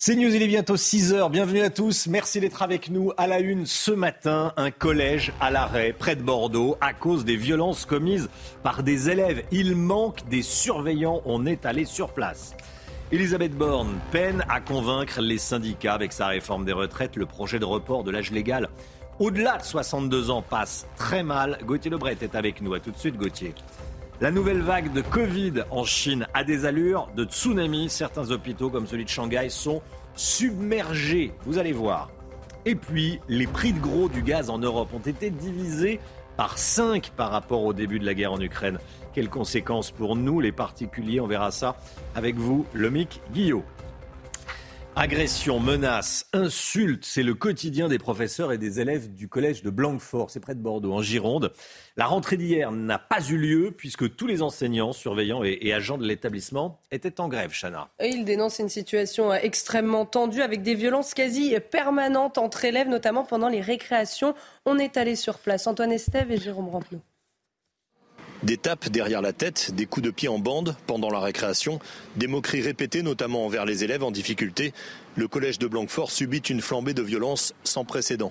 C'est News, il est bientôt 6h. Bienvenue à tous. Merci d'être avec nous à la une ce matin. Un collège à l'arrêt près de Bordeaux à cause des violences commises par des élèves. Il manque des surveillants. On est allé sur place. Elisabeth Borne peine à convaincre les syndicats avec sa réforme des retraites. Le projet de report de l'âge légal au-delà de 62 ans passe très mal. Gauthier Lebret est avec nous. À tout de suite, Gauthier. La nouvelle vague de Covid en Chine a des allures de tsunami. Certains hôpitaux, comme celui de Shanghai, sont submergés. Vous allez voir. Et puis, les prix de gros du gaz en Europe ont été divisés par 5 par rapport au début de la guerre en Ukraine. Quelles conséquences pour nous, les particuliers? On verra ça avec vous, Lomic Guillot. Agression, menaces, insultes, c'est le quotidien des professeurs et des élèves du collège de Blanquefort, c'est près de Bordeaux, en Gironde. La rentrée d'hier n'a pas eu lieu puisque tous les enseignants, surveillants et, agents de l'établissement étaient en grève, Chana. Il dénonce une situation extrêmement tendue avec des violences quasi permanentes entre élèves, notamment pendant les récréations. On est allé sur place. Antoine Estève et Jérôme Ramplot. Des tapes derrière la tête, des coups de pied en bande pendant la récréation, des moqueries répétées notamment envers les élèves en difficulté. Le collège de Blanquefort subit une flambée de violence sans précédent.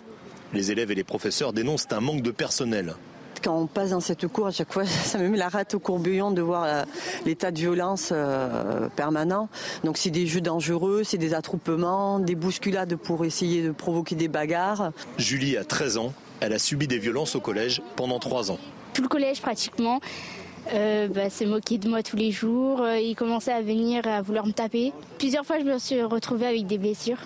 Les élèves et les professeurs dénoncent un manque de personnel. Quand on passe dans cette cour, à chaque fois, ça me met la rate au courbillon de voir euh, l'état de violence euh, permanent. Donc c'est des jeux dangereux, c'est des attroupements, des bousculades pour essayer de provoquer des bagarres. Julie a 13 ans, elle a subi des violences au collège pendant 3 ans tout le collège pratiquement. Euh, bah, s'est moqué de moi tous les jours. Euh, il commençait à venir à vouloir me taper. Plusieurs fois, je me suis retrouvée avec des blessures.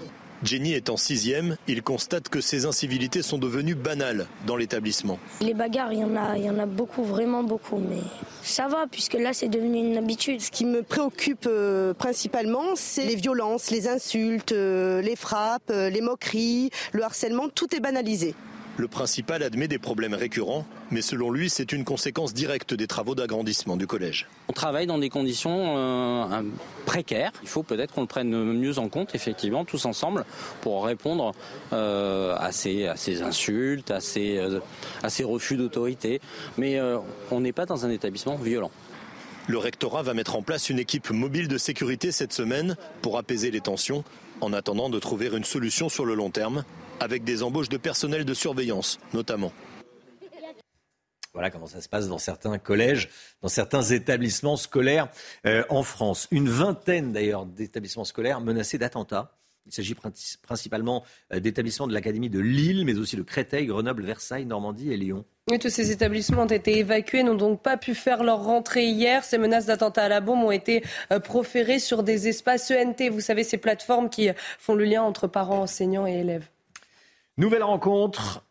Jenny est en sixième. Il constate que ces incivilités sont devenues banales dans l'établissement. Les bagarres, il y en a, il y en a beaucoup, vraiment beaucoup, mais ça va puisque là, c'est devenu une habitude. Ce qui me préoccupe euh, principalement, c'est les violences, les insultes, euh, les frappes, euh, les moqueries, le harcèlement. Tout est banalisé. Le principal admet des problèmes récurrents, mais selon lui, c'est une conséquence directe des travaux d'agrandissement du collège. On travaille dans des conditions euh, précaires. Il faut peut-être qu'on le prenne mieux en compte, effectivement, tous ensemble, pour répondre euh, à, ces, insultes, à ces, euh, à ces refus d'autorité. Mais on n'est pas dans un établissement violent. Le rectorat va mettre en place une équipe mobile de sécurité cette semaine pour apaiser les tensions, en attendant de trouver une solution sur le long terme avec des embauches de personnel de surveillance notamment. Voilà comment ça se passe dans certains collèges, dans certains établissements scolaires euh, en France. Une vingtaine d'ailleurs d'établissements scolaires menacés d'attentats. Il s'agit principalement euh, d'établissements de l'Académie de Lille, mais aussi de Créteil, Grenoble, Versailles, Normandie et Lyon. Oui, tous ces établissements ont été évacués, n'ont donc pas pu faire leur rentrée hier. Ces menaces d'attentats à la bombe ont été euh, proférées sur des espaces ENT, vous savez, ces plateformes qui font le lien entre parents, enseignants et élèves. Nouvelle rencontre.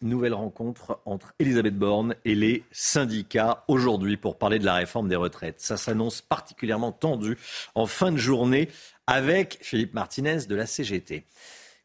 Rencontre entre Elisabeth Borne et les syndicats aujourd'hui pour parler de la réforme des retraites. Ça s'annonce particulièrement tendu en fin de journée avec Philippe Martinez de la CGT.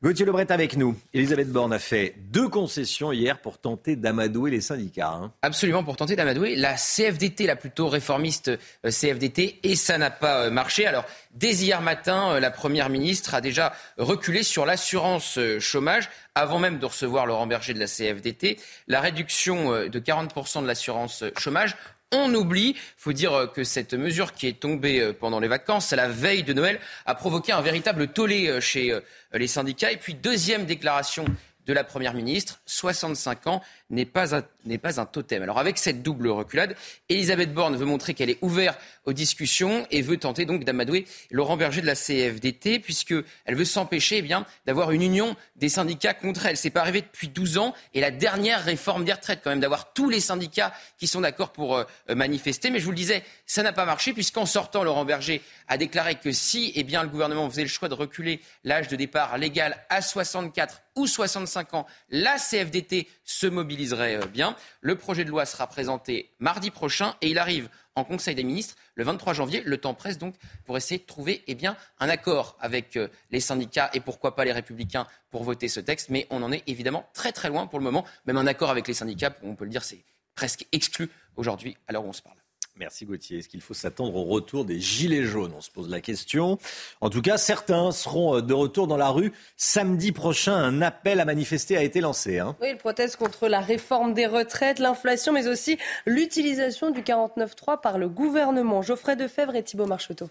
Gauthier Lebret avec nous. Elisabeth Borne a fait deux concessions hier pour tenter d'amadouer les syndicats. Hein. Absolument, pour tenter d'amadouer la CFDT, la plutôt réformiste euh, CFDT, et ça n'a pas euh, marché. Alors, dès hier matin, euh, la Première ministre a déjà reculé sur l'assurance chômage, avant même de recevoir Laurent Berger de la CFDT. La réduction de 40% de l'assurance chômage on oublie. Il faut dire euh, que cette mesure qui est tombée euh, pendant les vacances, à la veille de Noël, a provoqué un véritable tollé euh, chez les syndicats. Et puis, deuxième déclaration de la Première ministre, 65 ans, n'est pas, un, totem. Alors avec cette double reculade, Elisabeth Borne veut montrer qu'elle est ouverte aux discussions et veut tenter donc d'amadouer Laurent Berger de la CFDT, puisqu'elle veut s'empêcher eh d'avoir une union des syndicats contre elle. C'est pas arrivé depuis 12 ans et la dernière réforme des retraites quand même, d'avoir tous les syndicats qui sont d'accord pour euh, manifester. Mais je vous le disais, ça n'a pas marché puisqu'en sortant, Laurent Berger a déclaré que si eh le gouvernement faisait le choix de reculer l'âge de départ légal à 64 ou 65 ans, la CFDT se euh, bien. Le projet de loi sera présenté mardi prochain et il arrive en Conseil des ministres le 23 janvier. Le temps presse donc pour essayer de trouver eh un accord avec euh, les syndicats et pourquoi pas les républicains pour voter ce texte. Mais on en est évidemment très très loin pour le moment. Même un accord avec les syndicats, on peut le dire, c'est presque exclu aujourd'hui à l'heure où on se parle. Merci Gauthier. Est-ce qu'il faut s'attendre au retour des Gilets jaunes? On se pose la question. En tout cas, certains seront euh, de retour dans la rue. Samedi prochain, un appel à manifester a été lancé. Hein. Oui, il proteste contre la réforme des retraites, l'inflation, mais aussi l'utilisation du 49.3 par le gouvernement. Geoffrey Defebvre et Thibault Marcheteau.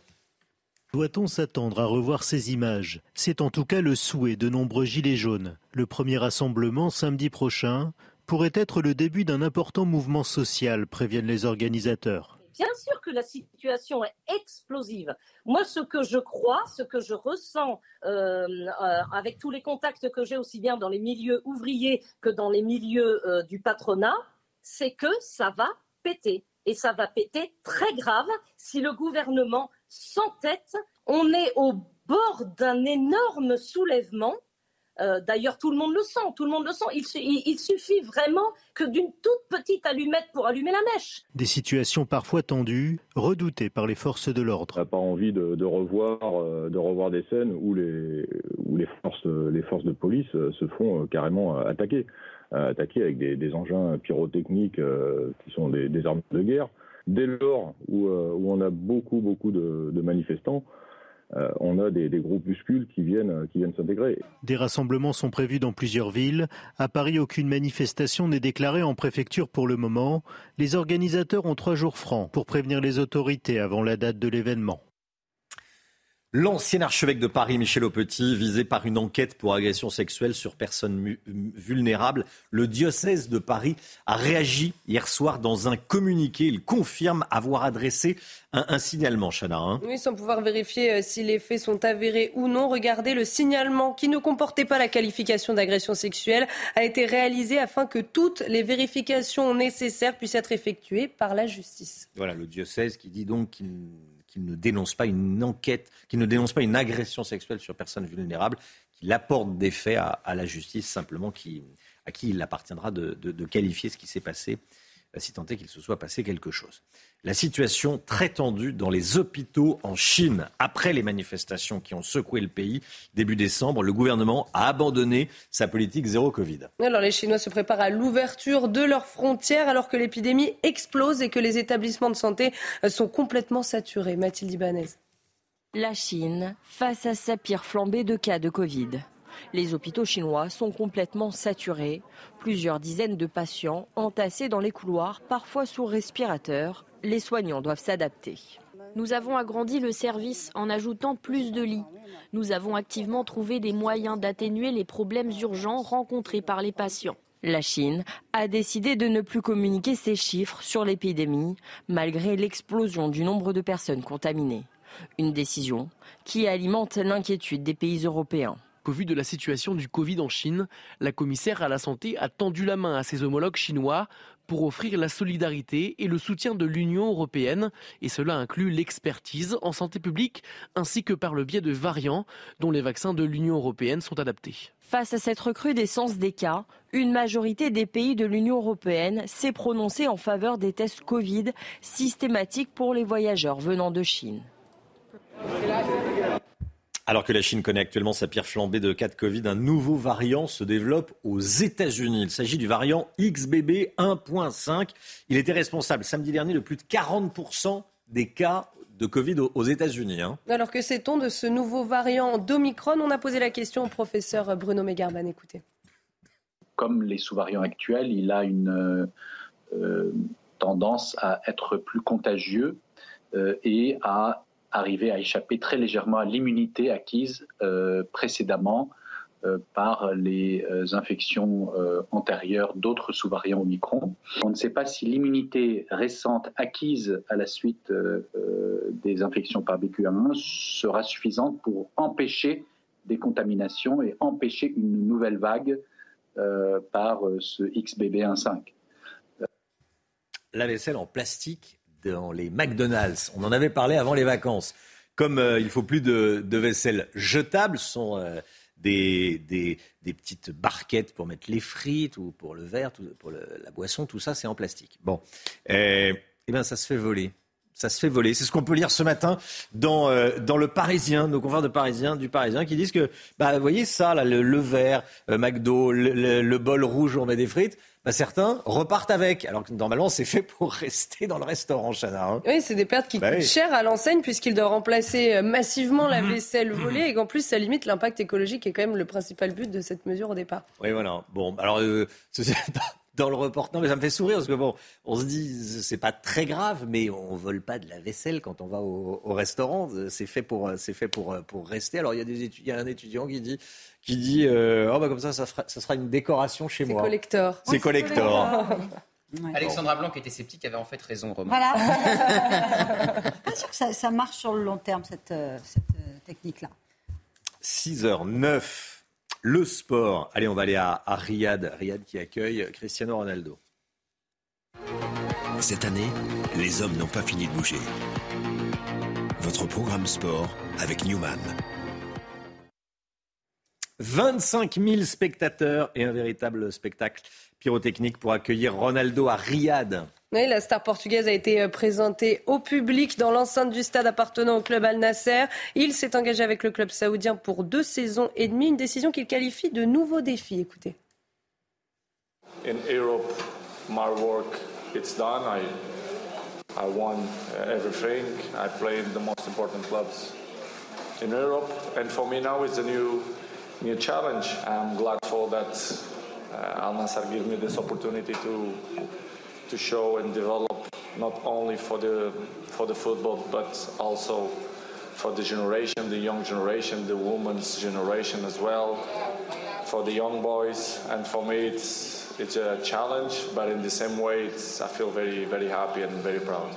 Doit-on s'attendre à revoir ces images? C'est en tout cas le souhait de nombreux Gilets jaunes. Le premier rassemblement samedi prochain pourrait être le début d'un important mouvement social, préviennent les organisateurs. Bien sûr que la situation est explosive. Moi, ce que je crois, ce que je ressens euh, euh, avec tous les contacts que j'ai aussi bien dans les milieux ouvriers que dans les milieux euh, du patronat, c'est que ça va péter. Et ça va péter très grave si le gouvernement s'entête. On est au bord d'un énorme soulèvement. Euh, d'ailleurs, tout le monde le sent, tout le monde le sent. Il, suffit vraiment que d'une toute petite allumette pour allumer la mèche. Des situations parfois tendues, redoutées par les forces de l'ordre. On n'a pas envie de, revoir, euh, de revoir des scènes où les, les, forces, les forces de police euh, se font carrément attaquer attaquer avec des, engins pyrotechniques qui sont des, armes de guerre. Dès lors où, on a beaucoup, beaucoup de, manifestants, euh, on a des, groupuscules viennent, qui viennent s'intégrer. Des rassemblements sont prévus dans plusieurs villes. À Paris, aucune manifestation n'est déclarée en préfecture pour le moment. Les organisateurs ont trois jours francs pour prévenir les autorités avant la date de l'événement. L'ancien archevêque de Paris, Michel Aupetit, visé par une enquête pour agression sexuelle sur personnes vulnérables. Le diocèse de Paris a réagi hier soir dans un communiqué. Il confirme avoir adressé un, signalement, Chana. Hein. Oui, sans pouvoir vérifier euh, si les faits sont avérés ou non. Regardez, le signalement qui ne comportait pas la qualification d'agression sexuelle a été réalisé afin que toutes les vérifications nécessaires puissent être effectuées par la justice. Voilà, le diocèse qui dit donc qu'il qu'il ne dénonce pas une enquête, qu'il ne dénonce pas une agression sexuelle sur personne vulnérable, qu'il apporte des faits à, la justice simplement à qui il appartiendra de qualifier ce qui s'est passé si tant est qu'il se soit passé quelque chose. La situation très tendue dans les hôpitaux en Chine. Après les manifestations qui ont secoué le pays début décembre, le gouvernement a abandonné sa politique zéro Covid. Alors les Chinois se préparent à l'ouverture de leurs frontières alors que l'épidémie explose et que les établissements de santé sont complètement saturés. Mathilde Ibanez. La Chine face à sa pire flambée de cas de Covid. Les hôpitaux chinois sont complètement saturés. Plusieurs dizaines de patients entassés dans les couloirs, parfois sous respirateur. Les soignants doivent s'adapter. Nous avons agrandi le service en ajoutant plus de lits. Nous avons activement trouvé des moyens d'atténuer les problèmes urgents rencontrés par les patients. La Chine a décidé de ne plus communiquer ses chiffres sur l'épidémie malgré l'explosion du nombre de personnes contaminées. Une décision qui alimente l'inquiétude des pays européens. Au vu de la situation du Covid en Chine, la commissaire à la santé a tendu la main à ses homologues chinois pour offrir la solidarité et le soutien de l'Union européenne, et cela inclut l'expertise en santé publique ainsi que par le biais de variants dont les vaccins de l'Union européenne sont adaptés. Face à cette recrudescence des cas, une majorité des pays de l'Union européenne s'est prononcée en faveur des tests Covid systématiques pour les voyageurs venant de Chine. Alors que la Chine connaît actuellement sa pire flambée de cas de Covid, un nouveau variant se développe aux États-Unis. Il s'agit du variant XBB 1.5. Il était responsable samedi dernier de plus de 40% des cas de Covid aux États-Unis. Hein. Alors que sait-on de ce nouveau variant d'Omicron? On a posé la question au professeur Bruno Megarban. Écoutez. Comme les sous-variants actuels, il a une euh, tendance à être plus contagieux euh, et à arriver à échapper très légèrement à l'immunité acquise euh, précédemment euh, par les euh, infections antérieures d'autres sous-variants Omicron. On ne sait pas si l'immunité récente acquise à la suite des infections par BQ1 sera suffisante pour empêcher des contaminations et empêcher une nouvelle vague par ce XBB1.5. La vaisselle en plastique dans les McDonald's. On en avait parlé avant les vacances. Comme euh, il faut plus de, vaisselle jetable, ce sont euh, des, petites barquettes pour mettre les frites ou pour le verre, pour la boisson, tout ça c'est en plastique. Bon, eh, eh bien ça se fait voler. Ça se fait voler. C'est ce qu'on peut lire ce matin dans, euh, dans le Parisien, nos confrères de Parisien, du Parisien, qui disent que, bah, vous voyez ça, là, le, verre, euh, McDo, le, bol rouge où on met des frites, bah, certains repartent avec. Alors que normalement, c'est fait pour rester dans le restaurant, Chana. Hein. Oui, c'est des pertes qui bah coûtent cher à l'enseigne puisqu'il doit remplacer euh, massivement la mhm. vaisselle volée et qu'en plus, ça limite l'impact écologique qui est quand même le principal but de cette mesure au départ. Oui, voilà. Bon, alors, euh, dans le report. Non, mais ça me fait sourire parce que bon, on se dit c'est pas très grave, mais on vole pas de la vaisselle quand on va au, restaurant. C'est fait pour, c'est fait pour, pour rester. Alors il y a des il y a un étudiant qui dit, qui dit, euh, oh bah comme ça, ça sera, ça sera une décoration chez moi. C'est collector. C'est collector. Alexandra Blanc, qui était sceptique, avait en fait raison, Romain. Voilà. Je suis pas sûr que ça, ça, marche sur le long terme, cette, euh, cette euh, technique-là. 6h09. Le sport. Allez, on va aller à, Riyad. Riyad qui accueille Cristiano Ronaldo. Cette année, les hommes n'ont pas fini de bouger. Votre programme sport avec Newman. 25 000 spectateurs et un véritable spectacle pyrotechnique pour accueillir Ronaldo à Riyad. Oui, la star portugaise a été euh, présentée au public dans l'enceinte du stade appartenant au club Al Nasser. Il s'est engagé avec le club saoudien pour deux saisons et demie, une décision qu'il qualifie de nouveau défi. Écoutez. In Europe, my work it's done. I I won uh, everything. I played the most important clubs in Europe, and for me now it's a new new challenge. I'm glad for that. Uh, Al Nassr give me this opportunity to to show and develop not only for the for the football but also for the generation, the young generation, the women's generation as well, for the young boys, and for me it's it's a challenge, but in the same way, it's, I feel very very happy and very proud.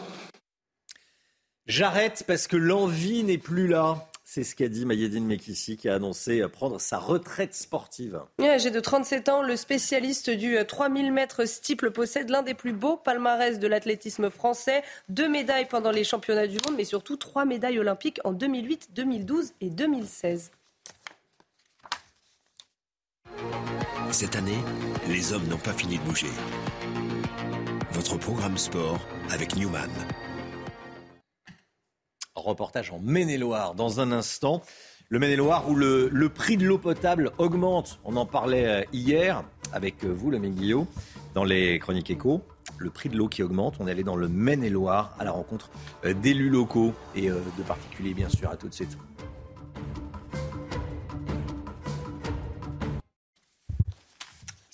J'arrête parce que l'envie n'est plus là. C'est ce qu'a dit Mayedine Mekissi qui a annoncé prendre sa retraite sportive. Âgé de 37 ans, le spécialiste du 3000 mètres steeple possède l'un des plus beaux palmarès de l'athlétisme français. Deux médailles pendant les championnats du monde, mais surtout trois médailles olympiques en 2008, 2012 et 2016. Cette année, les hommes n'ont pas fini de bouger. Votre programme sport avec Newman. Reportage en Maine-et-Loire dans un instant. Le Maine-et-Loire où le, prix de l'eau potable augmente. On en parlait euh, hier avec euh, vous, le Guillot, dans les chroniques éco. Le prix de l'eau qui augmente. On est allé dans le Maine-et-Loire à la rencontre euh, d'élus locaux et de particuliers, bien sûr. À tout de suite.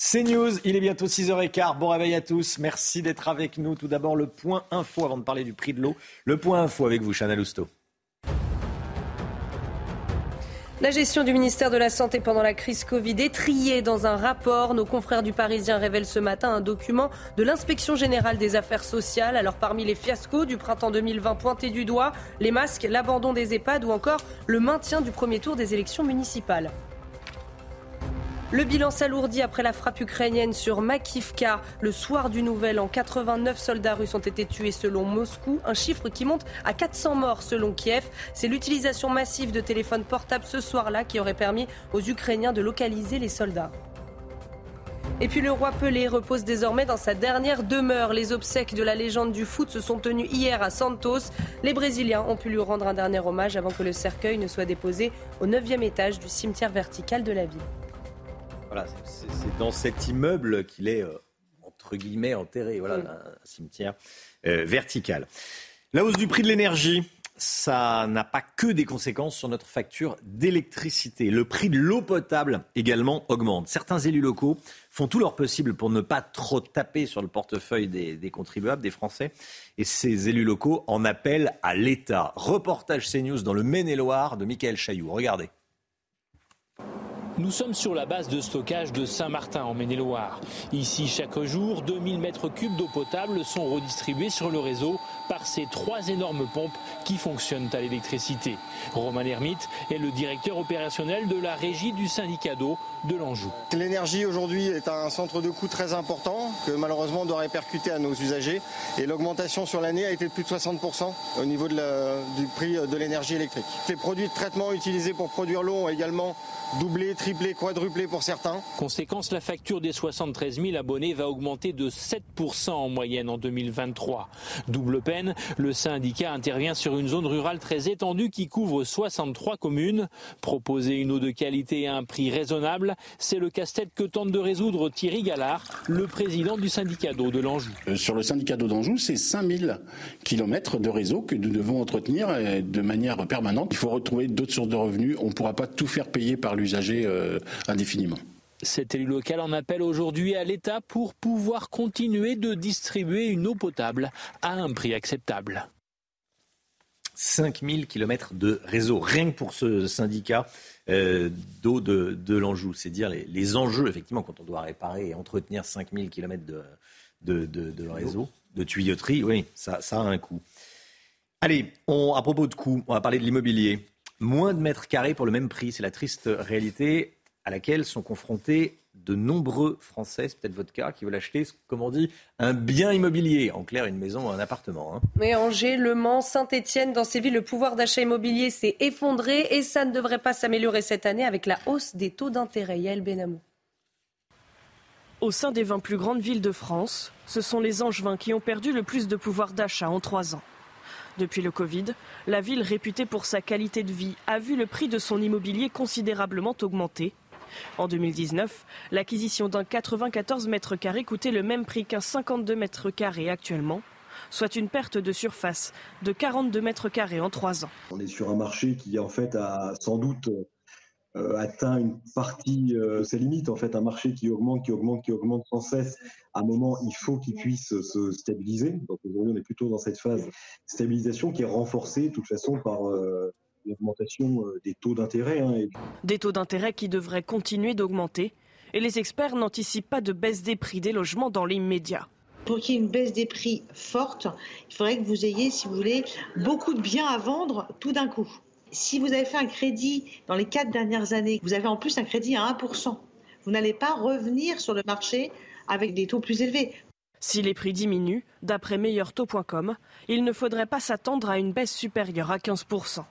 C'est News, il est bientôt 6h15. Bon réveil à tous. Merci d'être avec nous. Tout d'abord, le point info avant de parler du prix de l'eau. Le point info avec vous, Chanel Lousteau. La gestion du ministère de la Santé pendant la crise Covid est triée dans un rapport. Nos confrères du Parisien révèlent ce matin un document de l'inspection générale des affaires sociales. Alors parmi les fiascos du printemps 2020 pointés du doigt, les masques, l'abandon des EHPAD ou encore le maintien du premier tour des élections municipales. Le bilan s'alourdit après la frappe ukrainienne sur Makivka. Le soir du Nouvel An, 89 soldats russes ont été tués selon Moscou, un chiffre qui monte à 400 morts selon Kiev. C'est l'utilisation massive de téléphones portables ce soir-là qui aurait permis aux Ukrainiens de localiser les soldats. Et puis le roi Pelé repose désormais dans sa dernière demeure. Les obsèques de la légende du foot se sont tenues hier à Santos. Les Brésiliens ont pu lui rendre un dernier hommage avant que le cercueil ne soit déposé au 9e étage du cimetière vertical de la ville. Voilà, c'est dans cet immeuble qu'il est, euh, entre guillemets, enterré. Voilà, un cimetière euh, vertical. La hausse du prix de l'énergie, ça n'a pas que des conséquences sur notre facture d'électricité. Le prix de l'eau potable également augmente. Certains élus locaux font tout leur possible pour ne pas trop taper sur le portefeuille des, des contribuables, des Français. Et ces élus locaux en appellent à l'État. Reportage CNews dans le Maine-et-Loire de Michael Chailloux. Regardez. Nous sommes sur la base de stockage de Saint-Martin en Maine-et-Loire. Ici, chaque jour, 2000 mètres cubes d'eau potable sont redistribués sur le réseau par ces trois énormes pompes qui fonctionnent à l'électricité. Romain Lermite est le directeur opérationnel de la régie du syndicat d'eau de l'Anjou. L'énergie aujourd'hui est un centre de coût très important que malheureusement on doit répercuter à nos usagers et l'augmentation sur l'année a été de plus de 60% au niveau du prix de l'énergie électrique. Les produits de traitement utilisés pour produire l'eau ont également doublé, triplé, quadruplé pour certains. Conséquence, la facture des 73 000 abonnés va augmenter de 7% en moyenne en 2023. Double peine Le syndicat intervient sur une zone rurale très étendue qui couvre 63 communes. Proposer une eau de qualité à un prix raisonnable, c'est le casse-tête que tente de résoudre Thierry Gallard, le président du syndicat d'eau de l'Anjou. Euh, sur le syndicat d'eau d'Anjou, c'est 5000 kilomètres de réseau que nous devons entretenir euh, de manière permanente. Il faut retrouver d'autres sources de revenus. On ne pourra pas tout faire payer par l'usager euh, indéfiniment. Cet élu local en appelle aujourd'hui à l'État pour pouvoir continuer de distribuer une eau potable à un prix acceptable. 5000 km de réseau, rien que pour ce syndicat euh, d'eau de, de l'Anjou. C'est dire les, les, enjeux, effectivement, quand on doit réparer et entretenir 5000 km de, de, de, réseau, de tuyauterie, oui, ça, ça a un coût. Allez, on, à propos de coûts, on va parler de l'immobilier. Moins de mètres carrés pour le même prix, c'est la triste réalité à laquelle sont confrontés de nombreux Français, c'est peut-être votre cas, qui veulent acheter, comme on dit, un bien immobilier. En clair, une maison ou un appartement. Hein. Mais Angers, Le Mans, Saint-Etienne, dans ces villes, le pouvoir d'achat immobilier s'est effondré et ça ne devrait pas s'améliorer cette année avec la hausse des taux d'intérêt. Yael Benamou. Au sein des 20 plus grandes villes de France, ce sont les Angevins qui ont perdu le plus de pouvoir d'achat en trois ans. Depuis le Covid, la ville réputée pour sa qualité de vie a vu le prix de son immobilier considérablement augmenter. En 2019, l'acquisition d'un 94 mètres carrés coûtait le même prix qu'un 52 mètres carrés actuellement, soit une perte de surface de 42 mètres carrés en trois ans. On est sur un marché qui en fait a sans doute euh, atteint une partie, euh, ses limites en fait, un marché qui augmente, qui augmente, qui augmente sans cesse. À un moment, il faut qu'il puisse se stabiliser. Donc aujourd'hui, on est plutôt dans cette phase stabilisation qui est renforcée de toute façon par euh, l'augmentation des taux d'intérêt. Hein, des taux d'intérêt qui devraient continuer d'augmenter. Et les experts n'anticipent pas de baisse des prix des logements dans l'immédiat. Pour qu'il y ait une baisse des prix forte, il faudrait que vous ayez, si vous voulez, beaucoup de biens à vendre tout d'un coup. Si vous avez fait un crédit dans les quatre dernières années, vous avez en plus un crédit à 1%, vous n'allez pas revenir sur le marché avec des taux plus élevés. Si les prix diminuent, d'après meilleurtaux.com, il ne faudrait pas s'attendre à une baisse supérieure à 15%.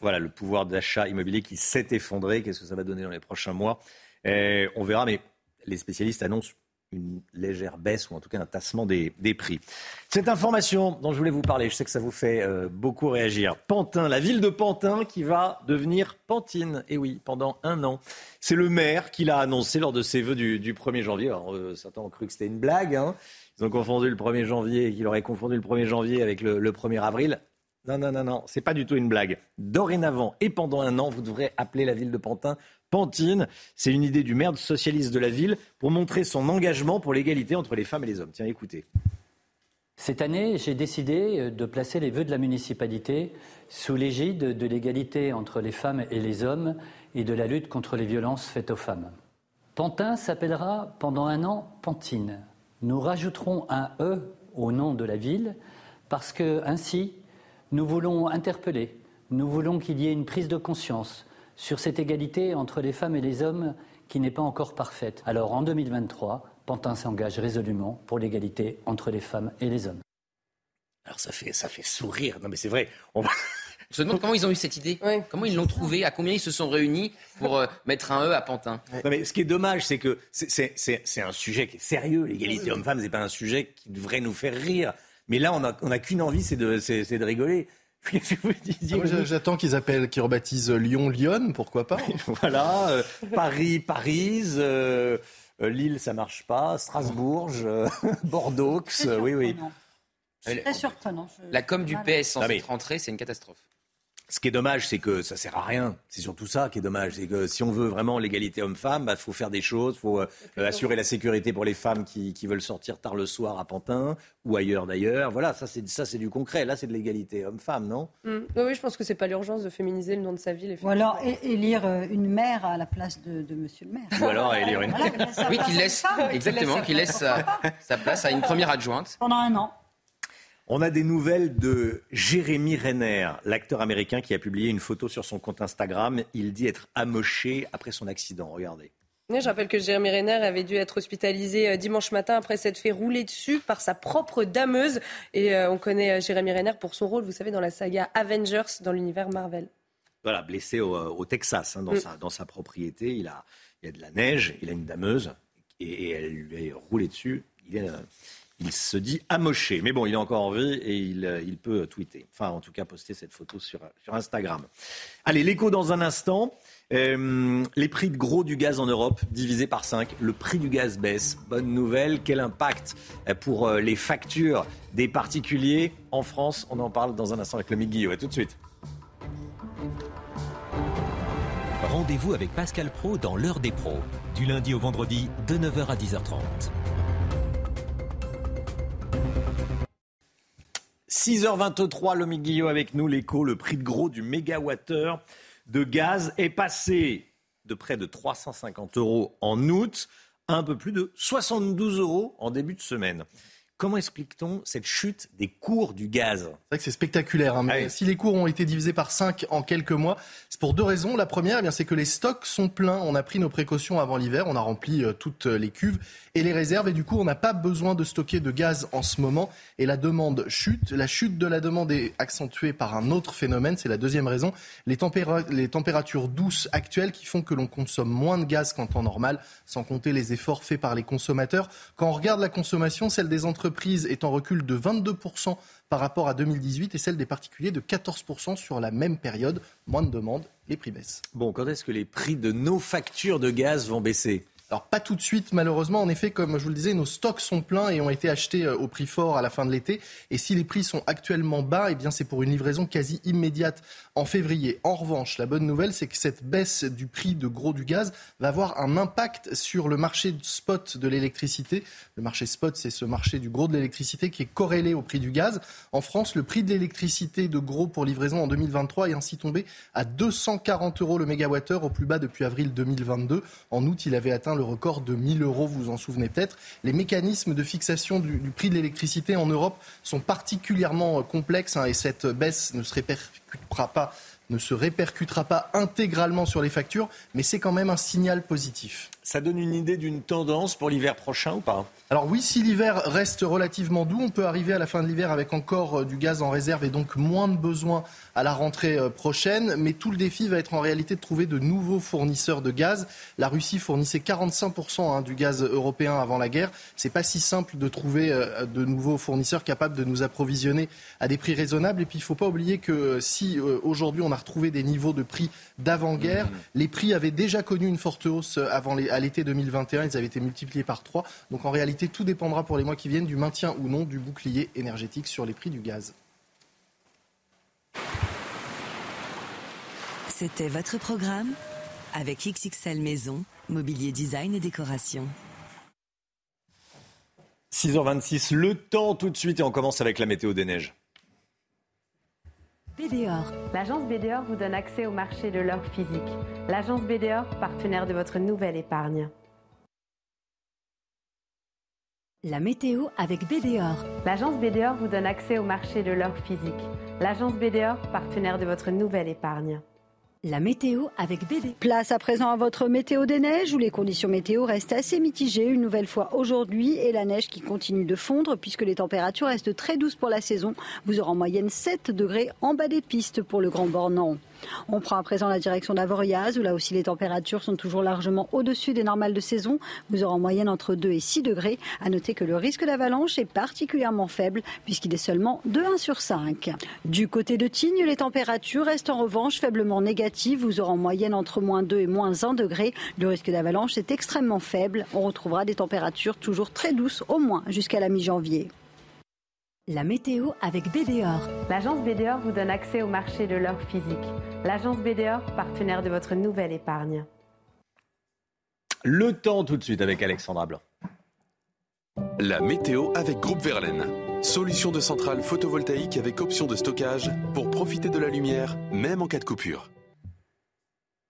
Voilà le pouvoir d'achat immobilier qui s'est effondré. Qu'est-ce que ça va donner dans les prochains mois? Eh, On verra, mais les spécialistes annoncent une légère baisse ou en tout cas un tassement des, prix. Cette information dont je voulais vous parler, je sais que ça vous fait euh, beaucoup réagir. Pantin, la ville de Pantin qui va devenir Pantine. Et oui, pendant un an. C'est le maire qui l'a annoncé lors de ses vœux du, 1er janvier. Alors, euh, certains ont cru que c'était une blague. Hein. Ils ont confondu le 1er janvier qu'il aurait confondu le 1er janvier avec le, le 1er avril. Non, non, non, non, c'est pas du tout une blague. Dorénavant et pendant un an, vous devrez appeler la ville de Pantin Pantine. C'est une idée du maire socialiste de la ville pour montrer son engagement pour l'égalité entre les femmes et les hommes. Tiens, écoutez. Cette année, j'ai décidé euh, de placer les vœux de la municipalité sous l'égide de l'égalité entre les femmes et les hommes et de la lutte contre les violences faites aux femmes. Pantin s'appellera pendant un an Pantine. Nous rajouterons un E au nom de la ville parce que ainsi, nous voulons interpeller, nous voulons qu'il y ait une prise de conscience, sur cette égalité entre les femmes et les hommes qui n'est pas encore parfaite. Alors en 2023, Pantin s'engage résolument pour l'égalité entre les femmes et les hommes. Alors ça fait, ça fait sourire. Non mais c'est vrai. On... Je se demande comment ils ont eu cette idée. Comment ils l'ont trouvée À combien ils se sont réunis pour euh, mettre un E à Pantin? Non, mais Ce qui est dommage, c'est que c'est un sujet qui est sérieux. L'égalité homme-femme, c'est pas un sujet qui devrait nous faire rire. Mais là, on n'a on a qu'une envie, c'est de, de rigoler. Qu'est-ce que vous disiez ah, J'attends qu'ils appellent, qu'ils rebaptisent Lyon, Lyon, pourquoi pas Voilà, euh, Paris, Paris, euh, euh, Lille, ça marche pas, Strasbourg, Bordeaux, oui, oui. C'est très surprenant. La com du PS sans être rentrée, c'est une catastrophe. Ce qui est dommage, c'est que ça sert à rien. C'est surtout ça qui est dommage. C'est que si on veut vraiment l'égalité homme-femme, il bah, faut faire des choses. Il faut euh, assurer la sécurité pour les femmes qui, veulent sortir tard le soir à Pantin ou ailleurs d'ailleurs. Voilà, ça c'est ça c'est du concret. Là, c'est de l'égalité homme-femme, non? Mmh. Oui, je pense que c'est pas l'urgence de féminiser le nom de sa ville. Ou alors élire euh, une mère à la place de, Monsieur le maire. Ou alors élire une. oui, qu'il laisse exactement, qu'il laisse sa place à une première adjointe pendant un an. On a des nouvelles de Jérémy Renner, l'acteur américain qui a publié une photo sur son compte Instagram. Il dit être amoché après son accident. Regardez. Je rappelle que Jérémy Renner avait dû être hospitalisé euh, dimanche matin après s'être fait rouler dessus par sa propre dameuse. Et euh, on connaît euh, Jérémy Renner pour son rôle, vous savez, dans la saga Avengers dans l'univers Marvel. Voilà, blessé au, Texas, hein, dans, mm. sa, dans, sa, propriété. Il a, il a de la neige, il a une dameuse et, elle lui est roulée dessus. Il est, il se dit amoché. Mais bon, il est encore en vie et il, euh, peut tweeter. Enfin, en tout cas, poster cette photo sur, sur Instagram. Allez, l'écho dans un instant. Euh, les prix de gros du gaz en Europe divisés par 5. Le prix du gaz baisse. Bonne nouvelle. Quel impact euh, pour euh, les factures des particuliers en France? On en parle dans un instant avec le Guillaume. À tout de suite. Rendez-vous avec Pascal Pro dans l'heure des pros, du lundi au vendredi de 9h à 10h30. 6h23, le Guillot avec nous, l'écho, le prix de gros du mégawattheure de gaz est passé de près de 350 euros en août à un peu plus de 72 euros en début de semaine. Comment explique-t-on cette chute des cours du gaz? C'est vrai que c'est spectaculaire. Hein, mais si les cours ont été divisés par 5 en quelques mois, c'est pour deux raisons. La première, eh c'est que les stocks sont pleins. On a pris nos précautions avant l'hiver. On a rempli euh, toutes les cuves et les réserves. Et du coup, on n'a pas besoin de stocker de gaz en ce moment. Et la demande chute. La chute de la demande est accentuée par un autre phénomène. C'est la deuxième raison. Les, les températures douces actuelles qui font que l'on consomme moins de gaz qu'en temps normal, sans compter les efforts faits par les consommateurs. Quand on regarde la consommation, celle des entreprises entreprises est en recul de 22% par rapport à 2018 et celle des particuliers de 14% sur la même période. Moins de demandes, les prix baissent. Bon, quand est-ce que les prix de nos factures de gaz vont baisser? Alors pas tout de suite malheureusement. En effet, comme je vous le disais, nos stocks sont pleins et ont été achetés euh, au prix fort à la fin de l'été. Et si les prix sont actuellement bas, eh bien c'est pour une livraison quasi immédiate en février. En revanche, la bonne nouvelle, c'est que cette baisse du prix de gros du gaz va avoir un impact sur le marché spot de l'électricité. Le marché spot, c'est ce marché du gros de l'électricité qui est corrélé au prix du gaz. En France, le prix de l'électricité de gros pour livraison en 2023 est ainsi tombé à 240 euros le mégawattheure, au plus bas depuis avril 2022. En août, il avait atteint record de 1000 euros, vous vous en souvenez peut-être. Les mécanismes de fixation du, prix de l'électricité en Europe sont particulièrement complexes hein, et cette baisse ne se répercutera pas ne se répercutera pas intégralement sur les factures, mais c'est quand même un signal positif. Ça donne une idée d'une tendance pour l'hiver prochain ou pas? Alors oui, si l'hiver reste relativement doux, on peut arriver à la fin de l'hiver avec encore euh, du gaz en réserve et donc moins de besoins à la rentrée euh, prochaine. Mais tout le défi va être en réalité de trouver de nouveaux fournisseurs de gaz. La Russie fournissait 45% hein, du gaz européen avant la guerre. C'est pas si simple de trouver euh, de nouveaux fournisseurs capables de nous approvisionner à des prix raisonnables. Et puis il ne faut pas oublier que si aujourd'hui on a retrouvé des niveaux de prix d'avant-guerre, mmh. les prix avaient déjà connu une forte hausse avant à l'été 2021. Ils avaient été multipliés par 3. Donc en réalité tout dépendra pour les mois qui viennent du maintien ou non du bouclier énergétique sur les prix du gaz. C'était votre programme avec XXL Maison, mobilier design et décoration. 6h26, le temps tout de suite et on commence avec la météo des neiges. BDOR. L'agence BDOR vous donne accès au marché de l'or physique. L'agence BDOR, partenaire de votre nouvelle épargne. La météo avec BDOR. L'agence BDOR vous donne accès au marché de l'or physique. L'agence BDOR, partenaire de votre nouvelle épargne. La météo avec BD. Place à présent à votre météo des neiges où les conditions météo restent assez mitigées une nouvelle fois aujourd'hui et la neige qui continue de fondre puisque les températures restent très douces pour la saison. Vous aurez en moyenne 7 degrés en bas des pistes pour le Grand Bornand. On prend à présent la direction d'Avoriaz, où là aussi les températures sont toujours largement au-dessus des normales de saison. Vous aurez en moyenne entre 2 et 6 degrés. À noter que le risque d'avalanche est particulièrement faible, puisqu'il est seulement de 1 sur 5. Du côté de Tignes, les températures restent en revanche faiblement négatives. Vous aurez en moyenne entre moins 2 et moins 1 degré. Le risque d'avalanche est extrêmement faible. On retrouvera des températures toujours très douces, au moins jusqu'à la mi-janvier. La météo avec BDOR. L'agence BDOR vous donne accès au marché de l'or physique. L'agence BDOR, partenaire de votre nouvelle épargne. Le temps tout de suite avec Alexandra Blanc. La météo avec Groupe Verlaine. Solution de centrale photovoltaïque avec option de stockage pour profiter de la lumière, même en cas de coupure.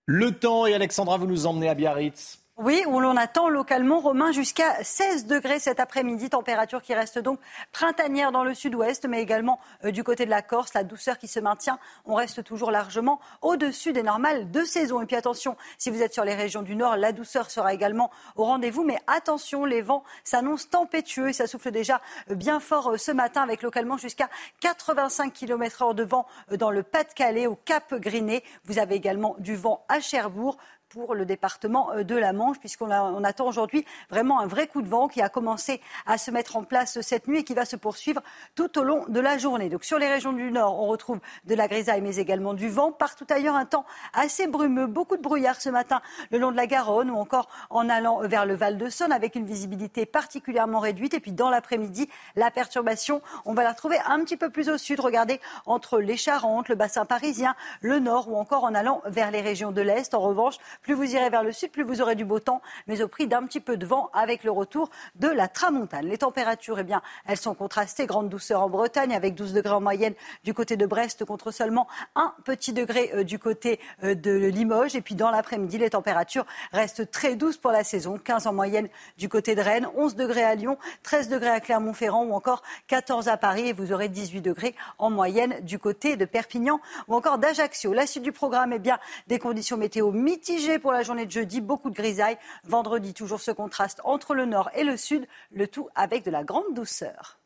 Le temps et Alexandra, vous nous emmenez à Biarritz. Oui, où l'on attend localement, Romain, jusqu'à 16 degrés cet après-midi, température qui reste donc printanière dans le sud-ouest, mais également euh, du côté de la Corse, la douceur qui se maintient. On reste toujours largement au-dessus des normales de saison. Et puis attention, si vous êtes sur les régions du nord, la douceur sera également au rendez-vous, mais attention, les vents s'annoncent tempétueux et ça souffle déjà bien fort euh, ce matin avec localement jusqu'à 85 km h de vent euh, dans le Pas-de-Calais, au Cap Griné. Vous avez également du vent à Cherbourg pour le département de la Manche, puisqu'on on attend aujourd'hui vraiment un vrai coup de vent qui a commencé à se mettre en place cette nuit et qui va se poursuivre tout au long de la journée. Donc sur les régions du nord, on retrouve de la grisaille, mais également du vent. Partout ailleurs, un temps assez brumeux, beaucoup de brouillard ce matin le long de la Garonne ou encore en allant vers le Val de Saône avec une visibilité particulièrement réduite. Et puis dans l'après-midi, la perturbation, on va la retrouver un petit peu plus au sud. Regardez entre les Charentes, le bassin parisien, le nord ou encore en allant vers les régions de l'Est. En revanche, plus vous irez vers le sud, plus vous aurez du beau temps, mais au prix d'un petit peu de vent avec le retour de la tramontane. Les températures, eh bien, elles sont contrastées. Grande douceur en Bretagne avec 12 degrés en moyenne du côté de Brest contre seulement un petit degré euh, du côté euh, de Limoges. Et puis dans l'après-midi, les températures restent très douces pour la saison. 15 en moyenne du côté de Rennes, 11 degrés à Lyon, 13 degrés à Clermont-Ferrand ou encore 14 à Paris. Et vous aurez 18 degrés en moyenne du côté de Perpignan ou encore d'Ajaccio. La suite du programme, est bien, des conditions météo mitigées pour la journée de jeudi, beaucoup de grisailles. Vendredi, toujours ce contraste entre le nord et le sud, le tout avec de la grande douceur.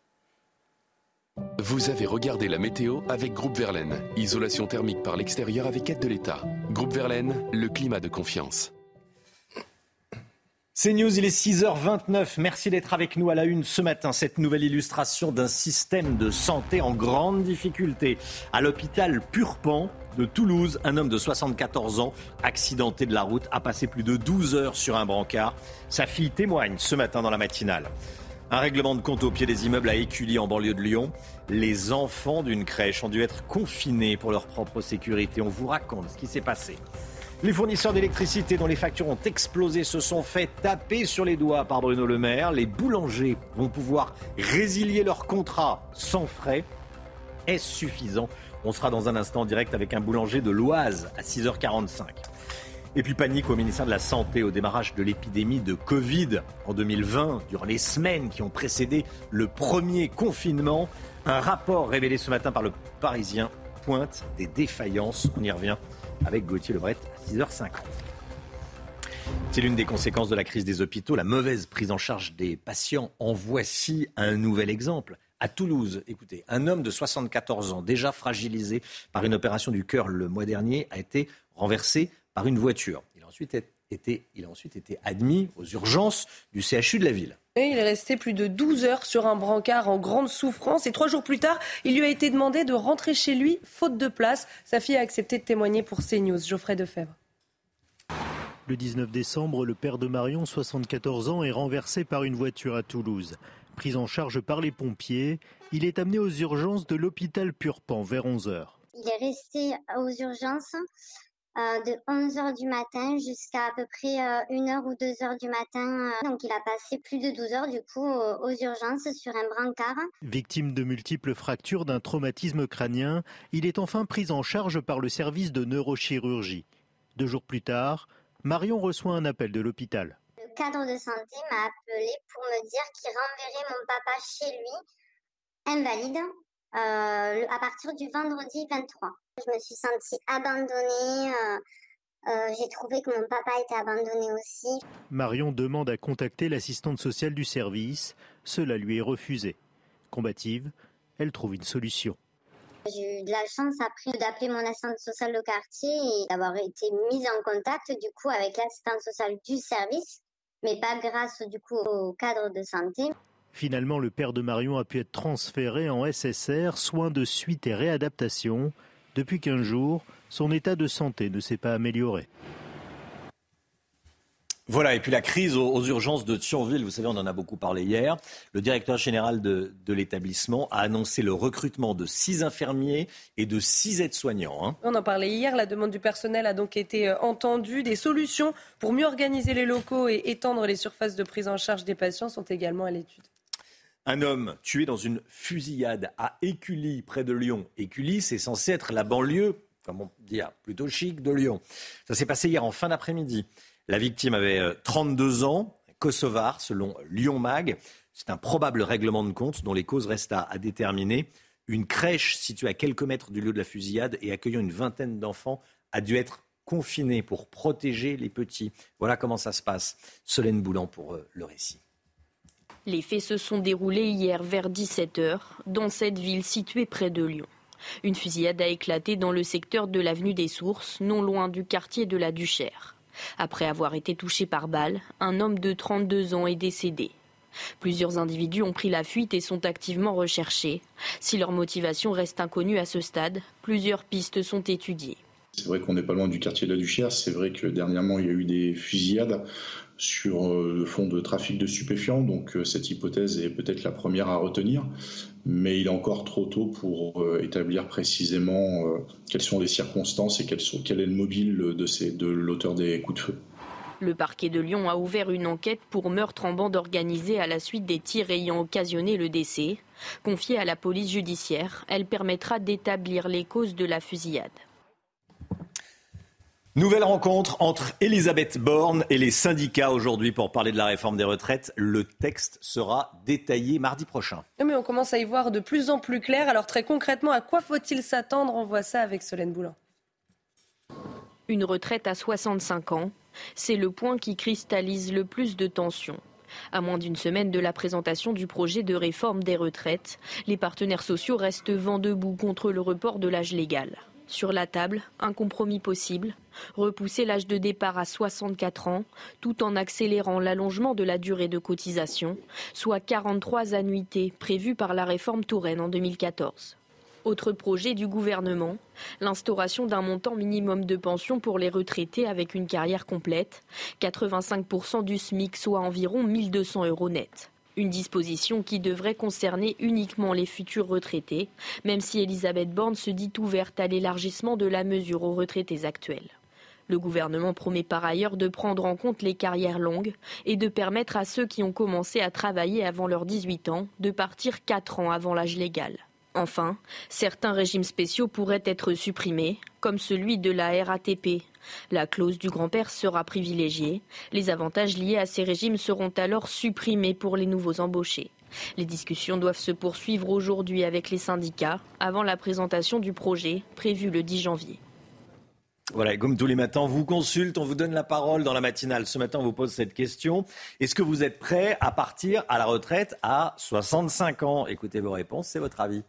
Vous avez regardé la météo avec Groupe Verlaine. Isolation thermique par l'extérieur avec aide de l'État. Groupe Verlaine, le climat de confiance. C'est News, il est 6h29. Merci d'être avec nous à la une ce matin. Cette nouvelle illustration d'un système de santé en grande difficulté. À l'hôpital Purpan de Toulouse, un homme de 74 ans, accidenté de la route, a passé plus de 12 heures sur un brancard. Sa fille témoigne ce matin dans la matinale. Un règlement de compte au pied des immeubles à Écully en banlieue de Lyon. Les enfants d'une crèche ont dû être confinés pour leur propre sécurité. On vous raconte ce qui s'est passé. Les fournisseurs d'électricité dont les factures ont explosé se sont fait taper sur les doigts par Bruno Le Maire. Les boulangers vont pouvoir résilier leur contrat sans frais. Est-ce suffisant? On sera dans un instant en direct avec un boulanger de l'Oise à 6h45. Et puis panique au ministère de la Santé au démarrage de l'épidémie de Covid en 2020, durant les semaines qui ont précédé le premier confinement. Un rapport révélé ce matin par le Parisien pointe des défaillances. On y revient avec Gauthier Lebret à 6h50. C'est l'une des conséquences de la crise des hôpitaux, la mauvaise prise en charge des patients. En voici un nouvel exemple. À Toulouse, écoutez, un homme de 74 ans, déjà fragilisé par une opération du cœur le mois dernier, a été renversé par une voiture. Il a ensuite été, il a ensuite été admis aux urgences du CHU de la ville. Il est resté plus de 12 heures sur un brancard en grande souffrance et trois jours plus tard, il lui a été demandé de rentrer chez lui faute de place. Sa fille a accepté de témoigner pour CNews. Geoffrey Defebvre. Le 19 décembre, le père de Marion, 74 ans, est renversé par une voiture à Toulouse. Pris en charge par les pompiers, il est amené aux urgences de l'hôpital Purpan vers 11 heures. Il est resté aux urgences euh, de 11h du matin jusqu'à à peu près 1h euh, ou 2h du matin. Euh. Donc il a passé plus de 12 heures du coup aux urgences sur un brancard. Victime de multiples fractures d'un traumatisme crânien, il est enfin pris en charge par le service de neurochirurgie. Deux jours plus tard, Marion reçoit un appel de l'hôpital. Le cadre de santé m'a appelé pour me dire qu'il renverrait mon papa chez lui, invalide, à partir du vendredi 23. Je me suis sentie abandonnée. Euh, euh, j'ai trouvé que mon papa était abandonné aussi. Marion demande à contacter l'assistante sociale du service. Cela lui est refusé. Combative, elle trouve une solution. J'ai eu de la chance après d'appeler mon assistante sociale de quartier et d'avoir été mise en contact du coup avec l'assistante sociale du service, mais pas grâce du coup au cadre de santé. Finalement, le père de Marion a pu être transféré en SSR, soins de suite et réadaptation. Depuis 15 jours, son état de santé ne s'est pas amélioré. Voilà, et puis la crise aux, urgences de Thionville, vous savez, on en a beaucoup parlé hier. Le directeur général de, l'établissement a annoncé le recrutement de six infirmiers et de six aides-soignants. Hein. On en parlait hier, la demande du personnel a donc été euh, entendue. Des solutions pour mieux organiser les locaux et étendre les surfaces de prise en charge des patients sont également à l'étude. Un homme tué dans une fusillade à Écully, près de Lyon. Écully, c'est censé être la banlieue, comment dire, plutôt chic de Lyon. Ça s'est passé hier en fin d'après-midi. La victime avait 32 euh, ans, kosovar, selon Lyon Mag. C'est un probable règlement de compte dont les causes restent à, à déterminer. Une crèche située à quelques mètres du lieu de la fusillade et accueillant une vingtaine d'enfants a dû être confinée pour protéger les petits. Voilà comment ça se passe. Solène Boulan pour euh, le récit. Les faits se sont déroulés hier vers 17h dans cette ville située près de Lyon. Une fusillade a éclaté dans le secteur de l'avenue des Sources, non loin du quartier de la Duchère. Après avoir été touché par balle, un homme de 32 ans est décédé. Plusieurs individus ont pris la fuite et sont activement recherchés. Si leur motivation reste inconnue à ce stade, plusieurs pistes sont étudiées. C'est vrai qu'on n'est pas loin du quartier de la Duchère. C'est vrai que dernièrement, il y a eu des fusillades sur euh, le fond de trafic de stupéfiants. Donc euh, cette hypothèse est peut-être la première à retenir. Mais il est encore trop tôt pour euh, établir précisément quelles sont les circonstances et quel, est le mobile de l'auteur des coups de feu. Le parquet de Lyon a ouvert une enquête pour meurtre en bande organisée à la suite des tirs ayant occasionné le décès. Confiée à la police judiciaire, elle permettra d'établir les causes de la fusillade. Nouvelle rencontre entre Elisabeth Borne et les syndicats aujourd'hui pour parler de la réforme des retraites. Le texte sera détaillé mardi prochain. Mais on commence à y voir de plus en plus clair. Alors très concrètement, à quoi faut-il s'attendre? On voit ça avec Solène Boulan. Une retraite à 65 ans, c'est le point qui cristallise le plus de tensions. À moins d'une semaine de la présentation du projet de réforme des retraites, les partenaires sociaux restent vent debout contre le report de l'âge légal. Sur la table, un compromis possible, repousser l'âge de départ à 64 ans, tout en accélérant l'allongement de la durée de cotisation, soit 43 annuités prévues par la réforme Touraine en 2014. Autre projet du gouvernement, l'instauration d'un montant minimum de pension pour les retraités avec une carrière complète, 85% du SMIC, soit environ 1200 euros net. Une disposition qui devrait concerner uniquement les futurs retraités, même si Elisabeth Borne se dit ouverte à l'élargissement de la mesure aux retraités actuels. Le gouvernement promet par ailleurs de prendre en compte les carrières longues et de permettre à ceux qui ont commencé à travailler avant leurs 18 ans de partir 4 ans avant l'âge légal. Enfin, certains régimes spéciaux pourraient être supprimés, comme celui de la RATP. La clause du grand-père sera privilégiée. Les avantages liés à ces régimes seront alors supprimés pour les nouveaux embauchés. Les discussions doivent se poursuivre aujourd'hui avec les syndicats avant la présentation du projet prévu le 10 janvier. Voilà, comme tous les matins, on vous consulte, on vous donne la parole dans la matinale. Ce matin, on vous pose cette question. Est-ce que vous êtes prêt à partir à la retraite à 65 ans? Écoutez vos réponses, c'est votre avis.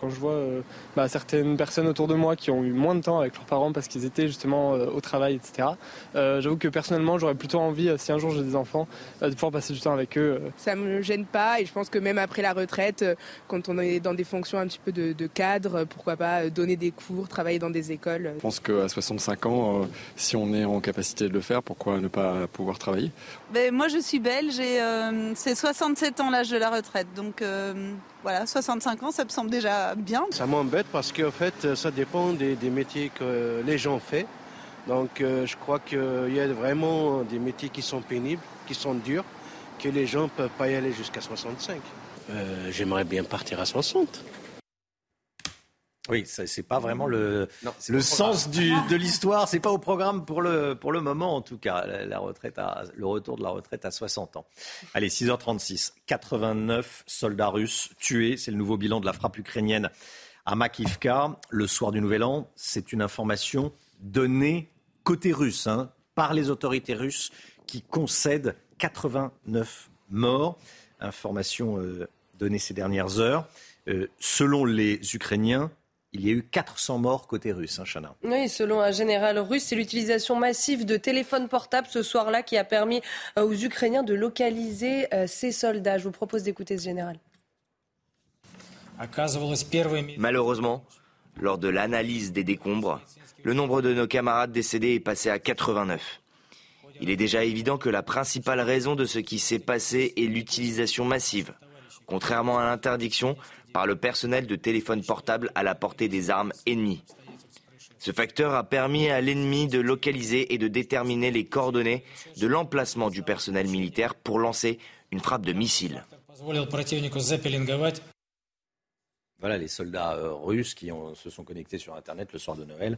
Quand je vois euh, bah, certaines personnes autour de moi qui ont eu moins de temps avec leurs parents parce qu'ils étaient justement euh, au travail, etc., euh, j'avoue que personnellement, j'aurais plutôt envie, si un jour j'ai des enfants, de pouvoir passer du temps avec eux. Ça me gêne pas et je pense que même après la retraite, quand on est dans des fonctions un petit peu de, cadre, pourquoi pas donner des cours, travailler dans des écoles. Je pense qu'à 65 ans, si on est en capacité de le faire, pourquoi ne pas pouvoir travailler? Ben, Moi, je suis belge et c'est 67 ans l'âge de la retraite, donc voilà, 65 ans, ça me semble déjà bien. Ça m'embête parce qu'en fait, ça dépend des, métiers que les gens font. Donc euh, je crois qu'il y a vraiment des métiers qui sont pénibles, qui sont durs, que les gens ne peuvent pas y aller jusqu'à 65. Euh, j'aimerais bien partir à 60. Oui, c'est pas vraiment le, le sens du, de l'histoire. C'est pas au programme pour le, pour le moment, en tout cas. La, retraite à, le retour de la retraite à 60 ans. Allez, 6h36. 89 soldats russes tués. C'est le nouveau bilan de la frappe ukrainienne à Makivka. Le soir du Nouvel An, c'est une information donnée côté russe, hein, par les autorités russes qui concèdent 89 morts. Information euh, donnée ces dernières heures. Euh, selon les Ukrainiens, il y a eu 400 morts côté russe, hein, Chana. Oui, selon un général russe, c'est l'utilisation massive de téléphones portables ce soir-là qui a permis euh, aux Ukrainiens de localiser euh, ces soldats. Je vous propose d'écouter ce général. Malheureusement, lors de l'analyse des décombres, le nombre de nos camarades décédés est passé à 89. Il est déjà évident que la principale raison de ce qui s'est passé est l'utilisation massive. Contrairement à l'interdiction, par le personnel de téléphone portable à la portée des armes ennemies. Ce facteur a permis à l'ennemi de localiser et de déterminer les coordonnées de l'emplacement du personnel militaire pour lancer une frappe de missile. Voilà les soldats euh, russes qui se sont connectés sur Internet le soir de Noël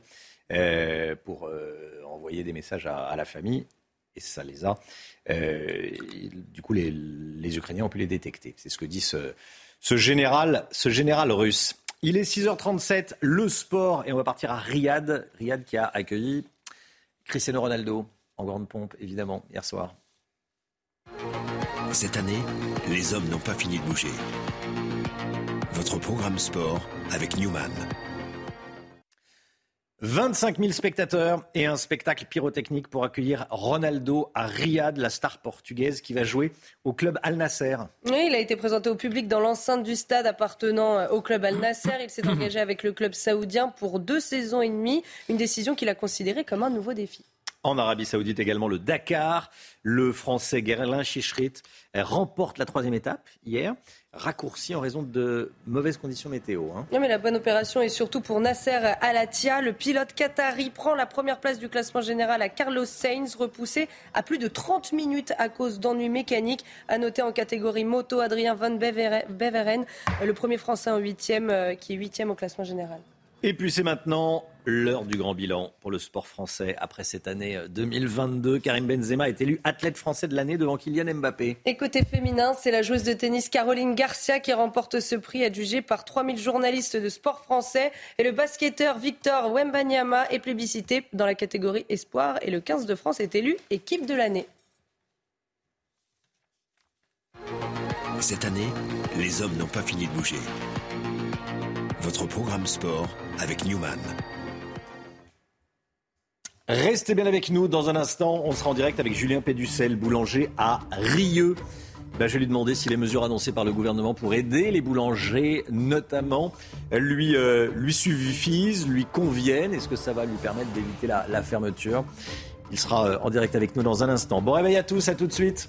euh, pour euh, envoyer des messages à, la famille. Et ça les a. du coup, les, les, Ukrainiens ont pu les détecter. C'est ce que dit ce, ce général, russe. Il est 6h37, le sport, et on va partir à Riyad. Riyad qui a accueilli Cristiano Ronaldo en grande pompe, évidemment, hier soir. Cette année, les hommes n'ont pas fini de bouger. Votre programme sport avec Newman. 25 000 spectateurs et un spectacle pyrotechnique pour accueillir Ronaldo à Riyad, la star portugaise qui va jouer au club Al Nasser. Oui, il a été présenté au public dans l'enceinte du stade appartenant euh, au club Al Nasser. Il s'est engagé avec le club saoudien pour deux saisons et demie, une décision qu'il a considérée comme un nouveau défi. En Arabie Saoudite également le Dakar. Le Français Guerlain Chichrit remporte la troisième étape hier, raccourci en raison de mauvaises conditions météo. Hein. Non, mais la bonne opération est surtout pour Nasser Alatia. Le pilote qatari prend la première place du classement général à Carlos Sainz, repoussé à plus de 30 minutes à cause d'ennuis mécaniques. À noter en catégorie moto Adrien Van Beveren, le premier Français en huitième, euh, qui est huitième au classement général. Et puis c'est maintenant l'heure du grand bilan pour le sport français après cette année 2022. Karim Benzema est élu athlète français de l'année devant Kylian Mbappé. Et côté féminin, c'est la joueuse de tennis Caroline Garcia qui remporte ce prix adjugé par 3000 journalistes de sport français. Et le basketteur Victor Wembanyama est plébiscité dans la catégorie espoir et le 15 de France est élu équipe de l'année. Cette année, les hommes n'ont pas fini de bouger. Votre programme sport avec Newman. Restez bien avec nous. Dans un instant, on sera en direct avec Julien Péducel, boulanger à Rieux. Ben, je vais lui demander si les mesures annoncées par le gouvernement pour aider les boulangers, notamment, lui, euh, lui suffisent, lui conviennent. Est-ce que ça va lui permettre d'éviter la, la, fermeture? Il sera euh, en direct avec nous dans un instant. Bon réveil à tous, à tout de suite.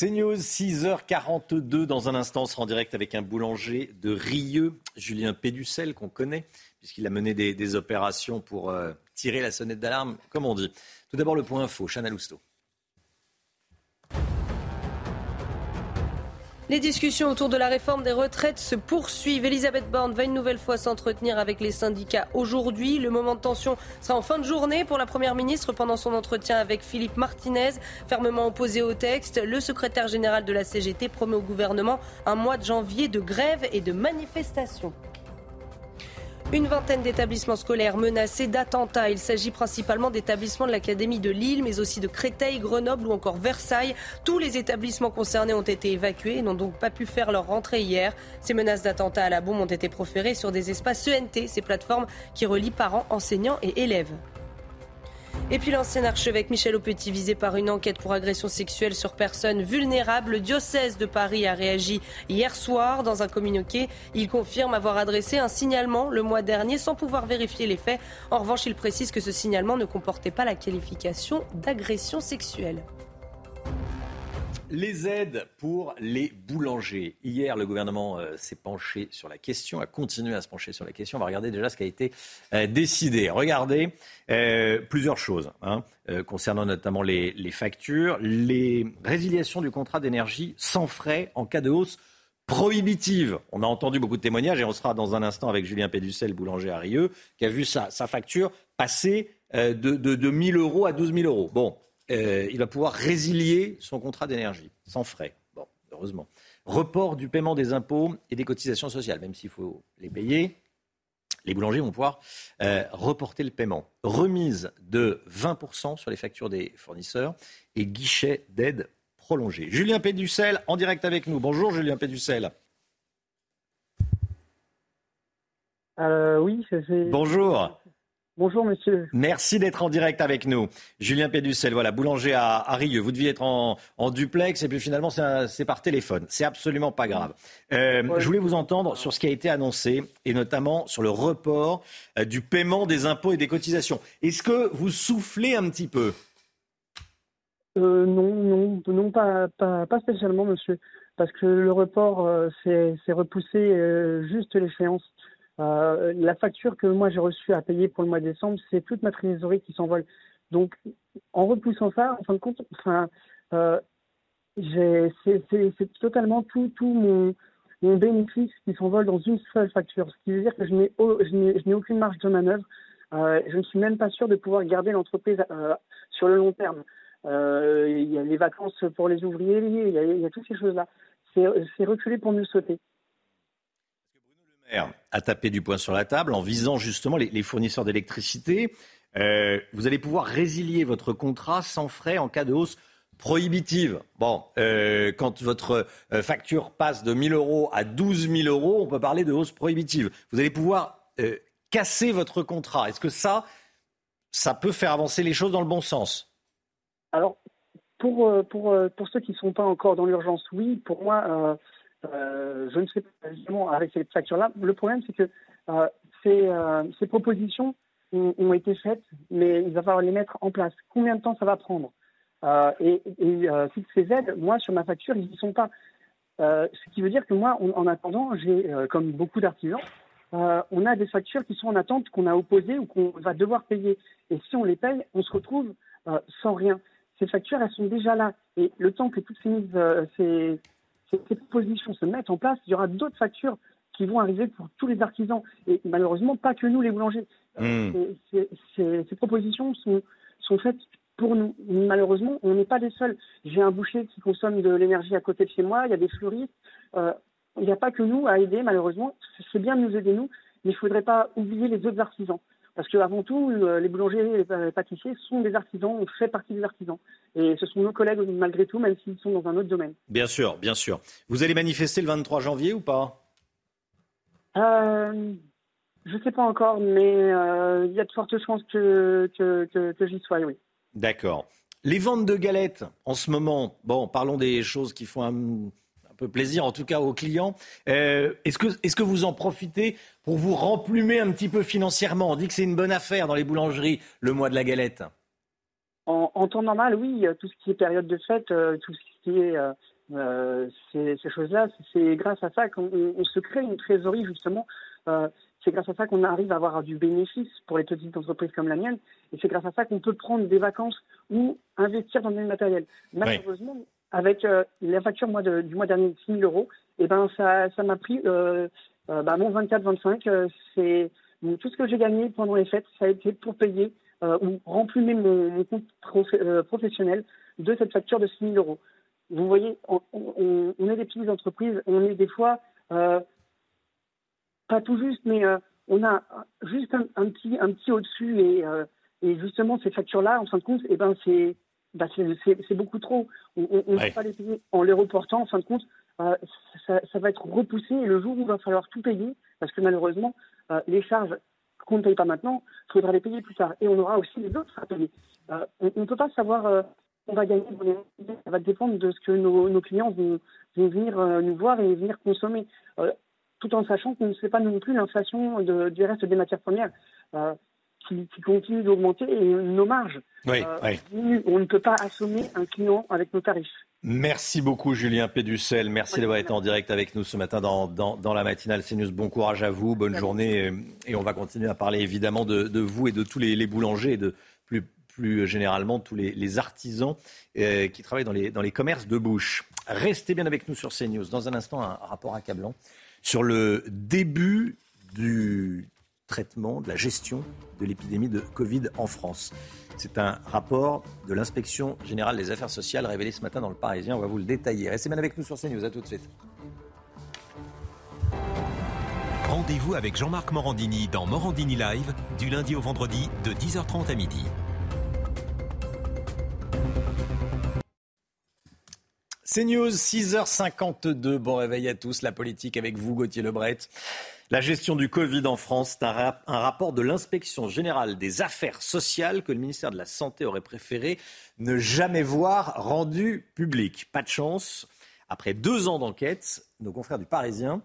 C'est News, 6h42. Dans un instant, on sera en direct avec un boulanger de Rieux, Julien Péducel, qu'on connaît, puisqu'il a mené des, opérations pour euh, tirer la sonnette d'alarme, comme on dit. Tout d'abord, le point info, Chana Lousteau. Les discussions autour de la réforme des retraites se poursuivent. Elisabeth Borne va une nouvelle fois s'entretenir avec les syndicats aujourd'hui. Le moment de tension sera en fin de journée pour la Première ministre pendant son entretien avec Philippe Martinez, fermement opposé au texte. Le secrétaire général de la CGT promet au gouvernement un mois de janvier de grève et de manifestation. Une vingtaine d'établissements scolaires menacés d'attentats. Il s'agit principalement d'établissements de l'Académie de Lille, mais aussi de Créteil, Grenoble ou encore Versailles. Tous les établissements concernés ont été évacués et n'ont donc pas pu faire leur rentrée hier. Ces menaces d'attentats à la bombe ont été proférées sur des espaces ENT, ces plateformes qui relient parents, enseignants et élèves. Et puis l'ancien archevêque Michel Aupetit, visé par une enquête pour agression sexuelle sur personnes vulnérables, le diocèse de Paris a réagi hier soir dans un communiqué. Il confirme avoir adressé un signalement le mois dernier sans pouvoir vérifier les faits. En revanche, il précise que ce signalement ne comportait pas la qualification d'agression sexuelle. Les aides pour les boulangers. Hier, le gouvernement euh, s'est penché sur la question, a continué à se pencher sur la question. On va regarder déjà ce qui a été euh, décidé. Regardez euh, plusieurs choses hein, concernant notamment les, factures, les résiliations du contrat d'énergie sans frais en cas de hausse prohibitive. On a entendu beaucoup de témoignages et on sera dans un instant avec Julien Péducel, boulanger à Rieux, qui a vu sa, sa facture passer de, de, de 1000 euros à 12 000 euros. Bon, euh, il va pouvoir résilier son contrat d'énergie sans frais. Bon, heureusement. Report du paiement des impôts et des cotisations sociales, même s'il faut les payer. Les boulangers vont pouvoir euh, reporter le paiement. Remise de 20% sur les factures des fournisseurs et guichet d'aide prolongé. Julien Péducel en direct avec nous. Bonjour Julien Péducel. Euh, oui, Bonjour. Bonjour monsieur. Merci d'être en direct avec nous. Julien Péducel, voilà, boulanger à, Rieux. Vous deviez être en, duplex et puis finalement c'est par téléphone. C'est absolument pas grave. Euh, je voulais vous entendre sur ce qui a été annoncé et notamment sur le report euh, du paiement des impôts et des cotisations. Est-ce que vous soufflez un petit peu? Euh, Non, non, non, pas, pas, spécialement monsieur. Parce que le report, c'est repoussé juste l'échéance. Euh, la facture que moi j'ai reçue à payer pour le mois de décembre, c'est toute ma trésorerie qui s'envole. Donc, en repoussant ça, en fin de compte, euh, c'est totalement tout, mon, bénéfice qui s'envole dans une seule facture. Ce qui veut dire que je n'ai aucune marge de manœuvre. Euh, je ne suis même pas sûr de pouvoir garder l'entreprise sur le long terme. Il y a les vacances pour les ouvriers, il y y a toutes ces choses-là. C'est reculer pour mieux sauter a tapé du poing sur la table en visant justement les, fournisseurs d'électricité. Euh, vous allez pouvoir résilier votre contrat sans frais en cas de hausse prohibitive. Bon, euh, quand votre euh, facture passe de 1000 euros à 12 000 euros, on peut parler de hausse prohibitive. Vous allez pouvoir casser votre contrat. Est-ce que ça, ça peut faire avancer les choses dans le bon sens? Alors, pour, pour, pour ceux qui ne sont pas encore dans l'urgence, oui. Pour moi, je ne sais pas évidemment avec cette facture-là. Le problème, c'est que ces, ces propositions ont, été faites, mais il va falloir les mettre en place. Combien de temps ça va prendre euh, Et, et euh, ces aides, moi, sur ma facture, ils n'y sont pas. Euh, ce qui veut dire que moi, en attendant, j'ai, comme beaucoup d'artisans, on a des factures qui sont en attente, qu'on a opposées ou qu'on va devoir payer. Et si on les paye, on se retrouve sans rien. Ces factures, elles sont déjà là. Et le temps que toutes ces, ces, ces propositions se mettent en place, il y aura d'autres factures qui vont arriver pour tous les artisans. Et malheureusement, pas que nous, les boulangers. Hmm. Ces, propositions sont, sont faites pour nous. Malheureusement, on n'est pas les seuls. J'ai un boucher qui consomme de l'énergie à côté de chez moi, il y a des fleuristes. Euh, il n'y a pas que nous à aider, malheureusement. C'est bien de nous aider, nous, mais il ne faudrait pas oublier les autres artisans. Parce qu'avant tout, les boulangers et les pâtissiers sont des artisans, on fait partie des artisans. Et ce sont nos collègues, malgré tout, même s'ils sont dans un autre domaine. Bien sûr, bien sûr. Vous allez manifester le 23 janvier ou pas? Euh, je ne sais pas encore, mais euh, il y a de fortes chances que, que, j'y sois, oui. D'accord. Les ventes de galettes, en ce moment, bon, parlons des choses qui font un, peu plaisir, en tout cas aux clients. Euh, est-ce, que, est-ce que vous en profitez pour vous remplumer un petit peu financièrement? On dit que c'est une bonne affaire dans les boulangeries, le mois de la galette. En, temps normal, oui, tout ce qui est période de fête, tout ce qui est euh, ces, ces choses-là, c'est grâce à ça qu'on on se crée une trésorerie justement. Euh, c'est grâce à ça qu'on arrive à avoir du bénéfice pour les petites entreprises comme la mienne, et c'est grâce à ça qu'on peut prendre des vacances ou investir dans du matériel. Malheureusement, avec euh, la facture du mois dernier de 6 000 euros, et eh ben ça, m'a pris euh, euh, bah, mon 24-25. c'est tout ce que j'ai gagné pendant les fêtes, ça a été pour payer ou remplumer mon, compte professionnel de cette facture de 6 000 euros vous voyez, on, est des petites entreprises, on est des fois pas tout juste, mais on a juste un, petit, un petit au-dessus et, et, justement ces factures-là, en fin de compte, eh ben c'est bah c'est beaucoup trop. On ne peut pas les payer en les reportant. En fin de compte, ça, ça, va être repoussé et le jour où il va falloir tout payer, parce que malheureusement, les charges qu'on ne paye pas maintenant, il faudra les payer plus tard. Et on aura aussi les autres à payer. on ne peut pas savoir on va gagner Ça va dépendre de ce que nos, clients vont, venir euh, nous voir et venir consommer. Euh, tout en sachant qu'on ne sait pas non plus l'inflation du reste des matières premières. Euh, qui, continue d'augmenter et nos marges. Oui, On ne peut pas assommer un client avec nos tarifs. Merci beaucoup Julien Péducel. Merci d'avoir été en direct avec nous ce matin dans, dans, la matinale CNews. Bon courage à vous, bonne journée. Et on va continuer à parler évidemment de, vous et de tous les, les boulangers et de plus, plus généralement tous les, artisans euh, qui travaillent dans les, dans les commerces de bouche. Restez bien avec nous sur CNews. Dans un instant, un rapport accablant sur le début du traitement, de la gestion de l'épidémie de Covid en France. C'est un rapport de l'inspection générale des affaires sociales révélé ce matin dans le Parisien. On va vous le détailler. Restez bien avec nous sur CNews. À tout de suite. Rendez-vous avec Jean-Marc Morandini dans Morandini Live du lundi au vendredi de 10h30 à midi. C'est News, 6h52. Bon réveil à tous. La politique avec vous, Gauthier Lebret. La gestion du Covid en France, c'est un, rapport de l'inspection générale des affaires sociales que le ministère de la Santé aurait préféré ne jamais voir rendu public. Pas de chance. Après deux ans d'enquête, nos confrères du Parisien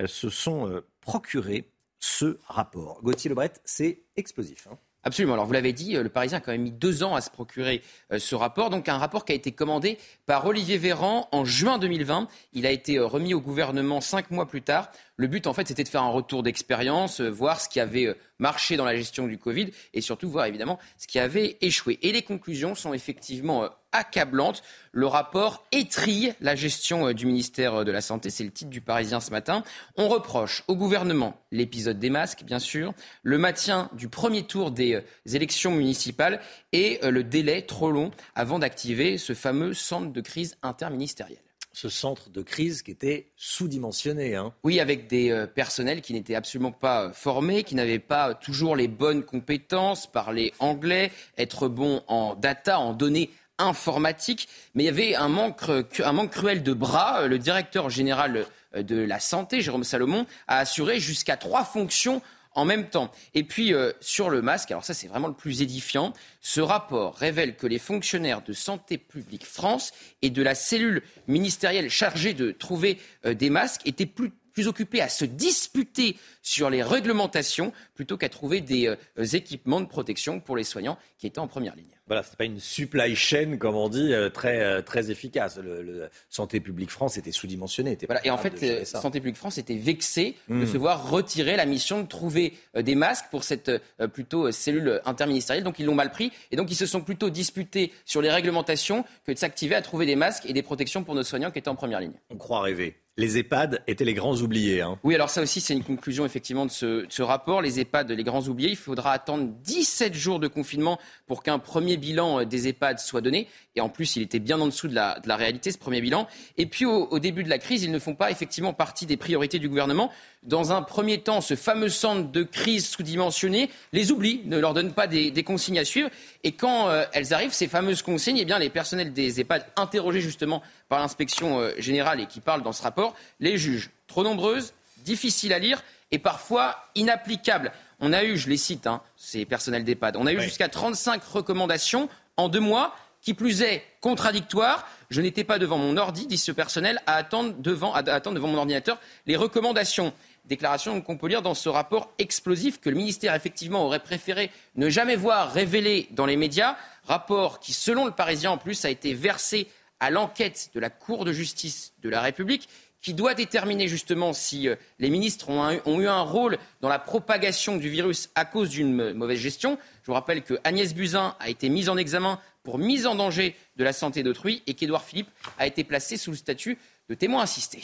euh, se sont euh, procurés ce rapport. Gauthier Lebret, c'est explosif. Hein. Absolument. Alors vous l'avez dit, euh, le Parisien a quand même mis deux ans à se procurer euh, ce rapport. Donc un rapport qui a été commandé par Olivier Véran en juin 2020. Il a été remis au gouvernement cinq mois plus tard. Le but, en fait, c'était de faire un retour d'expérience, voir ce qui avait marché dans la gestion du Covid et surtout voir évidemment ce qui avait échoué. Et les conclusions sont effectivement accablante. Le rapport étrille la gestion euh, du ministère euh, de la Santé, c'est le titre du Parisien ce matin. On reproche au gouvernement l'épisode des masques, bien sûr, le maintien du premier tour des euh, élections municipales et le délai trop long avant d'activer ce fameux centre de crise interministériel ce centre de crise qui était sous-dimensionné. Hein. Oui, avec des personnels qui n'étaient absolument pas formés, qui n'avaient pas toujours les bonnes compétences, parler anglais, être bon en data, en données informatique, mais il y avait un manque cruel de bras. Le directeur général de la santé, Jérôme Salomon, a assuré jusqu'à trois fonctions en même temps. Et puis euh, sur le masque, alors ça c'est vraiment le plus édifiant, ce rapport révèle que les fonctionnaires de Santé publique France et de la cellule ministérielle chargée de trouver euh, des masques étaient plus occupés à se disputer sur les réglementations plutôt qu'à trouver des euh, équipements de protection pour les soignants qui étaient en première ligne. Voilà, c'est pas une supply chain, comme on dit, euh, très, euh, très efficace. Le, Santé publique France était sous-dimensionné. Voilà, et en fait, Santé publique France était vexée de hmm. se voir retirer la mission de trouver des masques pour cette plutôt cellule interministérielle. Donc ils l'ont mal pris et donc ils se sont plutôt disputés sur les réglementations que de s'activer à trouver des masques et des protections pour nos soignants qui étaient en première ligne. On croit rêver les EHPAD étaient les grands oubliés. Hein. Oui, alors ça aussi, c'est une conclusion effectivement de ce, rapport. Les EHPAD, les grands oubliés, il faudra attendre 17 jours de confinement pour qu'un premier bilan euh, des EHPAD soit donné. Et en plus, il était bien en dessous de la, réalité, ce premier bilan. Et puis, au, début de la crise, ils ne font pas effectivement partie des priorités du gouvernement. Dans un premier temps, ce fameux centre de crise sous-dimensionné les oublie, ne leur donne pas des, consignes à suivre. Et quand euh, elles arrivent, ces fameuses consignes, eh bien, les personnels des EHPAD, interrogés justement par l'inspection euh, générale et qui parlent dans ce rapport, les jugent trop nombreuses, difficiles à lire et parfois inapplicables. On a eu, je les cite, hein, ces personnels d'EHPAD, on a eu jusqu'à 35 recommandations en deux mois, qui plus est contradictoires. Je n'étais pas devant mon ordi, dit ce personnel, à attendre devant, à attendre devant mon ordinateur les recommandations. Déclaration qu'on peut lire dans ce rapport explosif que le ministère effectivement aurait préféré ne jamais voir révélé dans les médias. Rapport qui, selon le Parisien en plus, a été versé à l'enquête de la Cour de justice de la République qui doit déterminer justement si euh, les ministres ont, eu un rôle dans la propagation du virus à cause d'une mauvaise gestion. Je vous rappelle que Agnès Buzyn a été mise en examen pour mise en danger de la santé d'autrui et qu'Édouard Philippe a été placé sous le statut de témoin assisté.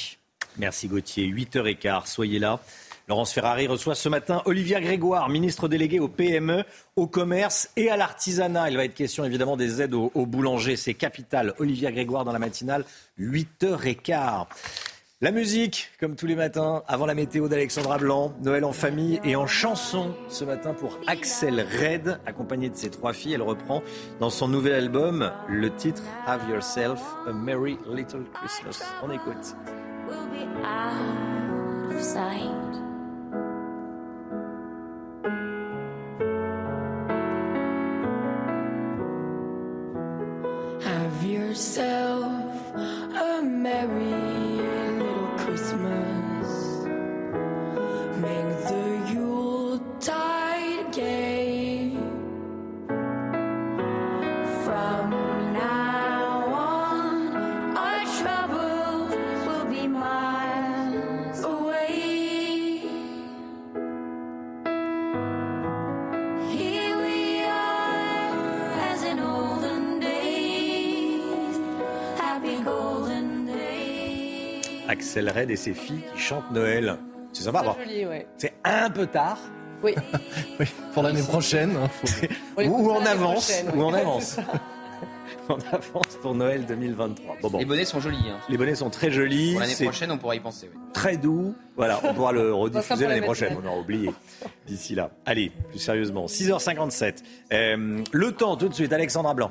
Merci Gauthier. 8h15, soyez là. Laurence Ferrari reçoit ce matin Olivia Grégoire, ministre déléguée au PME, au commerce et à l'artisanat. Il va être question évidemment des aides aux, boulangers. C'est capital. Olivia Grégoire dans la matinale, 8h15. La musique, comme tous les matins, avant la météo d'Alexandra Blanc, Noël en famille et en chanson ce matin pour Axel Red, accompagnée de ses trois filles. Elle reprend dans son nouvel album le titre Have Yourself a Merry Little Christmas. On écoute. Axel Red et ses filles qui chantent Noël. C'est sympa. C'est un peu tard. Oui. pour l'année prochaine. Hein, ou, on avance. Ou on avance. on avance pour Noël 2023. Les bonnets sont jolis. Hein. Les bonnets sont très jolis. Pour l'année prochaine, on pourra y penser. Très doux. Voilà, on pourra le rediffuser l'année prochaine. On aura oublié d'ici là. Allez, plus sérieusement. 6h57. Euh, le temps, tout de suite, Alexandra Blanc.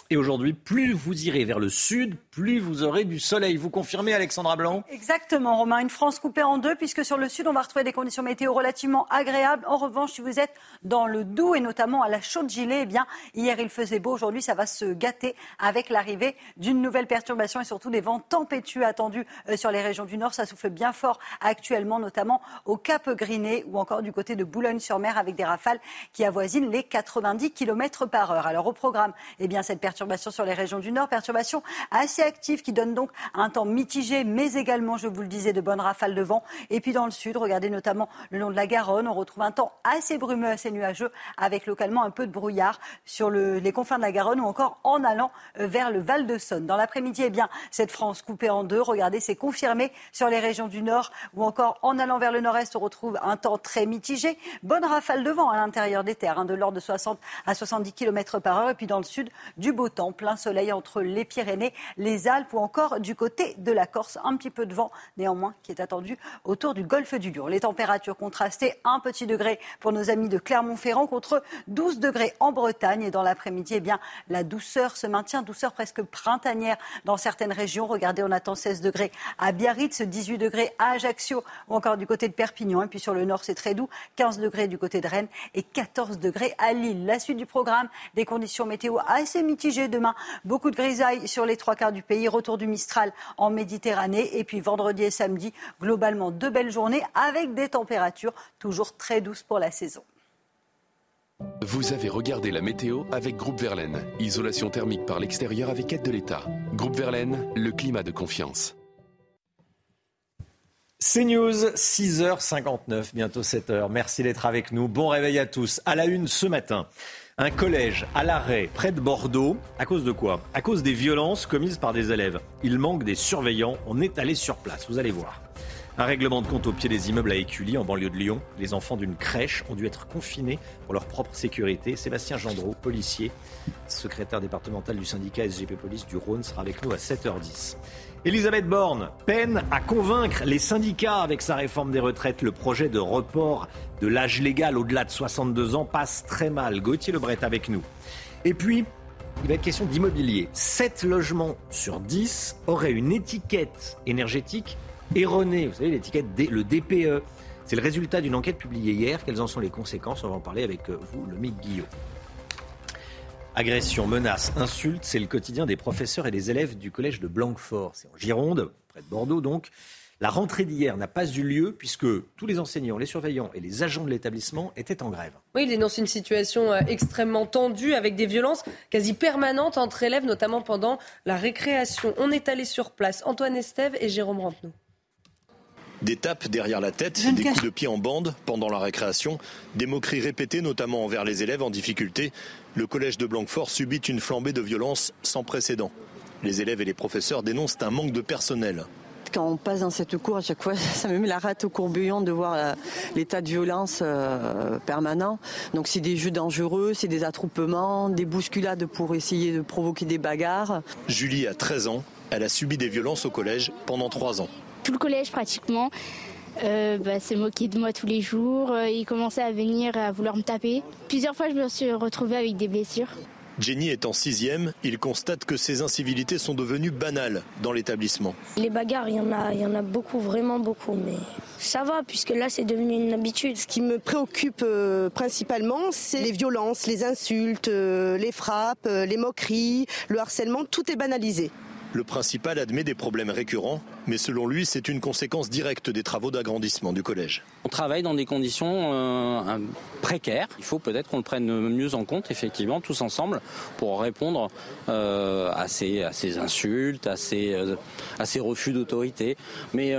et aujourd'hui, plus vous irez vers le sud, plus vous aurez du soleil. Vous confirmez, Alexandra Blanc Exactement, Romain. Une France coupée en deux, puisque sur le sud, on va retrouver des conditions météo relativement agréables. En revanche, si vous êtes dans le Doubs et notamment à la Chaude-Gilet, eh bien, hier il faisait beau. Aujourd'hui, ça va se gâter avec l'arrivée d'une nouvelle perturbation et surtout des vents tempétueux attendus euh, sur les régions du nord. Ça souffle bien fort actuellement, notamment au Cap Griné ou encore du côté de Boulogne-sur-Mer avec des rafales qui avoisinent les 90 km par heure. Alors, au programme, eh bien, cette perturbation sur les régions du nord, perturbation assez active qui donne donc un temps mitigé, mais également, je vous le disais, de bonnes rafales de vent. Et puis dans le sud, regardez notamment le long de la Garonne, on retrouve un temps assez brumeux, assez nuageux, avec localement un peu de brouillard sur les confins de la Garonne ou encore en allant euh, vers le Val de Saône. Dans l'après-midi, eh bien, cette France coupée en deux, regardez, c'est confirmé sur les régions du nord ou encore en allant vers le nord-est, on retrouve un temps très mitigé. Bonne rafale de vent à l'intérieur des terres, hein, de l'ordre de 60 à 70 km par heure. Et puis dans le sud, du beau temps, plein soleil entre les Pyrénées, les Alpes ou encore du côté de la Corse. Un petit peu de vent néanmoins qui est attendu autour du golfe du Lion. Les températures contrastées, un petit degré pour nos amis de Clermont-Ferrand contre 12 degrés en Bretagne. Et dans l'après-midi, eh bien, la douceur se maintient, douceur presque printanière dans certaines régions. Regardez, on attend 16 degrés à Biarritz, 18 degrés à Ajaccio ou encore du côté de Perpignan. Et puis sur le nord, c'est très doux, 15 degrés du côté de Rennes et 14 degrés à Lille. La suite du programme, des conditions météo assez mitigées demain. Beaucoup de grisailles sur les trois quarts du pays. Retour du Mistral en Méditerranée. Et puis vendredi et samedi, globalement, deux belles journées avec des températures toujours très douces pour la saison. Vous avez regardé la météo avec Groupe Verlaine. Isolation thermique par l'extérieur avec aide de l'État. Groupe Verlaine, le climat de confiance. CNews, 6h59, bientôt 7h. Merci d'être avec nous. Bon réveil à tous. À la une ce matin, un collège à l'arrêt près de Bordeaux. À cause de quoi? À cause des violences commises par des élèves. Il manque des surveillants. On est allé sur place. Vous allez voir. Un règlement de compte au pied des immeubles à Écully, en banlieue de Lyon. Les enfants d'une crèche ont dû être confinés pour leur propre sécurité. Sébastien Gendreau, policier, secrétaire départemental du syndicat SGP Police du Rhône, sera avec nous à 7h10. Elisabeth Borne peine à convaincre les syndicats avec sa réforme des retraites. Le projet de report de l'âge légal au-delà de 62 ans passe très mal. Gauthier Lebret avec nous. Et puis, il va être question d'immobilier. 7 logements sur 10 auraient une étiquette énergétique erronée. Vous savez, l'étiquette, le DPE. C'est le résultat d'une enquête publiée hier. Quelles en sont les conséquences? On va en parler avec vous, le Mick Guillaume. Agression, menaces, insultes, c'est le quotidien des professeurs et des élèves du collège de Blanquefort. C'est en Gironde, près de Bordeaux donc. La rentrée d'hier n'a pas eu lieu puisque tous les enseignants, les surveillants et les agents de l'établissement étaient en grève. Oui, il dénonce une situation euh, extrêmement tendue avec des violences quasi permanentes entre élèves, notamment pendant la récréation. On est allé sur place. Antoine Estève et Jérôme Rampenou. Des tapes derrière la tête, des coups de pied en bande pendant la récréation, des moqueries répétées notamment envers les élèves en difficulté. Le collège de Blanquefort subit une flambée de violence sans précédent. Les élèves et les professeurs dénoncent un manque de personnel. Quand on passe dans cette cour, à chaque fois, ça me met la rate au courbillon de voir l'état de violence euh, permanent. Donc c'est des jeux dangereux, c'est des attroupements, des bousculades pour essayer de provoquer des bagarres. Julie a 13 ans, elle a subi des violences au collège pendant 3 ans tout le collège pratiquement. Euh, bah, s'est moqué de moi tous les jours. Euh, il commençait à venir à vouloir me taper. Plusieurs fois, je me suis retrouvée avec des blessures. Jenny est en sixième. Il constate que ces incivilités sont devenues banales dans l'établissement. Les bagarres, il y en a, il y en a beaucoup, vraiment beaucoup, mais ça va puisque là, c'est devenu une habitude. Ce qui me préoccupe euh, principalement, c'est les violences, les insultes, euh, les frappes, euh, les moqueries, le harcèlement. Tout est banalisé. Le principal admet des problèmes récurrents, mais selon lui, c'est une conséquence directe des travaux d'agrandissement du collège. On travaille dans des conditions euh, précaires. Il faut peut-être qu'on le prenne mieux en compte, effectivement, tous ensemble, pour répondre euh, à, ces, insultes, à ces, euh, à ces refus d'autorité. Mais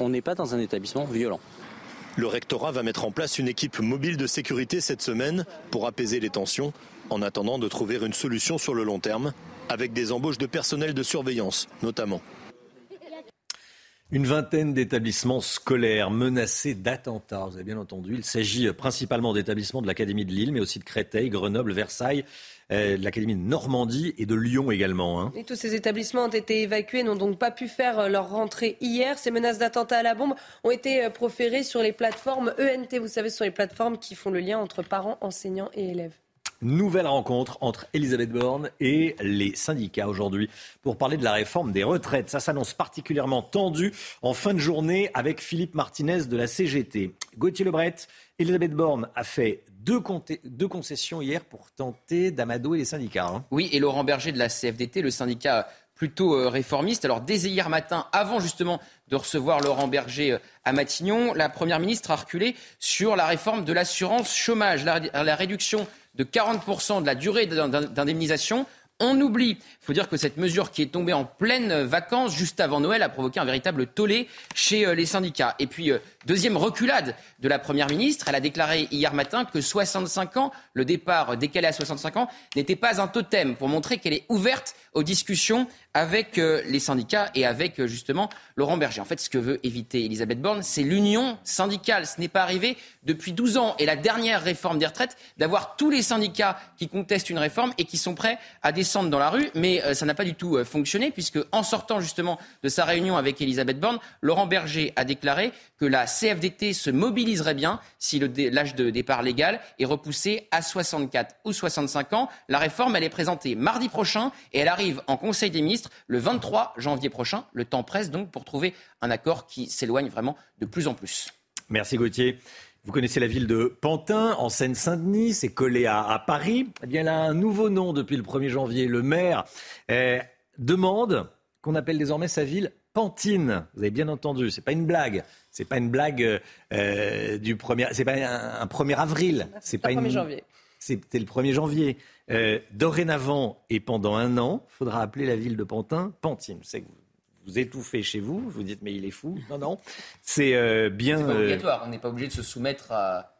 on n'est pas dans un établissement violent. Le rectorat va mettre en place une équipe mobile de sécurité cette semaine pour apaiser les tensions, en attendant de trouver une solution sur le long terme avec des embauches de personnel de surveillance notamment. Une vingtaine d'établissements scolaires menacés d'attentats, vous avez bien entendu. Il s'agit principalement d'établissements de l'Académie de Lille, mais aussi de Créteil, Grenoble, Versailles, euh, de l'Académie de Normandie et de Lyon également. Hein. Et tous ces établissements ont été évacués, n'ont donc pas pu faire euh, leur rentrée hier. Ces menaces d'attentats à la bombe ont été euh, proférées sur les plateformes ENT. Vous savez, ce sont les plateformes qui font le lien entre parents, enseignants et élèves. Nouvelle rencontre entre Elisabeth Borne et les syndicats aujourd'hui pour parler de la réforme des retraites. Ça s'annonce particulièrement tendu en fin de journée avec Philippe Martinez de la CGT. Gauthier Lebret, Elisabeth Borne a fait deux, concessions hier pour tenter d'amadouer les syndicats. Hein. Oui, et Laurent Berger de la CFDT, le syndicat plutôt euh, réformiste. Alors dès hier matin, avant justement de recevoir Laurent Berger euh, à Matignon, la Première ministre a reculé sur la réforme de l'assurance chômage, la réduction de 40% de la durée d'indemnisation. On oublie, il faut dire que cette mesure qui est tombée en pleine vacances, juste avant Noël, a provoqué un véritable tollé chez euh, les syndicats. Et puis, euh, Deuxième reculade de la Première ministre, elle a déclaré hier matin que 65 ans, le départ décalé à 65 ans, n'était pas un totem pour montrer qu'elle est ouverte aux discussions avec euh, les syndicats et avec euh, justement Laurent Berger. En fait, ce que veut éviter Elisabeth Borne, c'est l'union syndicale. Ce n'est pas arrivé depuis 12 ans. Et la dernière réforme des retraites, d'avoir tous les syndicats qui contestent une réforme et qui sont prêts à descendre dans la rue. Mais euh, ça n'a pas du tout fonctionné, puisque en sortant justement de sa réunion avec Elisabeth Borne, Laurent Berger a déclaré que la CFDT se mobiliserait bien si l'âge de départ légal est repoussé à 64 ou 65 ans. La réforme, elle est présentée mardi prochain et elle arrive en Conseil des ministres le 23 janvier prochain. Le temps presse donc pour trouver un accord qui s'éloigne vraiment de plus en plus. Merci Gauthier. Vous connaissez la ville de Pantin, en Seine-Saint-Denis, c'est collé à, Paris. Eh elle a un nouveau nom depuis le 1er janvier. Le maire eh, demande qu'on appelle désormais sa ville Pantine. Vous avez bien entendu, c'est pas une blague. C'est pas une blague euh, du premier. C'est pas un, 1er avril. C'est pas 1er janvier. C'était le 1er janvier. Euh, dorénavant et pendant un an, il faudra appeler la ville de Pantin Pantine. Sais que vous, vous étouffez chez vous, vous dites mais il est fou. Non, non, c'est euh, bien. C'est pas obligatoire, on n'est pas obligé de se soumettre à,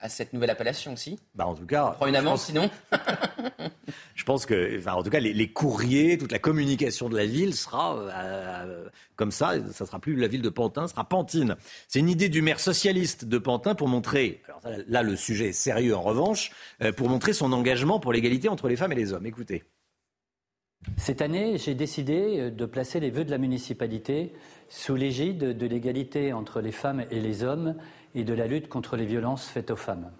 à cette nouvelle appellation aussi bah En tout cas. On prend une amende sinon Je pense que, enfin, en tout cas, les, courriers, toute la communication de la ville sera euh, comme ça. Ça sera plus la ville de Pantin, ce sera Pantine. C'est une idée du maire socialiste de Pantin pour montrer. Alors là, le sujet est sérieux en revanche, euh, pour montrer son engagement pour l'égalité entre les femmes et les hommes. Écoutez. Cette année, j'ai décidé euh, de placer les vœux de la municipalité sous l'égide de l'égalité entre les femmes et les hommes et de la lutte contre les violences faites aux femmes.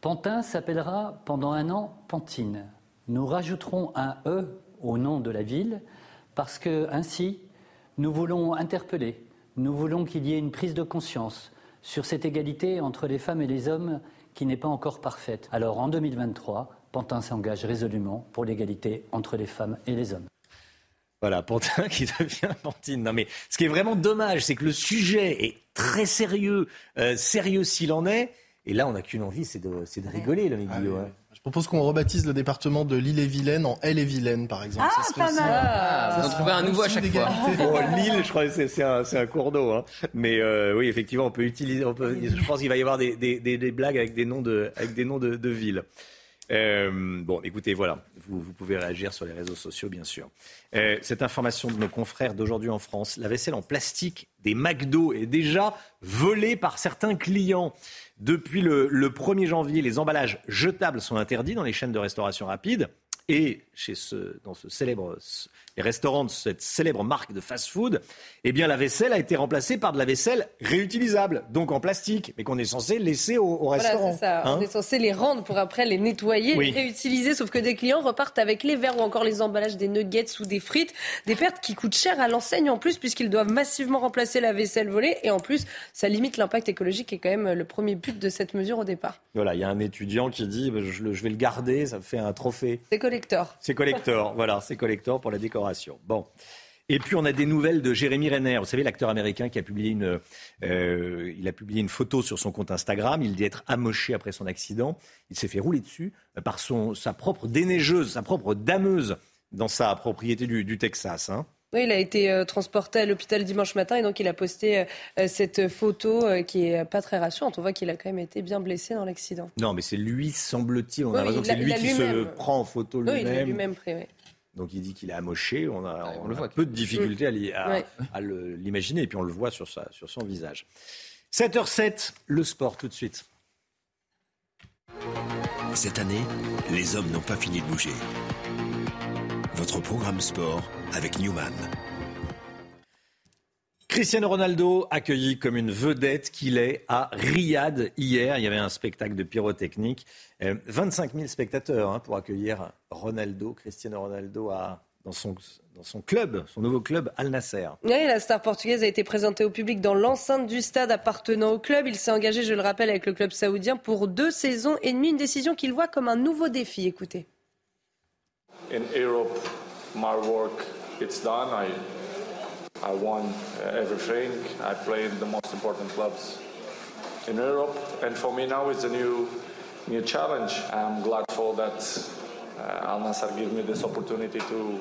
Pantin s'appellera pendant un an Pantine. Nous rajouterons un E au nom de la ville parce que ainsi, nous voulons interpeller, nous voulons qu'il y ait une prise de conscience sur cette égalité entre les femmes et les hommes qui n'est pas encore parfaite. Alors en 2023, Pantin s'engage résolument pour l'égalité entre les femmes et les hommes. Voilà, Pantin qui devient Pantine. Non mais ce qui est vraiment dommage, c'est que le sujet est très sérieux, euh, sérieux s'il en est. Et là, on n'a qu'une envie, c'est de, de, rigoler, le ah, hein. Je propose qu'on rebaptise le elle de vilaine en Elle et Vilaine, par exemple. Ah, pas mal. Ah, on trouver un nouveau à chaque fois. Oh, Lille, je crois que c'est un, un, cours d'eau. Hein. Mais euh, oui, effectivement, on peut utiliser. On peut, je pense qu'il va y avoir des, des, des, blagues avec des noms de, avec des noms de, de villes. Euh, bon, écoutez, voilà, vous, pouvez réagir sur les réseaux sociaux, bien sûr. Euh, cette information de nos confrères d'aujourd'hui en France, la vaisselle en plastique des McDo est déjà volée par certains clients. Depuis le, le 1er janvier, les emballages jetables sont interdits dans les chaînes de restauration rapide. Et chez ce, dans ce célèbre les restaurants de cette célèbre marque de fast-food, eh bien la vaisselle a été remplacée par de la vaisselle réutilisable, donc en plastique, mais qu'on est censé laisser au, au restaurant. Voilà, ça. On hein est censé les rendre pour après les nettoyer, les réutiliser, sauf que des clients repartent avec les verres ou encore les emballages des nuggets ou des frites, des pertes qui coûtent cher à l'enseigne en plus, puisqu'ils doivent massivement remplacer la vaisselle volée, et en plus, ça limite l'impact écologique, qui est quand même le premier but de cette mesure au départ. Voilà, il y a un étudiant qui dit, je, je vais le garder, ça fait un trophée. C'est collector. C'est collector, voilà, c'est collector pour la décoration. Bon. Et puis on a des nouvelles de Jérémy Renner, vous savez l'acteur américain qui a publié une, euh, il a publié une photo sur son compte Instagram. Il dit être amoché après son accident. Il s'est fait rouler dessus par son, sa propre déneigeuse, sa propre dameuse dans sa propriété du, Texas. Hein. Oui, il a été euh, transporté à l'hôpital dimanche matin et donc il a posté euh, cette photo qui est pas très rassurante. On voit qu'il a quand même été bien blessé dans l'accident. Non, mais c'est lui, semble-t-il. On a raison c'est lui qui se prend en photo lui-même. Oui, il lui-même pris, oui. Donc il dit qu'il est amoché. On a, on a peu de difficulté à, l'imaginer. Et puis on le voit sur, sa, sur son visage. 7h07, le sport tout de suite. Cette année, les hommes n'ont pas fini de bouger. Votre programme sport avec Newman. Cristiano Ronaldo accueilli comme une vedette qu'il est à Riyad hier. Il y avait un spectacle de pyrotechnique. 25 euh, 000 spectateurs hein, pour accueillir Ronaldo, Cristiano Ronaldo dans, son, dans son club, son nouveau club Al Nasser. Oui, la star portugaise a été présentée au public dans l'enceinte du stade appartenant au club. Il s'est engagé, je le rappelle, avec le club saoudien pour deux saisons et demie, une décision qu'il voit comme un nouveau défi. Écoutez. In Europe, my work, it's done. I I won uh, everything. I played the most important clubs in Europe, and for me now it's a new new challenge. I'm glad for that uh, Al Nassr gave me this opportunity to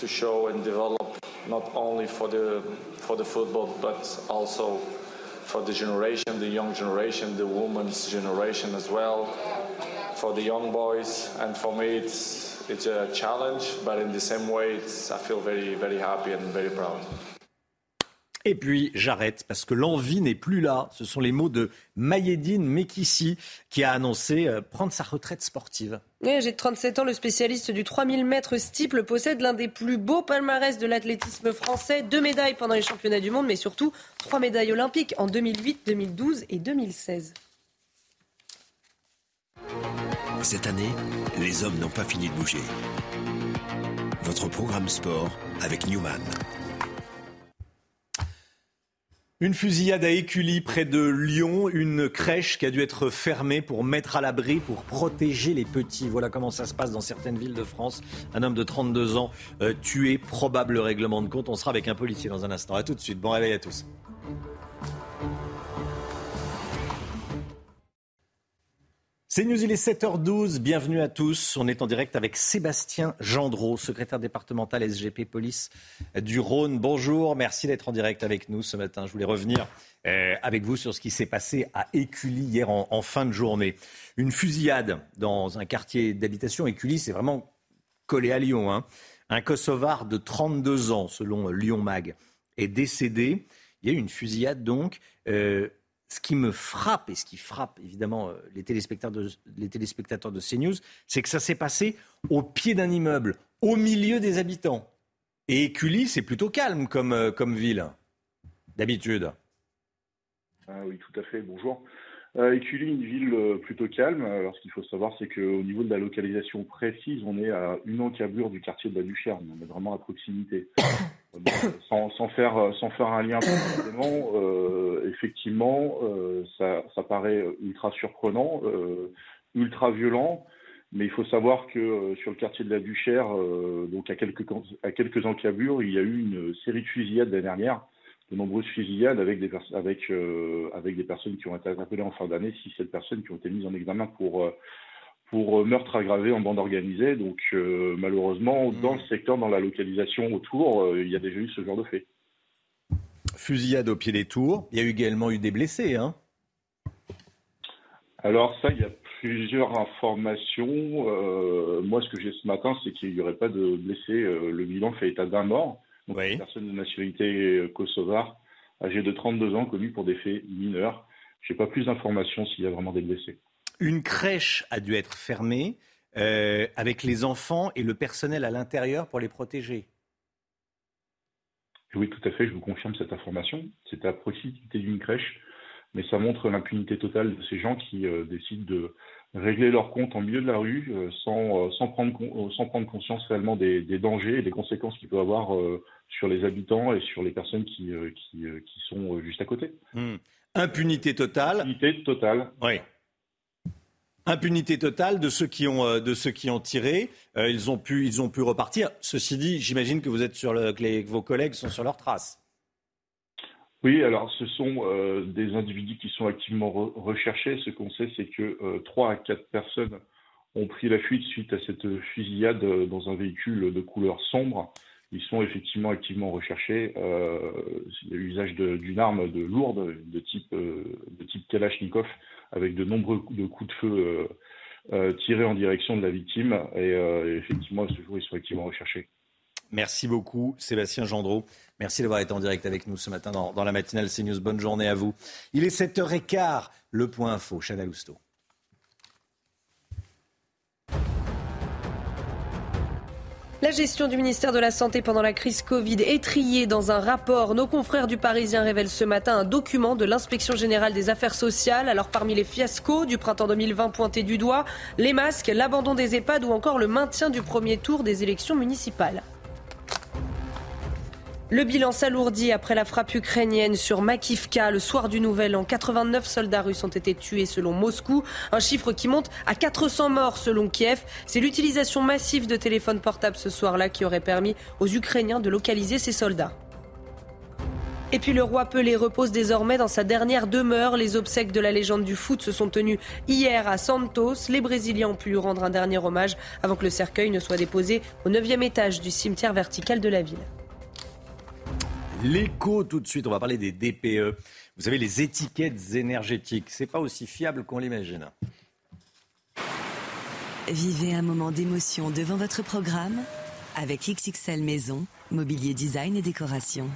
to show and develop not only for the for the football but also for the generation, the young generation, the women's generation as well, for the young boys, and for me it's it's a challenge, but in the same way, it's, I feel very very happy and very proud. Et puis j'arrête parce que l'envie n'est plus là. Ce sont les mots de Mayedine Mekissi qui a annoncé euh, prendre sa retraite sportive. Oui, j'ai 37 ans, le spécialiste du 3000 mètres steeple possède l'un des plus beaux palmarès de l'athlétisme français. Deux médailles pendant les championnats du monde, mais surtout trois médailles olympiques en 2008, 2012 et 2016. Cette année, les hommes n'ont pas fini de bouger. Votre programme sport avec Newman. Une fusillade à Écully, près de Lyon, une crèche qui a dû être fermée pour mettre à l'abri, pour protéger les petits. Voilà comment ça se passe dans certaines villes de France. Un homme de 32 ans euh, tué, probable règlement de compte. On sera avec un policier dans un instant. A tout de suite. Bon réveil à tous. C'est News, il est 7h12. Bienvenue à tous. On est en direct avec Sébastien Gendreau, secrétaire départemental SGP Police du Rhône. Bonjour, merci d'être en direct avec nous ce matin. Je voulais revenir euh, avec vous sur ce qui s'est passé à Écully hier en, fin de journée. Une fusillade dans un quartier d'habitation. Écully, c'est vraiment collé à Lyon. Hein. Un Kosovar de 32 ans, selon Lyon Mag, est décédé. Il y a eu une fusillade donc. Euh, ce qui me frappe et ce qui frappe évidemment les téléspectateurs de, les téléspectateurs de CNews, c'est que ça s'est passé au pied d'un immeuble, au milieu des habitants. Et Écully, c'est plutôt calme comme, comme ville, d'habitude. Ah oui, tout à fait. Bonjour. Euh, une ville plutôt calme. Alors, ce qu'il faut savoir, c'est qu'au niveau de la localisation précise, on est à une encablure du quartier de la Duchère. On est vraiment à proximité. Sans, faire, sans faire un lien euh, effectivement, euh, ça, ça, paraît ultra surprenant, euh, ultra violent, mais il faut savoir que sur le quartier de la Duchère, donc à quelques, à quelques encablures, il y a eu une série de fusillades l'année dernière, de nombreuses fusillades avec des, avec, avec des personnes qui ont été appelées en fin d'année, 6-7 personnes qui ont été mises en examen pour pour meurtre aggravé en bande organisée. Donc euh, malheureusement, mmh. dans le secteur, dans la localisation autour, euh, il y a déjà eu ce genre de fait. Fusillade au pied des tours. Il y a également eu des blessés. Hein Alors ça, il y a plusieurs informations. Euh, moi, ce que j'ai ce matin, c'est qu'il n'y aurait pas de blessés. le bilan fait état d'un mort. Donc oui. une personne de nationalité kosovare, âgée de 32 ans, connue pour des faits mineurs. Je n'ai pas plus d'informations s'il y a vraiment des blessés. Une crèche a dû être fermée euh, avec les enfants et le personnel à l'intérieur pour les protéger. Oui, tout à fait, je vous confirme cette information. C'était à proximité d'une crèche, mais ça montre l'impunité totale de ces gens qui euh, décident de régler leur compte en milieu de la rue euh, sans, sans, prendre, sans prendre conscience réellement des, des dangers et des conséquences qu'il peut avoir sur les habitants et sur les personnes qui, qui, qui sont juste à côté. Mmh. Impunité totale. Impunité totale. Oui. Impunité totale de ceux qui ont, de ceux qui ont tiré. Euh, ils, ont pu, ils ont pu repartir. Ceci dit, j'imagine que, vous êtes sur que, vos collègues sont sur leurs traces. Oui, alors ce sont euh, des individus qui sont activement re recherchés. Ce qu'on sait, c'est que euh, 3 à 4 personnes ont pris la fuite suite à cette fusillade dans un véhicule de couleur sombre. Ils sont effectivement activement recherchés. Euh, l'usage d'une arme de lourde de type, de type Kalachnikov avec de nombreux coups de feu euh, euh, tirés en direction de la victime. Et, euh, effectivement, à ce jour, ils sont activement recherchés. Merci beaucoup, Sébastien Gendreau. Merci d'avoir été en direct avec nous ce matin dans, dans la matinale CNews. Bonne journée à vous. Il est 7h15, le point info, Chanel Housteau. La gestion du ministère de la Santé pendant la crise Covid est triée dans un rapport. Nos confrères du Parisien révèlent ce matin un document de l'inspection générale des affaires sociales. Alors parmi les fiascos du printemps 2020 pointés du doigt, les masques, l'abandon des EHPAD ou encore le maintien du premier tour des élections municipales. Le bilan s'alourdit après la frappe ukrainienne sur Makivka le soir du Nouvel An. 89 soldats russes ont été tués selon Moscou, un chiffre qui monte à 400 morts selon Kiev. C'est l'utilisation massive de téléphones portables ce soir-là qui aurait permis aux Ukrainiens de localiser ces soldats. Et puis le roi Pelé repose désormais dans sa dernière demeure. Les obsèques de la légende du foot se sont tenues hier à Santos. Les Brésiliens ont pu lui rendre un dernier hommage avant que le cercueil ne soit déposé au 9e étage du cimetière vertical de la ville. L'écho tout de suite, on va parler des DPE. Vous savez, les étiquettes énergétiques, c'est pas aussi fiable qu'on l'imagine. Vivez un moment d'émotion devant votre programme avec XXL Maison, mobilier design et décoration.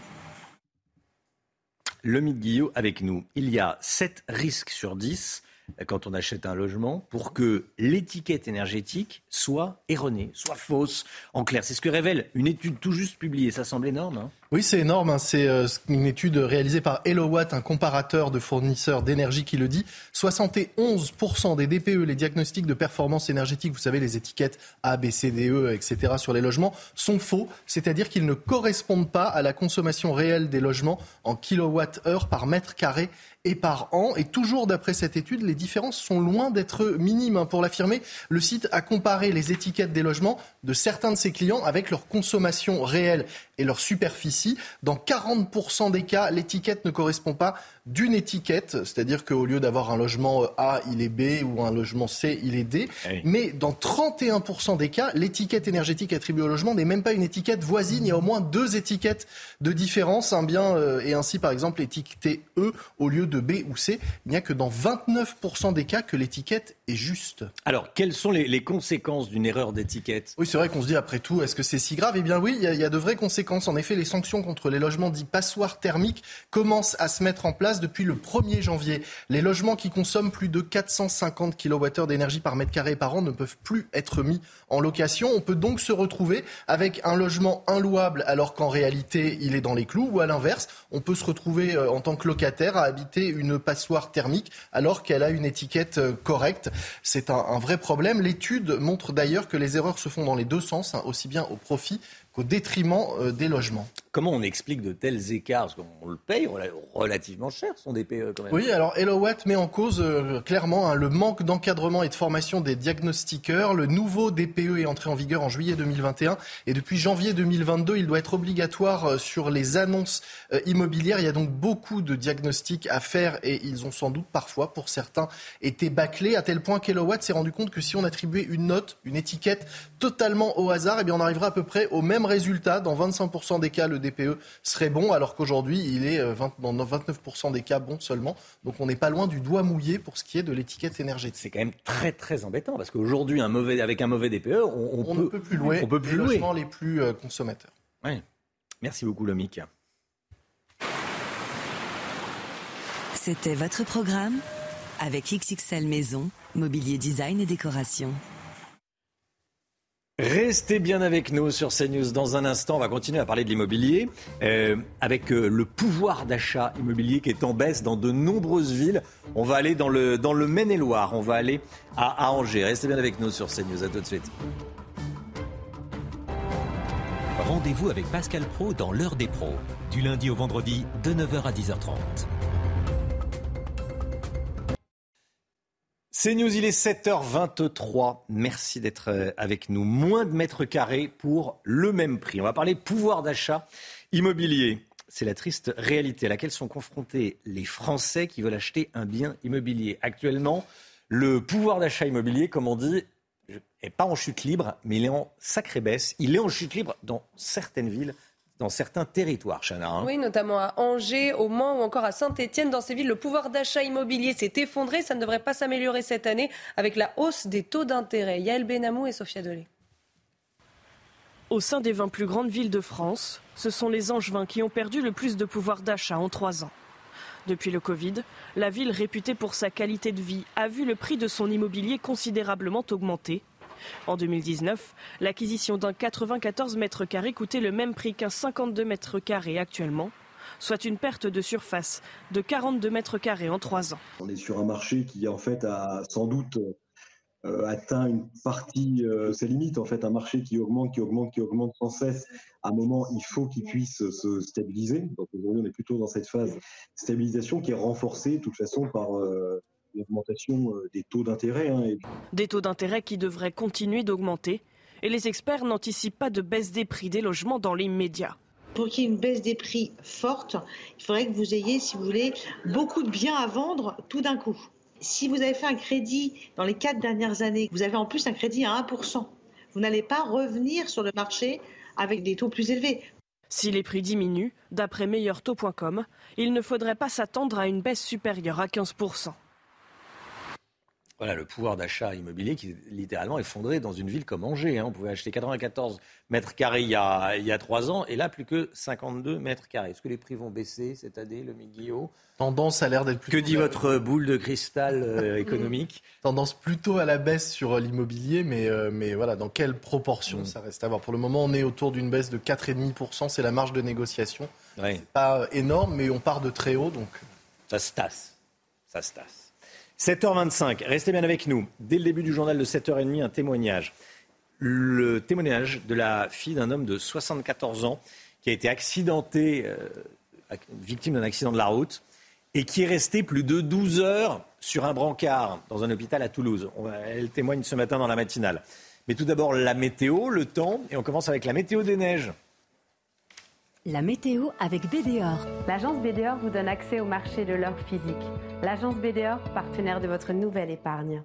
Le Guillot avec nous. Il y a 7 risques sur 10 quand on achète un logement pour que l'étiquette énergétique soit erronée, soit fausse. En clair, c'est ce que révèle une étude tout juste publiée. Ça semble énorme. Hein oui, c'est énorme. Hein. C'est euh, une étude réalisée par Elowatt, un comparateur de fournisseurs d'énergie qui le dit. 71% des DPE, les diagnostics de performance énergétique, vous savez, les étiquettes A, B, C, D, E, etc. sur les logements, sont faux. C'est-à-dire qu'ils ne correspondent pas à la consommation réelle des logements en kilowattheure par mètre carré et par an. Et toujours d'après cette étude, les différences sont loin d'être minimes. Pour l'affirmer, le site a comparé les étiquettes des logements de certains de ses clients avec leur consommation réelle et leur superficie. Dans 40% des cas, l'étiquette ne correspond pas d'une étiquette, c'est-à-dire qu'au lieu d'avoir un logement A, il est B ou un logement C, il est D. Eh Mais dans 31% des cas, l'étiquette énergétique attribuée au logement n'est même pas une étiquette voisine. Il y a au moins deux étiquettes de différence. Un bien euh, est ainsi, par exemple, étiqueté E au lieu de B ou C. Il n'y a que dans 29% des cas que l'étiquette est juste. Alors, quelles sont les, conséquences d'une erreur d'étiquette? Oui, c'est vrai qu'on se dit après tout, est-ce que c'est si grave? Eh bien oui, il y, y a de vraies conséquences. En effet, les sanctions contre les logements dits passoires thermiques commencent à se mettre en place depuis le 1er janvier. Les logements qui consomment plus de 450 kWh d'énergie par mètre carré par an ne peuvent plus être mis en location. On peut donc se retrouver avec un logement inlouable alors qu'en réalité il est dans les clous ou à l'inverse, on peut se retrouver euh, en tant que locataire à habiter une passoire thermique alors qu'elle a une étiquette euh, correcte. C'est un, vrai problème. L'étude montre d'ailleurs que les erreurs se font dans les deux sens, hein, aussi bien au profit qu'au détriment euh, des logements. Comment on explique de tels écarts? Parce qu'on le paye relativement cher, son DPE quand même. Oui, alors Elowatt met en cause euh, clairement hein, le manque d'encadrement et de formation des diagnostiqueurs. Le nouveau DPE est entré en vigueur en juillet 2021 et depuis janvier 2022, il doit être obligatoire euh, sur les annonces immobilières. Il y a donc beaucoup de diagnostics à faire et ils ont sans doute parfois, pour certains, été bâclés à tel point qu'Elowatt s'est rendu compte que si on attribuait une note, une étiquette totalement au hasard, eh bien on arriverait à peu près au même résultat. Dans 25% des cas, le DPE serait bon, alors qu'aujourd'hui, il est euh, dans 29% des cas bon seulement. Donc on n'est pas loin du doigt mouillé pour ce qui est de l'étiquette énergétique. C'est quand même très très embêtant, parce qu'aujourd'hui, un mauvais, avec un mauvais DPE, on, on, ne peut plus louer on peut plus les louer. logements les plus euh, consommateurs. Oui. Merci beaucoup, Lomic. C'était votre programme avec XXL Maison, mobilier design et décoration. Restez bien avec nous sur CNews. Dans un instant, on va continuer à parler de l'immobilier euh, avec euh, le pouvoir d'achat immobilier qui est en baisse dans de nombreuses villes. On va aller dans le, dans le Maine-et-Loire, on va aller à, à Angers. Restez bien avec nous sur CNews. À tout de suite. Rendez-vous avec Pascal Pro dans l'heure des pros, du lundi au vendredi de 9h à 10h30. C'est News, il est 7h23. Merci d'être euh, avec nous. Moins de mètres carrés pour le même prix. On va parler pouvoir d'achat immobilier. C'est la triste réalité à laquelle sont confrontés les Français qui veulent acheter un bien immobilier. Actuellement, le pouvoir d'achat immobilier, comme on dit, n'est pas en chute libre, mais il est en sacrée baisse. Il est en chute libre dans certaines villes dans certains territoires, Chana. Hein. Oui, notamment à Angers, au Mans ou encore à Saint-Etienne. Dans ces villes, le pouvoir d'achat immobilier s'est effondré. Ça ne devrait pas s'améliorer cette année avec la hausse des taux d'intérêt. Yael Benamou et Sophia Dolé. Au sein des 20 plus grandes villes de France, ce sont les Angevins qui ont perdu le plus de pouvoir d'achat en trois ans. Depuis le Covid, la ville réputée pour sa qualité de vie a vu le prix de son immobilier considérablement augmenter en 2019, l'acquisition d'un 94 mètres carrés coûtait le même prix qu'un 52 mètres carrés actuellement soit une perte de surface de 42 mètres carrés en trois ans. On est sur un marché qui en fait a sans doute euh, atteint une partie euh, ses limites. En fait, un marché qui augmente, qui augmente, qui augmente sans cesse. À un moment, il faut qu'il puisse se stabiliser. Donc aujourd'hui, on est plutôt dans cette phase de stabilisation qui est renforcée de toute façon par euh, l'augmentation euh, des taux d'intérêt. Hein, des taux d'intérêt qui devraient continuer d'augmenter et les experts n'anticipent pas de baisse des prix des logements dans l'immédiat. Pour qu'il y ait une baisse des prix forte, il faudrait que vous ayez, si vous voulez, beaucoup de biens à vendre tout d'un coup. Si vous avez fait un crédit dans les quatre dernières années, vous avez en plus un crédit à 1%, vous n'allez pas revenir sur le marché avec des taux plus élevés. Si les prix diminuent, d'après meilleurtaux.com, il ne faudrait pas s'attendre à une baisse supérieure à 15%. Voilà le pouvoir d'achat immobilier qui est littéralement effondré dans une ville comme Angers. Hein. On pouvait acheter 94 mètres carrés il y, a, il y a 3 ans et là plus que 52 mètres carrés. Est-ce que les prix vont baisser cette année, le Guillaume Tendance a l'air d'être Que dit votre boule de cristal euh, économique? Tendance plutôt à la baisse sur l'immobilier, mais, euh, mais voilà, dans quelle proportion Mm. ça reste à voir? Pour le moment, on est autour d'une baisse de 4,5%, c'est la marge de négociation. Ouais. C'est pas énorme, mais on part de très haut, donc Ça se tasse. Ça se tasse. 7h25, restez bien avec nous. Dès le début du journal de 7h30, un témoignage. Le témoignage de la fille d'un homme de 74 ans qui a été accidenté, euh, victime d'un accident de la route, et qui est resté plus de 12 heures sur un brancard dans un hôpital à Toulouse. Elle témoigne ce matin dans la matinale. Mais tout d'abord, la météo, le temps, et on commence avec la météo des neiges. La météo avec BDOR. L'agence BDOR vous donne accès au marché de l'or physique. L'agence BDOR, partenaire de votre nouvelle épargne.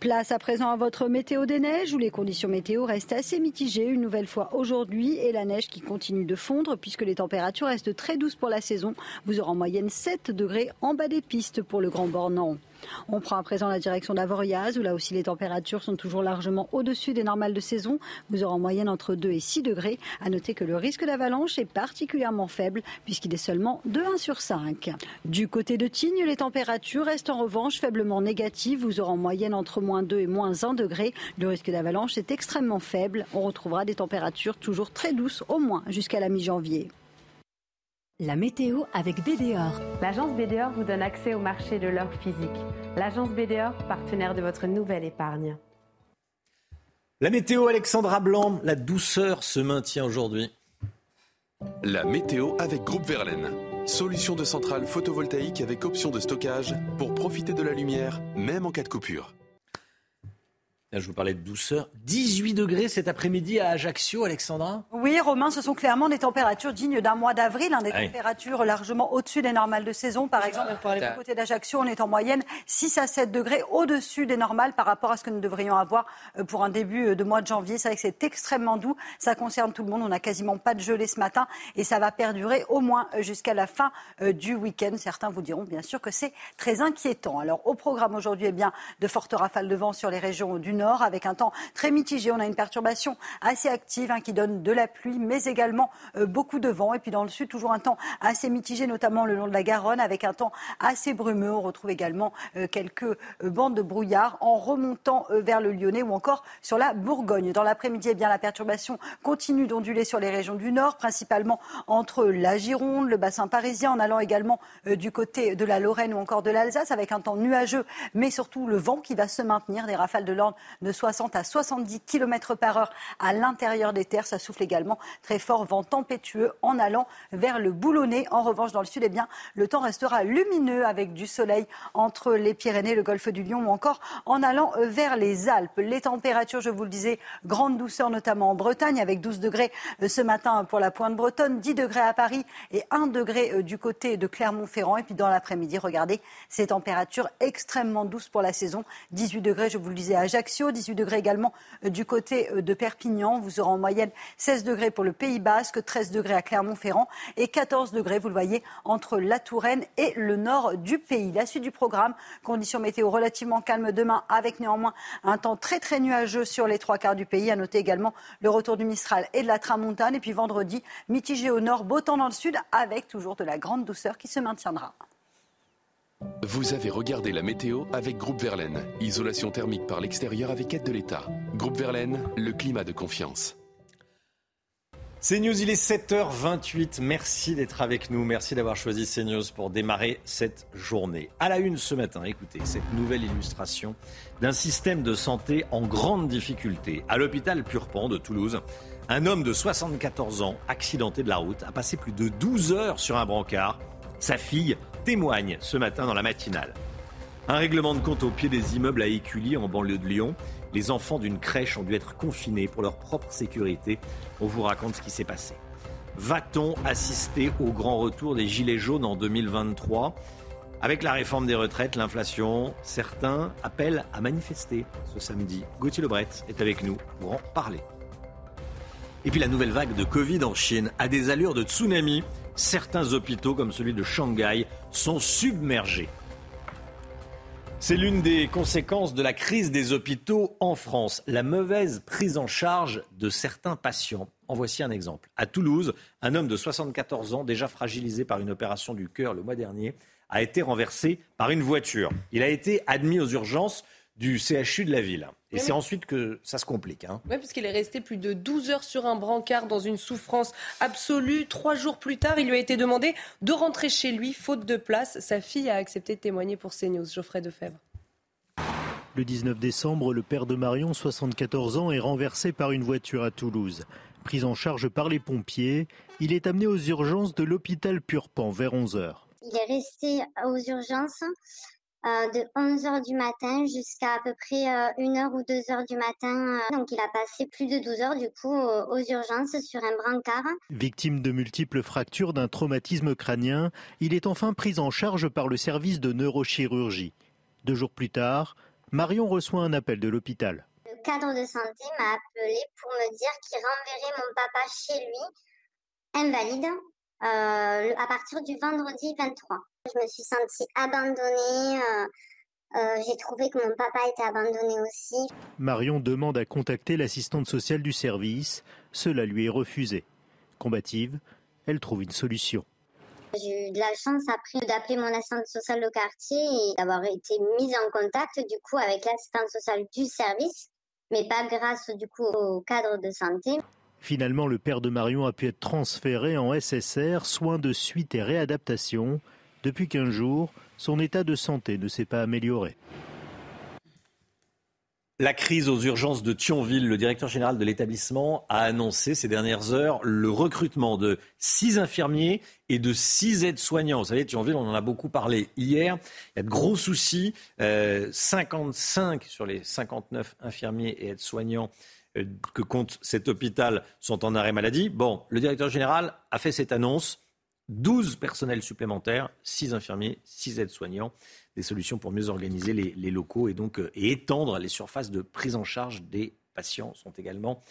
Place à présent à votre météo des neiges où les conditions météo restent assez mitigées une nouvelle fois aujourd'hui et la neige qui continue de fondre puisque les températures restent très douces pour la saison. Vous aurez en moyenne 7 degrés en bas des pistes pour le Grand Bornand. On prend à présent la direction d'Avoriaz où là aussi les températures sont toujours largement au-dessus des normales de saison. Vous aurez en moyenne entre 2 et 6 degrés. À noter que le risque d'avalanche est particulièrement faible puisqu'il est seulement de 1 sur 5. Du côté de Tignes, les températures restent en revanche faiblement négatives. Vous aurez en moyenne entre moins 2 et moins 1 degré. Le risque d'avalanche est extrêmement faible. On retrouvera des températures toujours très douces au moins jusqu'à la mi-janvier. La météo avec BDOR. L'agence BDOR vous donne accès au marché de l'or physique. L'agence BDOR, partenaire de votre nouvelle épargne. La météo, Alexandra Blanc, la douceur se maintient aujourd'hui. La météo avec Groupe Verlaine. Solution de centrale photovoltaïque avec option de stockage pour profiter de la lumière, même en cas de coupure. Là, je vous parlais de douceur. 18 degrés cet après-midi à Ajaccio, Alexandra Oui, Romain, ce sont clairement des températures dignes d'un mois d'avril, hein, des Ah températures largement au-dessus des normales de saison. Par exemple, du côté d'Ajaccio, on est en moyenne 6 à 7 degrés au-dessus des normales par rapport à ce que nous devrions avoir euh, pour un début euh, de mois de janvier. C'est vrai que c'est extrêmement doux. Ça concerne tout le monde. On n'a quasiment pas de gelée ce matin et ça va perdurer au moins euh, jusqu'à la fin du week-end. Certains vous diront bien sûr que c'est très inquiétant. Alors, au programme aujourd'hui, eh bien, de fortes rafales de vent sur les régions du nord avec un temps très mitigé. On a une perturbation assez active hein, qui donne de la pluie, mais également euh, beaucoup de vent. Et puis dans le sud, toujours un temps assez mitigé, notamment le long de la Garonne, avec un temps assez brumeux. On retrouve également euh, quelques euh, bandes de brouillard en remontant vers le Lyonnais ou encore sur la Bourgogne. Dans l'après-midi, eh bien, la perturbation continue d'onduler sur les régions du nord, principalement entre la Gironde, le bassin parisien, en allant également du côté de la Lorraine ou encore de l'Alsace, avec un temps nuageux, mais surtout le vent qui va se maintenir, des rafales de l'ordre de 60 à 70 km par heure à l'intérieur des terres. Ça souffle également très fort, vent tempétueux en allant vers le Boulonnais. En revanche, dans le sud, eh bien, le temps restera lumineux avec du soleil entre les Pyrénées, le golfe du Lion ou encore en allant vers les Alpes. Les températures, je vous le disais, grande douceur notamment en Bretagne avec 12 degrés ce matin pour la pointe bretonne, 10 degrés à Paris et 1 degré euh, du côté de Clermont-Ferrand. Et puis dans l'après-midi, regardez ces températures extrêmement douces pour la saison. 18 degrés, je vous le disais, à Ajaccio, 18 degrés également euh, du côté euh, de Perpignan. Vous aurez en moyenne 16 degrés pour le Pays Basque, 13 degrés à Clermont-Ferrand et 14 degrés, vous le voyez, entre la Touraine et le nord du pays. La suite du programme, conditions météo relativement calmes demain avec néanmoins un temps très très nuageux sur les trois quarts du pays. À noter également le retour du Mistral et de la Tramontane. Et puis vendredi, mitigé au nord, beau temps dans le sud avec toujours de la grande douceur qui se maintiendra. Vous avez regardé la météo avec Groupe Verlaine. Isolation thermique par l'extérieur avec aide de l'État. Groupe Verlaine, le climat de confiance. CNews, il est 7h28. Merci d'être avec nous. Merci d'avoir choisi CNews pour démarrer cette journée. À la une ce matin, écoutez cette nouvelle illustration d'un système de santé en grande difficulté. À l'hôpital Purpan de Toulouse, un homme de 74 ans, accidenté de la route, a passé plus de 12 heures sur un brancard. Sa fille témoigne ce matin dans la matinale. Un règlement de compte au pied des immeubles à Écully, en banlieue de Lyon. Les enfants d'une crèche ont dû être confinés pour leur propre sécurité. On vous raconte ce qui s'est passé. Va-t-on assister au grand retour des Gilets jaunes en 2023 Avec la réforme des retraites, l'inflation, certains appellent à manifester ce samedi. Gauthier Lebret est avec nous pour en parler. Et puis la nouvelle vague de Covid en Chine a des allures de tsunami. Certains hôpitaux, comme celui de Shanghai, sont submergés. C'est l'une des conséquences de la crise des hôpitaux en France, la mauvaise prise en charge de certains patients. En voici un exemple. À Toulouse, un homme de 74 ans, déjà fragilisé par une opération du cœur le mois dernier, a été renversé par une voiture. Il a été admis aux urgences du CHU de la ville. Et c'est ensuite que ça se complique. Hein. Oui, puisqu'il est resté plus de 12 heures sur un brancard dans une souffrance absolue. Trois jours plus tard, il lui a été demandé de rentrer chez lui, faute de place. Sa fille a accepté de témoigner pour CNews. Geoffrey Defebvre. Le 19 décembre, le père de Marion, 74 ans, est renversé par une voiture à Toulouse. Pris en charge par les pompiers, il est amené aux urgences de l'hôpital Purpan vers 11 heures. Il est resté aux urgences euh, de 11h du matin jusqu'à à peu près 1h euh, ou 2h du matin. Euh. Donc il a passé plus de 12 heures du coup aux urgences sur un brancard. Victime de multiples fractures d'un traumatisme crânien, il est enfin pris en charge par le service de neurochirurgie. Deux jours plus tard, Marion reçoit un appel de l'hôpital. Le cadre de santé m'a appelé pour me dire qu'il renverrait mon papa chez lui, invalide, à partir du vendredi 23. Je me suis sentie abandonnée. Euh, euh, j'ai trouvé que mon papa était abandonné aussi. Marion demande à contacter l'assistante sociale du service. Cela lui est refusé. Combative, elle trouve une solution. J'ai eu de la chance après d'appeler mon assistante sociale de quartier et d'avoir été mise en contact du coup avec l'assistante sociale du service, mais pas grâce du coup au cadre de santé. Finalement, le père de Marion a pu être transféré en SSR, soins de suite et réadaptation. Depuis 15 jours, son état de santé ne s'est pas amélioré. La crise aux urgences de Thionville, le directeur général de l'établissement a annoncé ces dernières heures le recrutement de six infirmiers et de six aides-soignants. Vous savez, Thionville, on en a beaucoup parlé hier. Il y a de gros soucis. 55 euh, sur les 59 infirmiers et aides-soignants euh, que compte cet hôpital sont en arrêt maladie. Bon, le directeur général a fait cette annonce. 12 personnels supplémentaires, 6 infirmiers, 6 aides-soignants. Des solutions pour mieux organiser les, locaux et donc euh, étendre les surfaces de prise en charge des patients sont également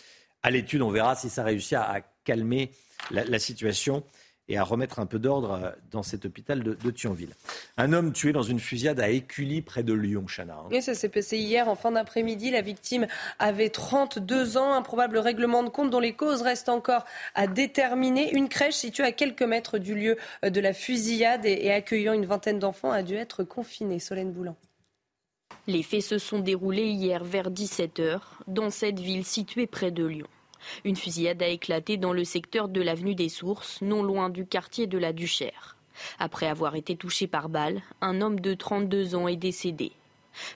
à l'étude. On verra si ça réussit à, calmer la situation et à remettre un peu d'ordre euh, dans cet hôpital de, Thionville. Un homme tué dans une fusillade à Écully, près de Lyon, Chana. Hein. Oui, ça s'est passé hier en fin d'après-midi. La victime avait 32 ans. Un probable règlement de compte dont les causes restent encore à déterminer. Une crèche située à quelques mètres du lieu euh, de la fusillade et, accueillant une vingtaine d'enfants a dû être confinée. Solène Boulan. Les faits se sont déroulés hier vers 17h dans cette ville située près de Lyon. Une fusillade a éclaté dans le secteur de l'avenue des Sources, non loin du quartier de la Duchère. Après avoir été touché par balle, un homme de 32 ans est décédé.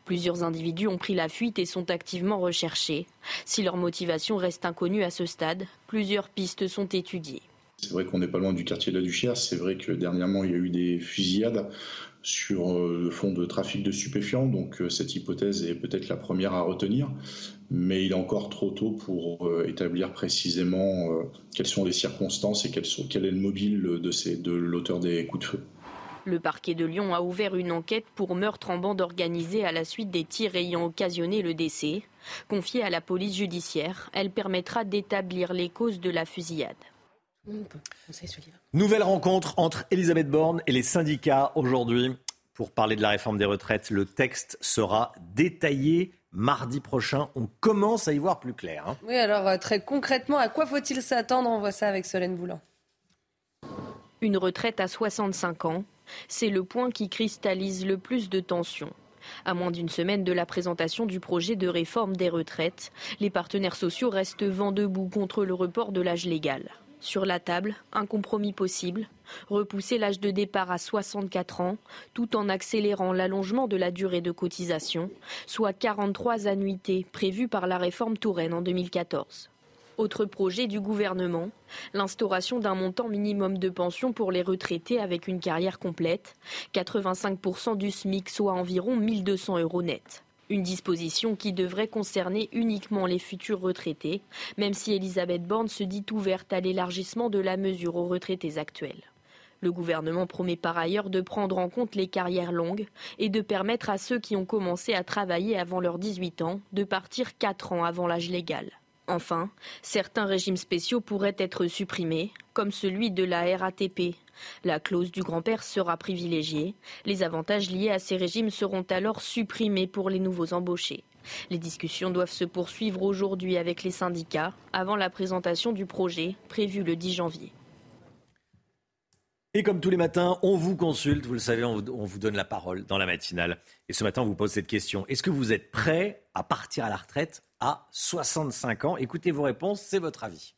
Plusieurs individus ont pris la fuite et sont activement recherchés. Si leur motivation reste inconnue à ce stade, plusieurs pistes sont étudiées. C'est vrai qu'on n'est pas loin du quartier de la Duchère. C'est vrai que dernièrement, il y a eu des fusillades sur euh, le fond de trafic de stupéfiants. Donc euh, cette hypothèse est peut-être la première à retenir, mais il est encore trop tôt pour euh, établir précisément quelles sont les circonstances et quel, est le mobile de l'auteur des coups de feu. Le parquet de Lyon a ouvert une enquête pour meurtre en bande organisée à la suite des tirs ayant occasionné le décès. Confiée à la police judiciaire, elle permettra d'établir les causes de la fusillade. Nouvelle rencontre entre Elisabeth Borne et les syndicats aujourd'hui pour parler de la réforme des retraites. Le texte sera détaillé mardi prochain. On commence à y voir plus clair. Hein. Oui, alors euh, très concrètement, à quoi faut-il s'attendre? On voit ça avec Solène Boulan. Une retraite à 65 ans, c'est le point qui cristallise le plus de tensions. À moins d'une semaine de la présentation du projet de réforme des retraites, les partenaires sociaux restent vent debout contre le report de l'âge légal. Sur la table, un compromis possible, repousser l'âge de départ à 64 ans, tout en accélérant l'allongement de la durée de cotisation, soit 43 annuités prévues par la réforme Touraine en 2014. Autre projet du gouvernement, l'instauration d'un montant minimum de pension pour les retraités avec une carrière complète, 85% du SMIC, soit environ 1200 euros net. Une disposition qui devrait concerner uniquement les futurs retraités, même si Elisabeth Borne se dit ouverte à l'élargissement de la mesure aux retraités actuels. Le gouvernement promet par ailleurs de prendre en compte les carrières longues et de permettre à ceux qui ont commencé à travailler avant leurs 18 ans de partir 4 ans avant l'âge légal. Enfin, certains régimes spéciaux pourraient être supprimés, comme celui de la RATP. La clause du grand-père sera privilégiée. Les avantages liés à ces régimes seront alors supprimés pour les nouveaux embauchés. Les discussions doivent se poursuivre aujourd'hui avec les syndicats avant la présentation du projet prévu le 10 janvier. Et comme tous les matins, on vous consulte, vous le savez, on vous, donne la parole dans la matinale. Et ce matin, on vous pose cette question. Est-ce que vous êtes prêt à partir à la retraite à 65 ans? Écoutez vos réponses, c'est votre avis.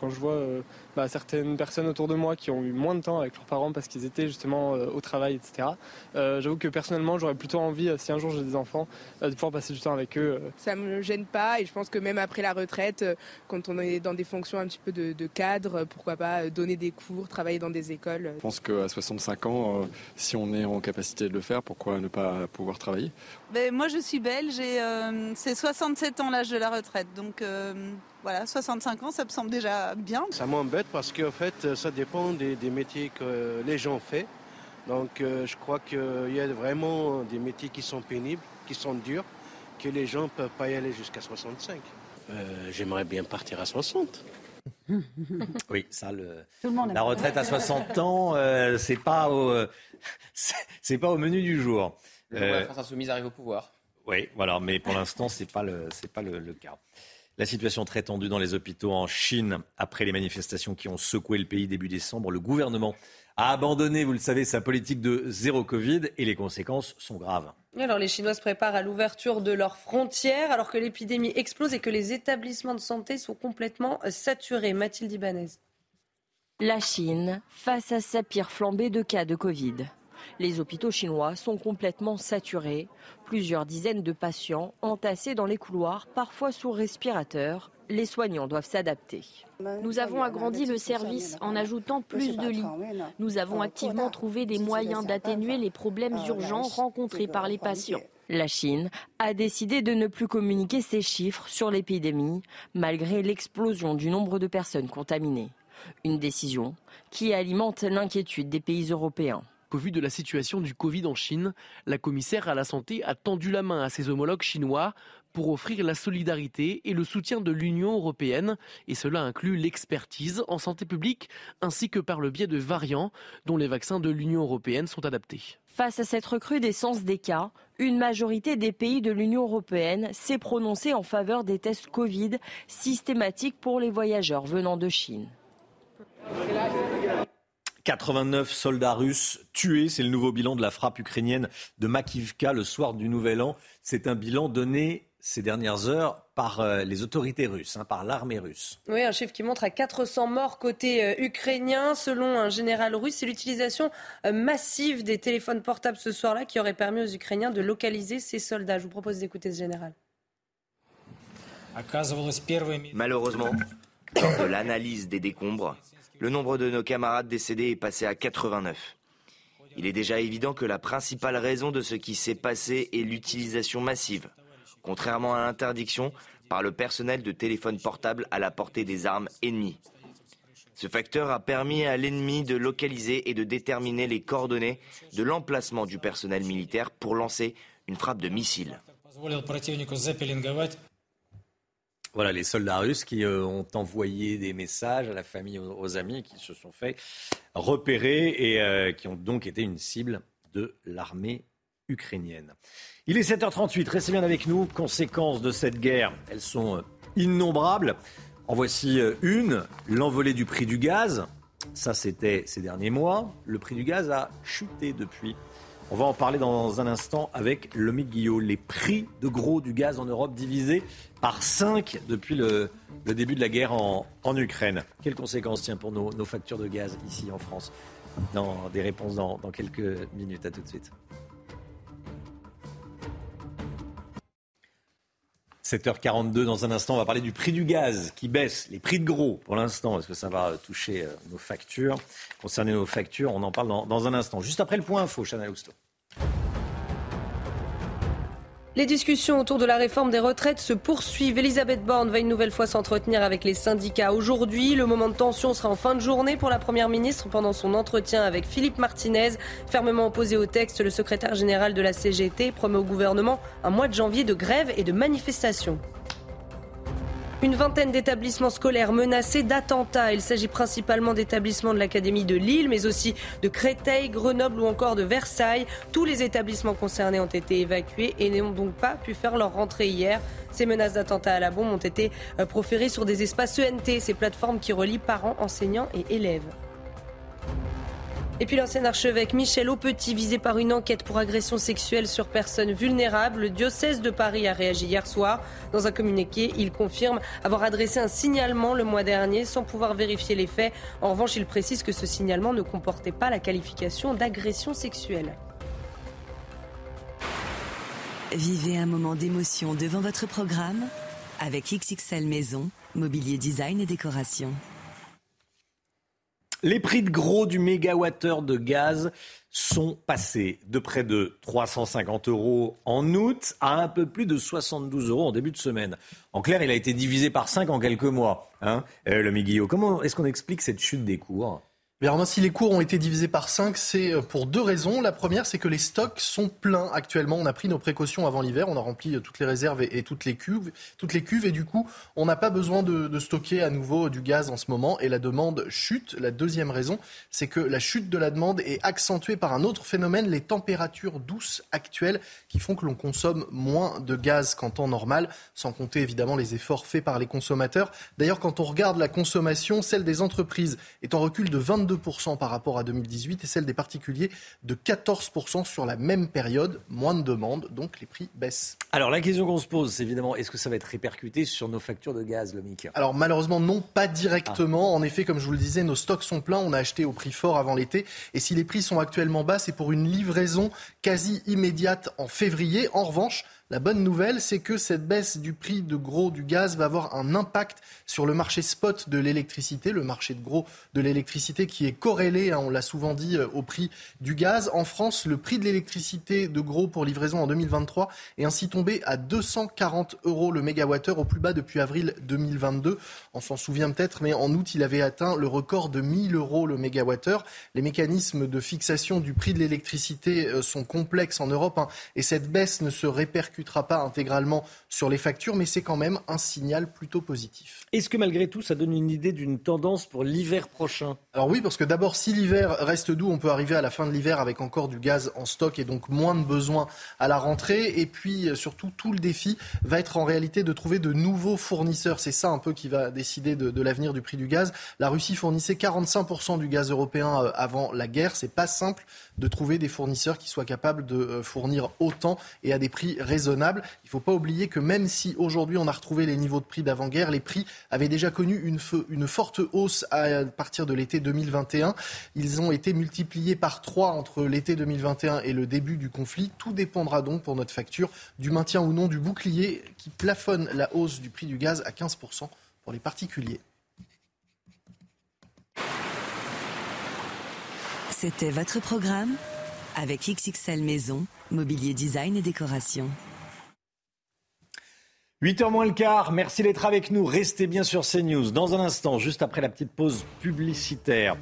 Quand je vois euh, bah, certaines personnes autour de moi qui ont eu moins de temps avec leurs parents parce qu'ils étaient justement euh, au travail, etc., euh, j'avoue que personnellement, j'aurais plutôt envie, si un jour j'ai des enfants, de pouvoir passer du temps avec eux. Ça me gêne pas et je pense que même après la retraite, quand on est dans des fonctions un petit peu de, cadre, pourquoi pas donner des cours, travailler dans des écoles. Je pense qu'à 65 ans, si on est en capacité de le faire, pourquoi ne pas pouvoir travailler? Ben, Moi, je suis belge et c'est 67 ans l'âge de la retraite, donc voilà, 65 ans, ça me semble déjà bien. Ça m'embête parce qu'en fait, ça dépend des, métiers que les gens font. Donc euh, je crois qu'il y a vraiment des métiers qui sont pénibles, qui sont durs, que les gens ne peuvent pas y aller jusqu'à 65. Euh, j'aimerais bien partir à 60. oui, ça, le, la retraite à 60 ans, euh, c'est pas au, c'est pas au menu du jour. la France insoumise arrive au pouvoir. Oui, voilà, mais pour l'instant, c'est pas le, c'est pas le cas. La situation très tendue dans les hôpitaux en Chine après les manifestations qui ont secoué le pays début décembre. Le gouvernement a abandonné, vous le savez, sa politique de zéro Covid et les conséquences sont graves. Alors les Chinois se préparent à l'ouverture de leurs frontières alors que l'épidémie explose et que les établissements de santé sont complètement saturés. Mathilde Ibanez. La Chine face à sa pire flambée de cas de Covid. Les hôpitaux chinois sont complètement saturés. Plusieurs dizaines de patients entassés dans les couloirs, parfois sous respirateur. Les soignants doivent s'adapter. Nous avons agrandi le service en ajoutant plus de lits. Nous avons activement trouvé des moyens d'atténuer les problèmes urgents rencontrés par les patients. La Chine a décidé de ne plus communiquer ses chiffres sur l'épidémie, malgré l'explosion du nombre de personnes contaminées. Une décision qui alimente l'inquiétude des pays européens. Au vu de la situation du Covid en Chine, la commissaire à la santé a tendu la main à ses homologues chinois pour offrir la solidarité et le soutien de l'Union européenne, et cela inclut l'expertise en santé publique ainsi que par le biais de variants dont les vaccins de l'Union européenne sont adaptés. Face à cette recrudescence des cas, une majorité des pays de l'Union européenne s'est prononcée en faveur des tests Covid systématiques pour les voyageurs venant de Chine. 89 soldats russes tués, c'est le nouveau bilan de la frappe ukrainienne de Makivka le soir du Nouvel An. C'est un bilan donné ces dernières heures par euh, les autorités russes, hein, par l'armée russe. Oui, un chiffre qui montre à 400 morts côté euh, ukrainien. Selon un général russe, c'est l'utilisation euh, massive des téléphones portables ce soir-là qui aurait permis aux Ukrainiens de localiser ces soldats. Je vous propose d'écouter ce général. Malheureusement, lors de l'analyse des décombres, le nombre de nos camarades décédés est passé à 89. Il est déjà évident que la principale raison de ce qui s'est passé est l'utilisation massive, contrairement à l'interdiction par le personnel de téléphones portables à la portée des armes ennemies. Ce facteur a permis à l'ennemi de localiser et de déterminer les coordonnées de l'emplacement du personnel militaire pour lancer une frappe de missile. Voilà les soldats russes qui euh, ont envoyé des messages à la famille, aux, amis, qui se sont fait repérer et euh, qui ont donc été une cible de l'armée ukrainienne. Il est 7h38, restez bien avec nous. Conséquences de cette guerre, elles sont euh, innombrables. En voici une, l'envolée du prix du gaz. Ça, c'était ces derniers mois. Le prix du gaz a chuté depuis. On va en parler dans un instant avec Lomique Guillot. Les prix de gros du gaz en Europe divisés par 5 depuis le, début de la guerre en, Ukraine. Quelles conséquences tient pour nos, factures de gaz ici en France? Dans, Des réponses dans, dans quelques minutes. À tout de suite. 7h42 dans un instant, on va parler du prix du gaz qui baisse, les prix de gros pour l'instant, est-ce que ça va toucher euh, nos factures Concerner nos factures, on en parle dans, un instant. Juste après le point info, Chanel Housteau. Les discussions autour de la réforme des retraites se poursuivent. Elisabeth Borne va une nouvelle fois s'entretenir avec les syndicats aujourd'hui. Le moment de tension sera en fin de journée pour la Première ministre pendant son entretien avec Philippe Martinez. Fermement opposé au texte, le secrétaire général de la CGT promet au gouvernement un mois de janvier de grève et de manifestation. Une vingtaine d'établissements scolaires menacés d'attentats. Il s'agit principalement d'établissements de l'Académie de Lille, mais aussi de Créteil, Grenoble ou encore de Versailles. Tous les établissements concernés ont été évacués et n'ont donc pas pu faire leur rentrée hier. Ces menaces d'attentats à la bombe ont été euh, proférées sur des espaces ENT, ces plateformes qui relient parents, enseignants et élèves. Et puis l'ancien archevêque Michel Aupetit, visé par une enquête pour agression sexuelle sur personnes vulnérables, le diocèse de Paris a réagi hier soir. Dans un communiqué, il confirme avoir adressé un signalement le mois dernier sans pouvoir vérifier les faits. En revanche, il précise que ce signalement ne comportait pas la qualification d'agression sexuelle. Vivez un moment d'émotion devant votre programme avec XXL Maison, mobilier design et décoration. Les prix de gros du mégawattheure de gaz sont passés de près de 350 euros en août à un peu plus de 72 euros en début de semaine. En clair, il a été divisé par 5 en quelques mois, hein, euh, le Miguel. Comment est-ce qu'on explique cette chute des cours? Alors si les cours ont été divisés par 5, c'est euh, pour deux raisons. La première, c'est que les stocks sont pleins actuellement. On a pris nos précautions avant l'hiver, on a rempli euh, toutes les réserves et, toutes les cuves, toutes les cuves, et du coup, on n'a pas besoin de, stocker à nouveau du gaz en ce moment, et la demande chute. La deuxième raison, c'est que la chute de la demande est accentuée par un autre phénomène, les températures douces actuelles, qui font que l'on consomme moins de gaz qu'en temps normal, sans compter évidemment les efforts faits par les consommateurs. D'ailleurs, quand on regarde la consommation, celle des entreprises est en recul de 22 par rapport à 2018 et celle des particuliers de 14% sur la même période. Moins de demandes, donc les prix baissent. Alors la question qu'on se pose, c'est évidemment, est-ce que ça va être répercuté sur nos factures de gaz, le MIC Alors malheureusement, non, pas directement. En effet, comme je vous le disais, nos stocks sont pleins. On a acheté au prix fort avant l'été. Et si les prix sont actuellement bas, c'est pour une livraison quasi immédiate en février. En revanche, la bonne nouvelle, c'est que cette baisse du prix de gros du gaz va avoir un impact sur le marché spot de l'électricité, le marché de gros de l'électricité qui est corrélé, hein, on l'a souvent dit, euh, au prix du gaz. En France, le prix de l'électricité de gros pour livraison en 2023 est ainsi tombé à 240 euros le mégawattheure, au plus bas depuis avril 2022. On s'en souvient peut-être, mais en août, il avait atteint le record de 1000 euros le mégawattheure. Les mécanismes de fixation du prix de l'électricité euh, sont complexes en Europe hein, et cette baisse ne se répercute pas intégralement sur les factures, mais c'est quand même un signal plutôt positif. Est-ce que malgré tout, ça donne une idée d'une tendance pour l'hiver prochain? Alors oui, parce que d'abord, si l'hiver reste doux, on peut arriver à la fin de l'hiver avec encore du gaz en stock et donc moins de besoin à la rentrée. Et puis surtout, tout le défi va être en réalité de trouver de nouveaux fournisseurs. C'est ça un peu qui va décider de, de l'avenir du prix du gaz. La Russie fournissait 45% du gaz européen euh, avant la guerre. C'est pas simple de trouver des fournisseurs qui soient capables de euh, fournir autant et à des prix raisonnables. Il ne faut pas oublier que même si aujourd'hui on a retrouvé les niveaux de prix d'avant-guerre, les prix avaient déjà connu une, forte hausse à partir de l'été 2021. Ils ont été multipliés par trois entre l'été 2021 et le début du conflit. Tout dépendra donc pour notre facture du maintien ou non du bouclier qui plafonne la hausse du prix du gaz à 15% pour les particuliers. C'était votre programme avec XXL Maison, mobilier design et décoration. 8h moins le quart, merci d'être avec nous. Restez bien sur CNews. Dans un instant, juste après la petite pause publicitaire,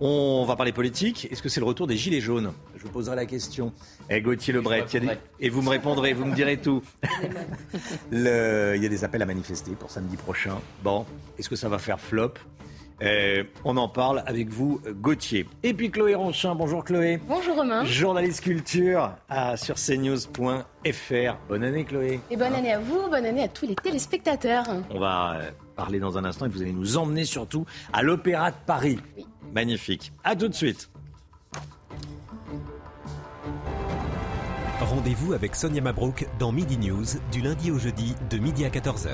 on va parler politique. Est-ce que c'est le retour des Gilets jaunes? Je vous poserai la question. Et eh, Gauthier Lebret, et vous me répondrez, vous me direz tout. Il y a des appels à manifester pour samedi prochain. Bon, est-ce que ça va faire flop? Euh, on en parle avec vous, Gauthier. Et puis Chloé Ronchin. Bonjour Chloé. Bonjour Romain. Journaliste culture à, sur cnews.fr. Bonne année Chloé. Et bonne année à vous, bonne année à tous les téléspectateurs. On va euh, parler dans un instant et vous allez nous emmener surtout à l'Opéra de Paris. Magnifique. À tout de suite. Rendez-vous avec Sonia Mabrouk dans Midi News du lundi au jeudi de midi à 14h.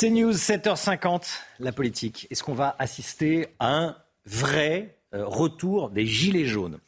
C'est News, 7h50, la politique. Est-ce qu'on va assister à un vrai euh, retour des Gilets jaunes?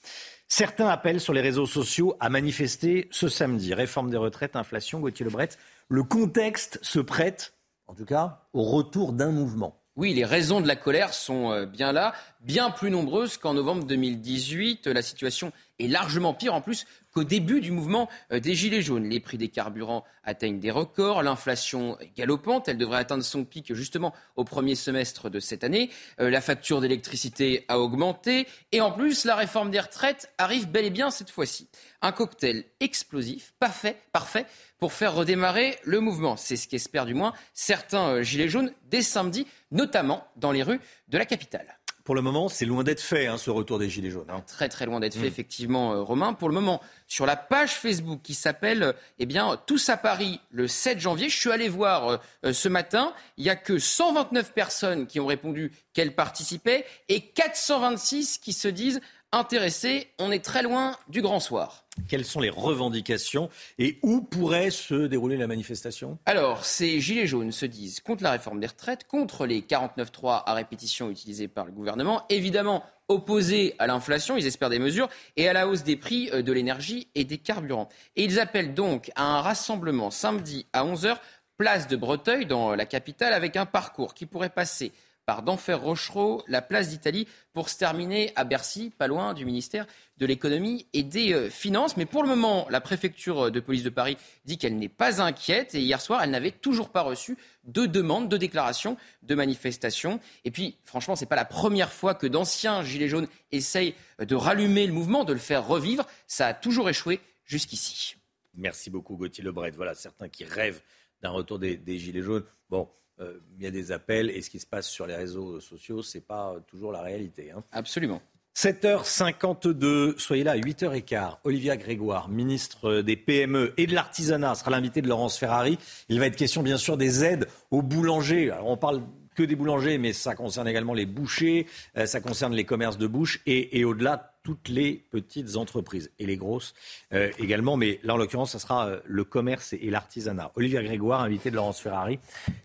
Certains appellent sur les réseaux sociaux à manifester ce samedi. Réforme des retraites, inflation, Gauthier Lebret. Le contexte se prête, en tout cas, au retour d'un mouvement. Oui, les raisons de la colère sont euh, bien là, bien plus nombreuses qu'en novembre 2018. La situation est largement pire en plus qu'au début du mouvement euh, des Gilets jaunes. Les prix des carburants atteignent des records, l'inflation est galopante, elle devrait atteindre son pic justement au premier semestre de cette année, euh, la facture d'électricité a augmenté, et en plus la réforme des retraites arrive bel et bien cette fois-ci. Un cocktail explosif, parfait, parfait pour faire redémarrer le mouvement. C'est ce qu'espèrent du moins certains euh, Gilets jaunes dès samedi, notamment dans les rues de la capitale. Pour le moment, c'est loin d'être fait, hein, ce retour des Gilets jaunes. Hein. Très très loin d'être fait, mm. effectivement, euh, Romain. Pour le moment, sur la page Facebook qui s'appelle eh bien, Tous à Paris le 7 janvier, je suis allé voir euh, euh, ce matin, il n'y a que 129 personnes qui ont répondu qu'elles participaient et 426 qui se disent intéressés. On est très loin du grand soir. Quelles sont les revendications et où pourrait se dérouler la manifestation? Alors, ces Gilets jaunes se disent contre la réforme des retraites, contre les 49.3 à répétition utilisés par le gouvernement, évidemment opposés à l'inflation, ils espèrent des mesures, et à la hausse des prix euh, de l'énergie et des carburants. Et ils appellent donc à un rassemblement samedi à 11h, place de Breteuil, dans la capitale, avec un parcours qui pourrait passer par d'Enfer Rochereau, la place d'Italie, pour se terminer à Bercy, pas loin du ministère de l'économie et des euh, finances. Mais pour le moment, la préfecture de police de Paris dit qu'elle n'est pas inquiète et hier soir, elle n'avait toujours pas reçu de demandes, de déclarations, de manifestations. Et puis, franchement, ce n'est pas la première fois que d'anciens gilets jaunes essayent de rallumer le mouvement, de le faire revivre. Ça a toujours échoué jusqu'ici. Merci beaucoup, Gauthier Lebret. Voilà, certains qui rêvent d'un retour des, des gilets jaunes. Bon, il y a des appels et ce qui se passe sur les réseaux sociaux, ce n'est pas toujours la réalité. Hein. Absolument. 7h52, soyez là à 8h15. Olivia Grégoire, ministre des PME et de l'artisanat, sera l'invité de Laurence Ferrari. Il va être question bien sûr des aides aux boulangers. Alors on parle que des boulangers, mais ça concerne également les bouchers, euh, ça concerne les commerces de bouche et, au-delà toutes les petites entreprises et les grosses euh, également. Mais là, en l'occurrence, ça sera euh, le commerce et, l'artisanat. Olivier Grégoire, invité de Laurence Ferrari.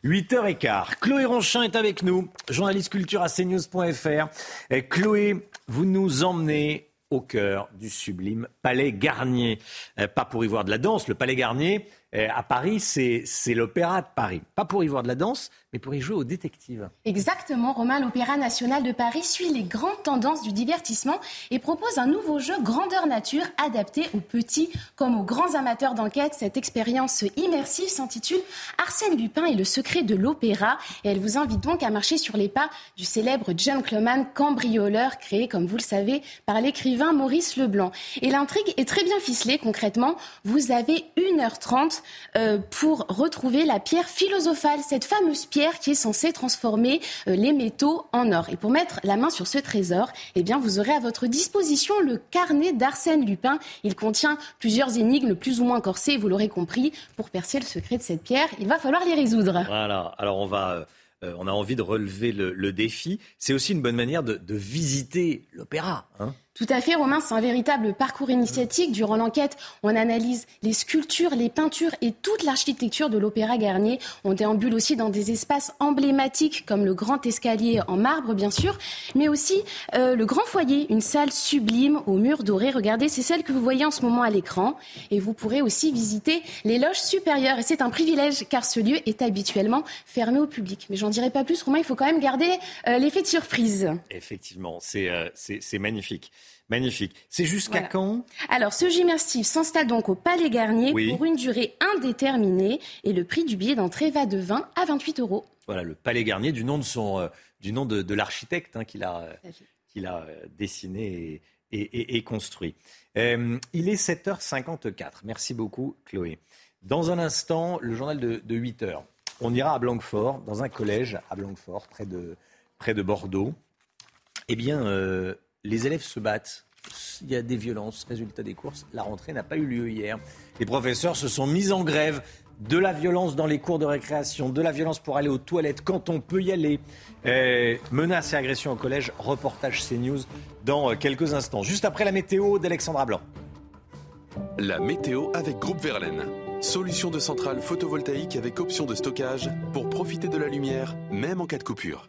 8h15. Chloé Ronchin est avec nous, journaliste culture à cnews.fr. Chloé, vous nous emmenez au cœur du sublime Palais Garnier. pas pour y voir de la danse, le Palais Garnier, à Paris, c'est l'Opéra de Paris. Pas pour y voir de la danse, mais pour y jouer aux détectives. Exactement, Romain, l'Opéra national de Paris suit les grandes tendances du divertissement et propose un nouveau jeu grandeur nature adapté aux petits comme aux grands amateurs d'enquête. Cette expérience immersive s'intitule Arsène Lupin et le secret de l'opéra et elle vous invite donc à marcher sur les pas du célèbre gentleman cambrioleur créé, comme vous le savez, par l'écrivain Maurice Leblanc. Et l'intrigue est très bien ficelée concrètement. Vous avez 1h30 euh, pour retrouver la pierre philosophale, cette fameuse pierre qui est censé transformer euh, les métaux en or. Et pour mettre la main sur ce trésor, eh bien, vous aurez à votre disposition le carnet d'Arsène Lupin. Il contient plusieurs énigmes plus ou moins corsées, vous l'aurez compris. Pour percer le secret de cette pierre, il va falloir les résoudre. Voilà, alors on va... Euh, on a envie de relever le, défi. C'est aussi une bonne manière de, visiter l'opéra. Hein tout à fait, Romain, c'est un véritable parcours initiatique. Durant l'enquête, on analyse les sculptures, les peintures et toute l'architecture de l'Opéra Garnier. On déambule aussi dans des espaces emblématiques comme le grand escalier en marbre, bien sûr, mais aussi euh, le grand foyer, une salle sublime aux murs dorés. Regardez, c'est celle que vous voyez en ce moment à l'écran. Et vous pourrez aussi visiter les loges supérieures. Et c'est un privilège car ce lieu est habituellement fermé au public. Mais j'en dirai pas plus, Romain, il faut quand même garder euh, l'effet de surprise. Effectivement, c'est euh, magnifique. Magnifique. C'est jusqu'à quand? Alors, ce gymnastique s'installe donc au Palais Garnier pour une durée indéterminée et le prix du billet d'entrée va de 20 à 28 euros. Voilà, le Palais Garnier, du nom de, son, euh, du nom de, l'architecte hein, qu'il a, qu'il a euh, dessiné et, construit. Euh, il est 7h54. Merci beaucoup, Chloé. Dans un instant, le journal de, 8h. On ira à Blanquefort, dans un collège à Blanquefort, près de, près de Bordeaux. Eh bien, les élèves se battent. Il y a des violences. Résultat des courses, la rentrée n'a pas eu lieu hier. Les professeurs se sont mis en grève. De la violence dans les cours de récréation, de la violence pour aller aux toilettes quand on peut y aller. Euh, menaces et agressions au collège. Reportage CNews dans euh, quelques instants. Juste après la météo d'Alexandra Blanc. La météo avec Groupe Verlaine. Solution de centrale photovoltaïque avec option de stockage pour profiter de la lumière, même en cas de coupure.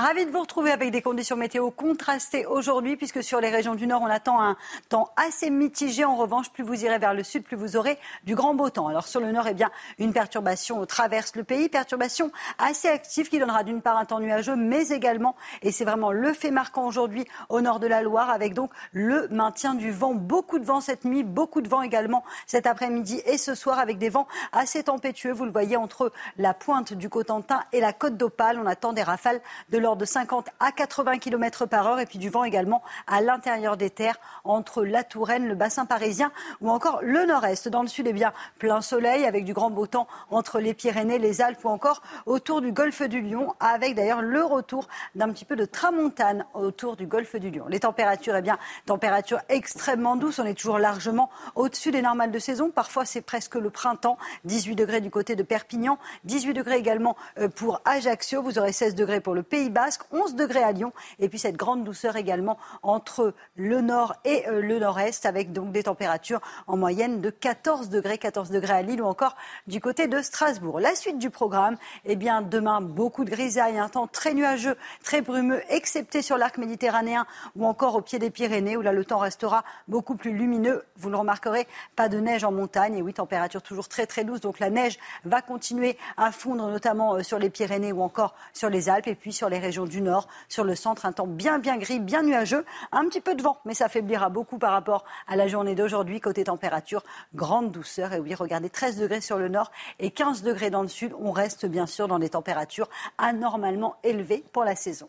Ravi de vous retrouver avec des conditions météo contrastées aujourd'hui, puisque sur les régions du Nord, on attend un temps assez mitigé. En revanche, plus vous irez vers le sud, plus vous aurez du grand beau temps. Alors sur le Nord, eh bien, une perturbation traverse le pays, perturbation assez active qui donnera d'une part un temps nuageux, mais également, et c'est vraiment le fait marquant aujourd'hui au nord de la Loire, avec donc le maintien du vent. Beaucoup de vent cette nuit, beaucoup de vent également cet après-midi et ce soir, avec des vents assez tempétueux. Vous le voyez entre la pointe du Cotentin et la côte d'Opale. On attend des rafales de de 50 à 80 km par heure et puis du vent également à l'intérieur des terres entre la Touraine, le bassin parisien ou encore le nord-est. Dans le sud, eh bien, plein soleil avec du grand beau temps entre les Pyrénées, les Alpes ou encore autour du golfe du Lion avec d'ailleurs le retour d'un petit peu de tramontane autour du golfe du Lion. Les températures, eh bien, températures extrêmement douces. On est toujours largement au-dessus des normales de saison. Parfois, c'est presque le printemps. 18 degrés du côté de Perpignan, 18 degrés également euh, pour Ajaccio. Vous aurez 16 degrés pour le Pays Basque, 11 degrés à Lyon. Et puis cette grande douceur également entre le nord et euh, le nord-est avec donc des températures en moyenne de 14 degrés, 14 degrés à Lille ou encore du côté de Strasbourg. La suite du programme, eh bien demain beaucoup de grisailles, un temps très nuageux, très brumeux, excepté sur l'arc méditerranéen ou encore au pied des Pyrénées où là le temps restera beaucoup plus lumineux. Vous le remarquerez, pas de neige en montagne et oui, température toujours très très douce. Donc la neige va continuer à fondre notamment euh, sur les Pyrénées ou encore sur les Alpes et puis sur les régions du nord, sur le centre, un temps bien bien gris, bien nuageux, un petit peu de vent, mais ça affaiblira beaucoup par rapport à la journée d'aujourd'hui. Côté température, grande douceur et oui, regardez 13 degrés sur le nord et 15 degrés dans le sud. On reste bien sûr dans des températures anormalement élevées pour la saison.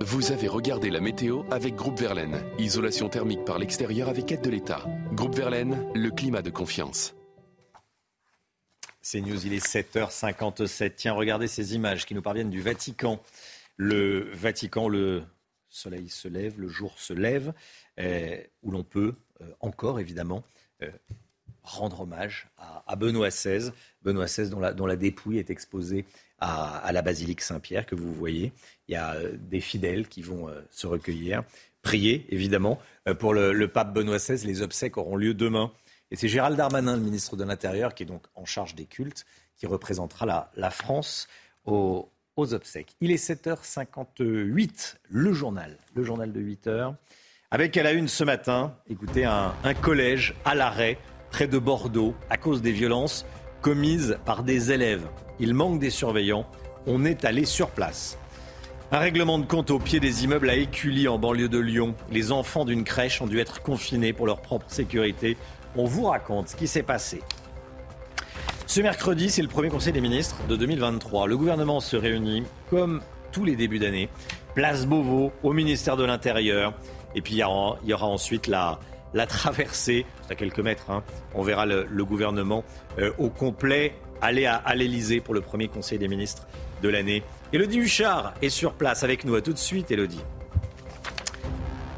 Vous avez regardé la météo avec Groupe Verlaine. Isolation thermique par l'extérieur avec aide de l'État. Groupe Verlaine, le climat de confiance. C'est News, il est 7h57. Tiens, regardez ces images qui nous parviennent du Vatican. Le Vatican, le soleil se lève, le jour se lève, euh, où l'on peut euh, encore, évidemment, euh, rendre hommage à, Benoît XVI. Benoît XVI dont la, dépouille est exposée à, la basilique Saint-Pierre que vous voyez. Il y a des fidèles qui vont se recueillir, prier évidemment pour le, pape Benoît XVI. Les obsèques auront lieu demain et c'est Gérald Darmanin, le ministre de l'Intérieur, qui est donc en charge des cultes, qui représentera la, France aux, obsèques. Il est 7h58, le journal, le journal de 8h. Avec à la une ce matin, écoutez, un, un collège à l'arrêt près de Bordeaux à cause des violences commises par des élèves. Il manque des surveillants. On est allé sur place. Un règlement de compte au pied des immeubles à Écully en banlieue de Lyon. Les enfants d'une crèche ont dû être confinés pour leur propre sécurité. On vous raconte ce qui s'est passé. Ce mercredi, c'est le premier Conseil des ministres de 2023. Le gouvernement se réunit comme tous les débuts d'année. Place Beauvau au ministère de l'Intérieur. Et puis il y aura, ensuite la, traversée, à quelques mètres. Hein. On verra le, gouvernement euh, au complet aller à, pour le premier Conseil des ministres de l'année. Elodie Huchard est sur place avec nous. À tout de suite, Elodie.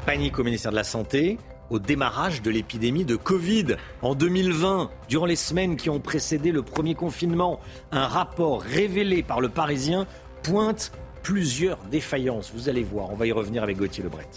Panique au ministère de la Santé au démarrage de l'épidémie de Covid en 2020, durant les semaines qui ont précédé le premier confinement. Un rapport révélé par le Parisien pointe plusieurs défaillances. Vous allez voir, on va y revenir avec Gauthier Lebret.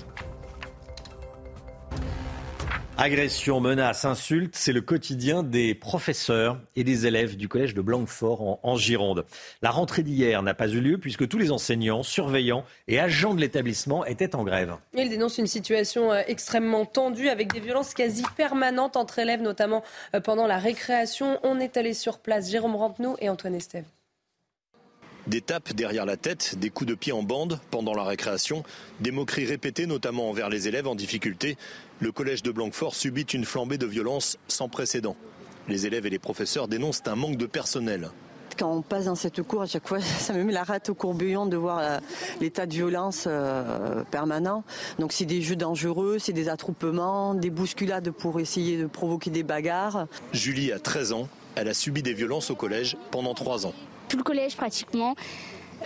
Agression, menace, insulte, c'est le quotidien des professeurs et des élèves du collège de Blanquefort en, Gironde. La rentrée d'hier n'a pas eu lieu puisque tous les enseignants, surveillants et agents de l'établissement étaient en grève. Il dénonce une situation euh, extrêmement tendue avec des violences quasi permanentes entre élèves, notamment euh, pendant la récréation. On est allé sur place, Jérôme Rampenou et Antoine Estève. Des tapes derrière la tête, des coups de pied en bande pendant la récréation, des moqueries répétées notamment envers les élèves en difficulté. Le collège de Blanquefort subit une flambée de violence sans précédent. Les élèves et les professeurs dénoncent un manque de personnel quand on passe dans cette cour, à chaque fois, ça me met la rate au courbillon de voir euh, l'état de violence euh, permanent. Donc c'est des jeux dangereux, c'est des attroupements, des bousculades pour essayer de provoquer des bagarres. Julie a 13 ans, elle a subi des violences au collège pendant 3 ans tout le collège pratiquement.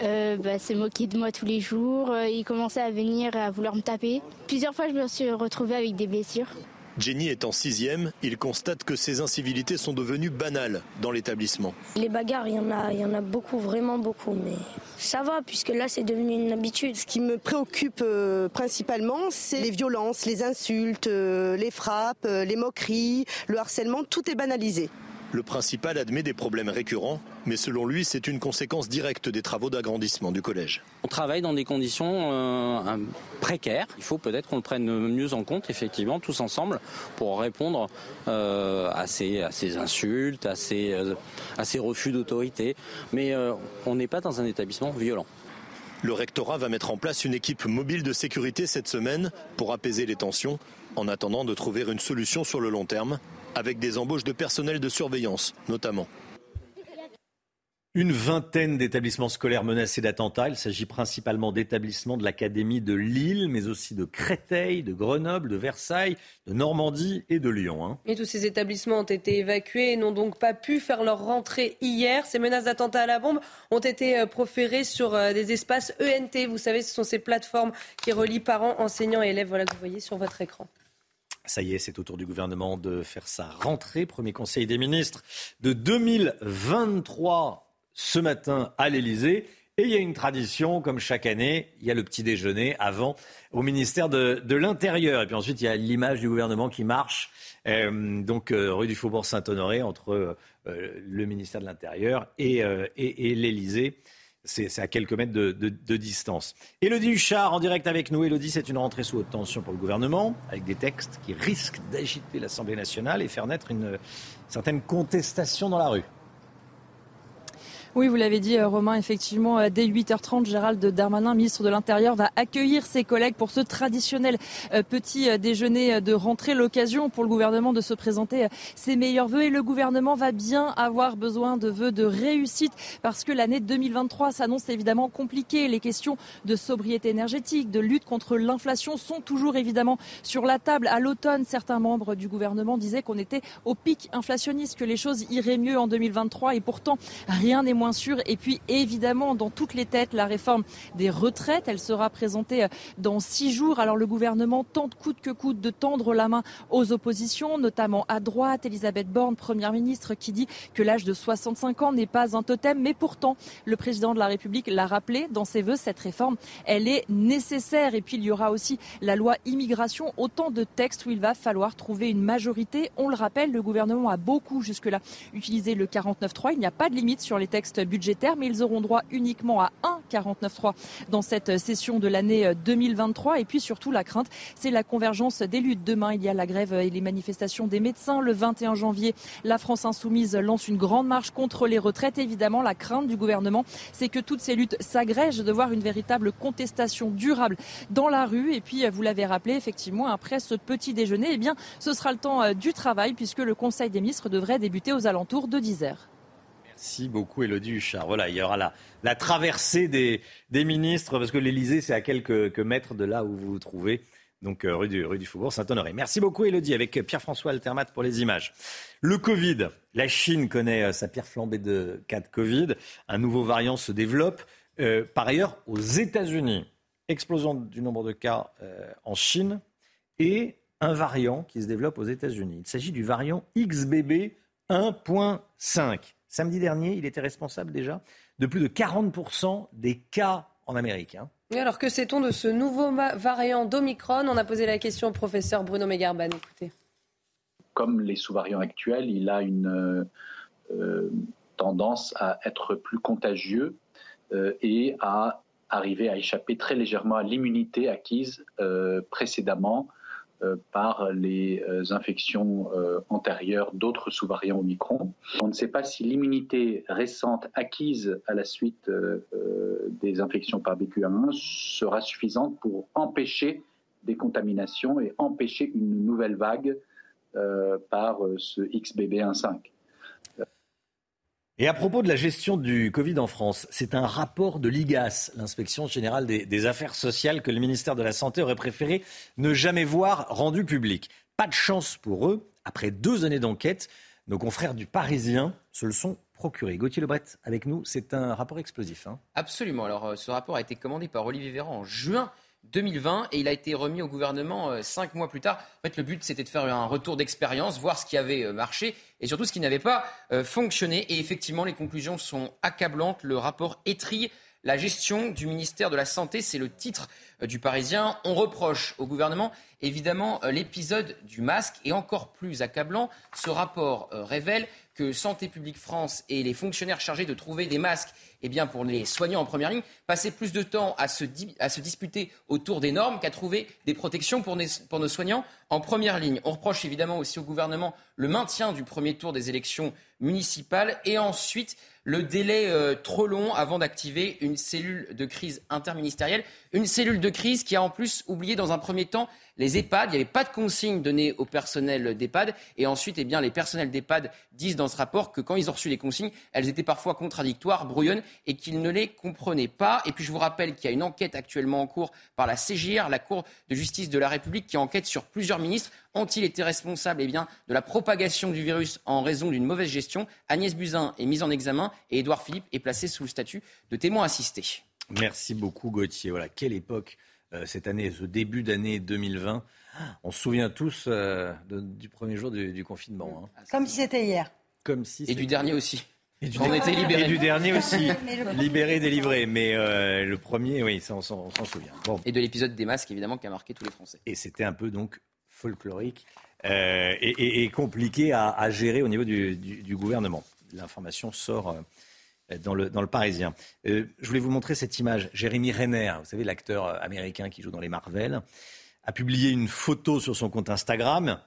Euh, bah, s'est moqué de moi tous les jours. Euh, il commençait à venir à vouloir me taper. Plusieurs fois, je me suis retrouvée avec des blessures. Jenny est en sixième. Il constate que ces incivilités sont devenues banales dans l'établissement. Les bagarres, il y en a, il y en a beaucoup, vraiment beaucoup, mais ça va puisque là, c'est devenu une habitude. Ce qui me préoccupe euh, principalement, c'est les violences, les insultes, euh, les frappes, euh, les moqueries, le harcèlement. Tout est banalisé. Le principal admet des problèmes récurrents, mais selon lui, c'est une conséquence directe des travaux d'agrandissement du collège. On travaille dans des conditions euh, précaires. Il faut peut-être qu'on le prenne mieux en compte, effectivement, tous ensemble, pour répondre euh, à, ces, à, ces, insultes, à ces, euh, à ces refus d'autorité. Mais on n'est pas dans un établissement violent. Le rectorat va mettre en place une équipe mobile de sécurité cette semaine pour apaiser les tensions, en attendant de trouver une solution sur le long terme avec des embauches de personnel de surveillance notamment. Une vingtaine d'établissements scolaires menacés d'attentats. Il s'agit principalement d'établissements de l'Académie de Lille, mais aussi de Créteil, de Grenoble, de Versailles, de Normandie et de Lyon. Hein. Et tous ces établissements ont été évacués et n'ont donc pas pu faire leur rentrée hier. Ces menaces d'attentats à la bombe ont été euh, proférées sur euh, des espaces ENT. Vous savez, ce sont ces plateformes qui relient parents, enseignants et élèves. Voilà que vous voyez sur votre écran. Ça y est, c'est au tour du gouvernement de faire sa rentrée. Premier conseil des ministres de 2023 ce matin à l'Elysée. Et il y a une tradition, comme chaque année, il y a le petit déjeuner avant au ministère de, l'Intérieur. Et puis ensuite, il y a l'image du gouvernement qui marche, euh, donc euh, rue du Faubourg Saint-Honoré, entre euh, le ministère de l'Intérieur et, et l'Elysée. C'est à quelques mètres de, distance. Élodie Huchard en direct avec nous. Élodie, c'est une rentrée sous haute tension pour le gouvernement, avec des textes qui risquent d'agiter l'Assemblée nationale et faire naître une certaine contestation dans la rue. Oui, vous l'avez dit, euh, Romain, effectivement, euh, dès 8h30, Gérald Darmanin, ministre de l'Intérieur, va accueillir ses collègues pour ce traditionnel euh, petit déjeuner de rentrée. L'occasion pour le gouvernement de se présenter ses meilleurs voeux. Et le gouvernement va bien avoir besoin de vœux de réussite parce que l'année 2023 s'annonce évidemment compliquée. Les questions de sobriété énergétique, de lutte contre l'inflation sont toujours évidemment sur la table. À l'automne, certains membres du gouvernement disaient qu'on était au pic inflationniste, que les choses iraient mieux en 2023 et pourtant rien n'est moins Et puis évidemment, dans toutes les têtes, la réforme des retraites, elle sera présentée euh, dans six jours. Alors le gouvernement tente coûte que coûte de tendre la main aux oppositions, notamment à droite. Elisabeth Borne, première ministre, qui dit que l'âge de 65 ans n'est pas un totem, mais pourtant le président de la République l'a rappelé dans ses voeux. Cette réforme, elle est nécessaire. Et puis il y aura aussi la loi immigration, autant de textes où il va falloir trouver une majorité. On le rappelle, le gouvernement a beaucoup jusque-là utilisé le 49.3. Il n'y a pas de limite sur les textes budgétaire, mais ils auront droit uniquement à 1,49,3 dans cette session de l'année 2023. Et puis surtout, la crainte, c'est la convergence des luttes. Demain, il y a la grève et les manifestations des médecins. Le 21 janvier, la France insoumise lance une grande marche contre les retraites. Évidemment, la crainte du gouvernement, c'est que toutes ces luttes s'agrègent, de voir une véritable contestation durable dans la rue. Et puis, vous l'avez rappelé, effectivement, après ce petit déjeuner, eh bien, ce sera le temps euh, du travail puisque le Conseil des ministres devrait débuter aux alentours de 10 heures. Merci beaucoup, Elodie Huchard. Voilà, il y aura la, traversée des, ministres, parce que l'Elysée, c'est à quelques, mètres de là où vous vous trouvez. Donc, euh, rue, du, rue du Faubourg Saint-Honoré. Merci beaucoup, Elodie, avec Pierre-François Altermat pour les images. Le Covid. La Chine connaît euh, sa pire flambée de cas de Covid. Un nouveau variant se développe. Euh, par ailleurs, aux États-Unis, explosion du nombre de cas en Chine et un variant qui se développe aux États-Unis. Il s'agit du variant XBB 1.5. Samedi dernier, il était responsable déjà de plus de 40% des cas en Amérique. Hein. alors que sait-on de ce nouveau variant d'Omicron? On a posé la question au professeur Bruno Megarban. Écoutez. Comme les sous-variants actuels, il a une euh, tendance à être plus contagieux euh, et à arriver à échapper très légèrement à l'immunité acquise euh, précédemment euh, par les euh, infections euh, antérieures d'autres sous-variants Omicron. On ne sait pas si l'immunité récente acquise à la suite des infections par BQ1 sera suffisante pour empêcher des contaminations et empêcher une nouvelle vague par ce XBB1.5. Et à propos de la gestion du Covid en France, c'est un rapport de l'IGAS, l'inspection générale des, affaires sociales, que le ministère de la Santé aurait préféré ne jamais voir rendu public. Pas de chance pour eux, après deux années d'enquête, nos confrères du Parisien se le sont procurés. Gauthier Lebret avec nous, c'est un rapport explosif. Hein. Absolument. Alors euh, ce rapport a été commandé par Olivier Véran en juin 2020 et il a été remis au gouvernement euh, cinq mois plus tard. En fait, le but, c'était de faire un retour d'expérience, voir ce qui avait euh, marché et surtout ce qui n'avait pas euh, fonctionné. Et effectivement, les conclusions sont accablantes. Le rapport étrille la gestion du ministère de la Santé. C'est le titre du Parisien. On reproche au gouvernement évidemment l'épisode du masque et encore plus accablant, ce rapport révèle que Santé publique France et les fonctionnaires chargés de trouver des masques eh pour les soignants en première ligne, passaient plus de temps à se, disputer autour des normes qu'à trouver des protections pour, pour nos soignants en première ligne. On reproche évidemment aussi au gouvernement le maintien du premier tour des élections municipales et ensuite le délai euh, trop long avant d'activer une cellule de crise interministérielle. Une cellule de crise qui a en plus oublié dans un premier temps les EHPAD. Il n'y avait pas de consignes données au personnel d'EHPAD. Et ensuite, eh bien, les personnels d'EHPAD disent dans ce rapport que quand ils ont reçu les consignes, elles étaient parfois contradictoires, brouillonnes, et qu'ils ne les comprenaient pas. Et puis, je vous rappelle qu'il y a une enquête actuellement en cours par la CGR, la Cour de justice de la République, qui enquête sur plusieurs ministres. Ont-ils été responsables eh bien, de la propagation du virus en raison d'une mauvaise gestion? Agnès Buzyn est mise en examen et Édouard Philippe est placé sous le statut de témoin assisté. Merci beaucoup Gauthier. Voilà, quelle époque cette année, ce début d'année 2020. On se souvient tous euh, du premier jour du, confinement. Hein. Comme si c'était hier. Comme si Et du dernier aussi. Et du, on était libérés. Et du dernier aussi. libéré, délivré. Mais euh, le premier, oui, ça, on s'en souvient. Bon. Et de l'épisode des masques, évidemment, qui a marqué tous les Français. Et c'était un peu donc folklorique et, compliqué à, gérer au niveau du, du gouvernement. L'information sort dans le, dans le Parisien. Euh, je voulais vous montrer cette image. Jérémy Renner, vous savez, l'acteur euh, américain qui joue dans les Marvel, a publié une photo sur son compte Instagram.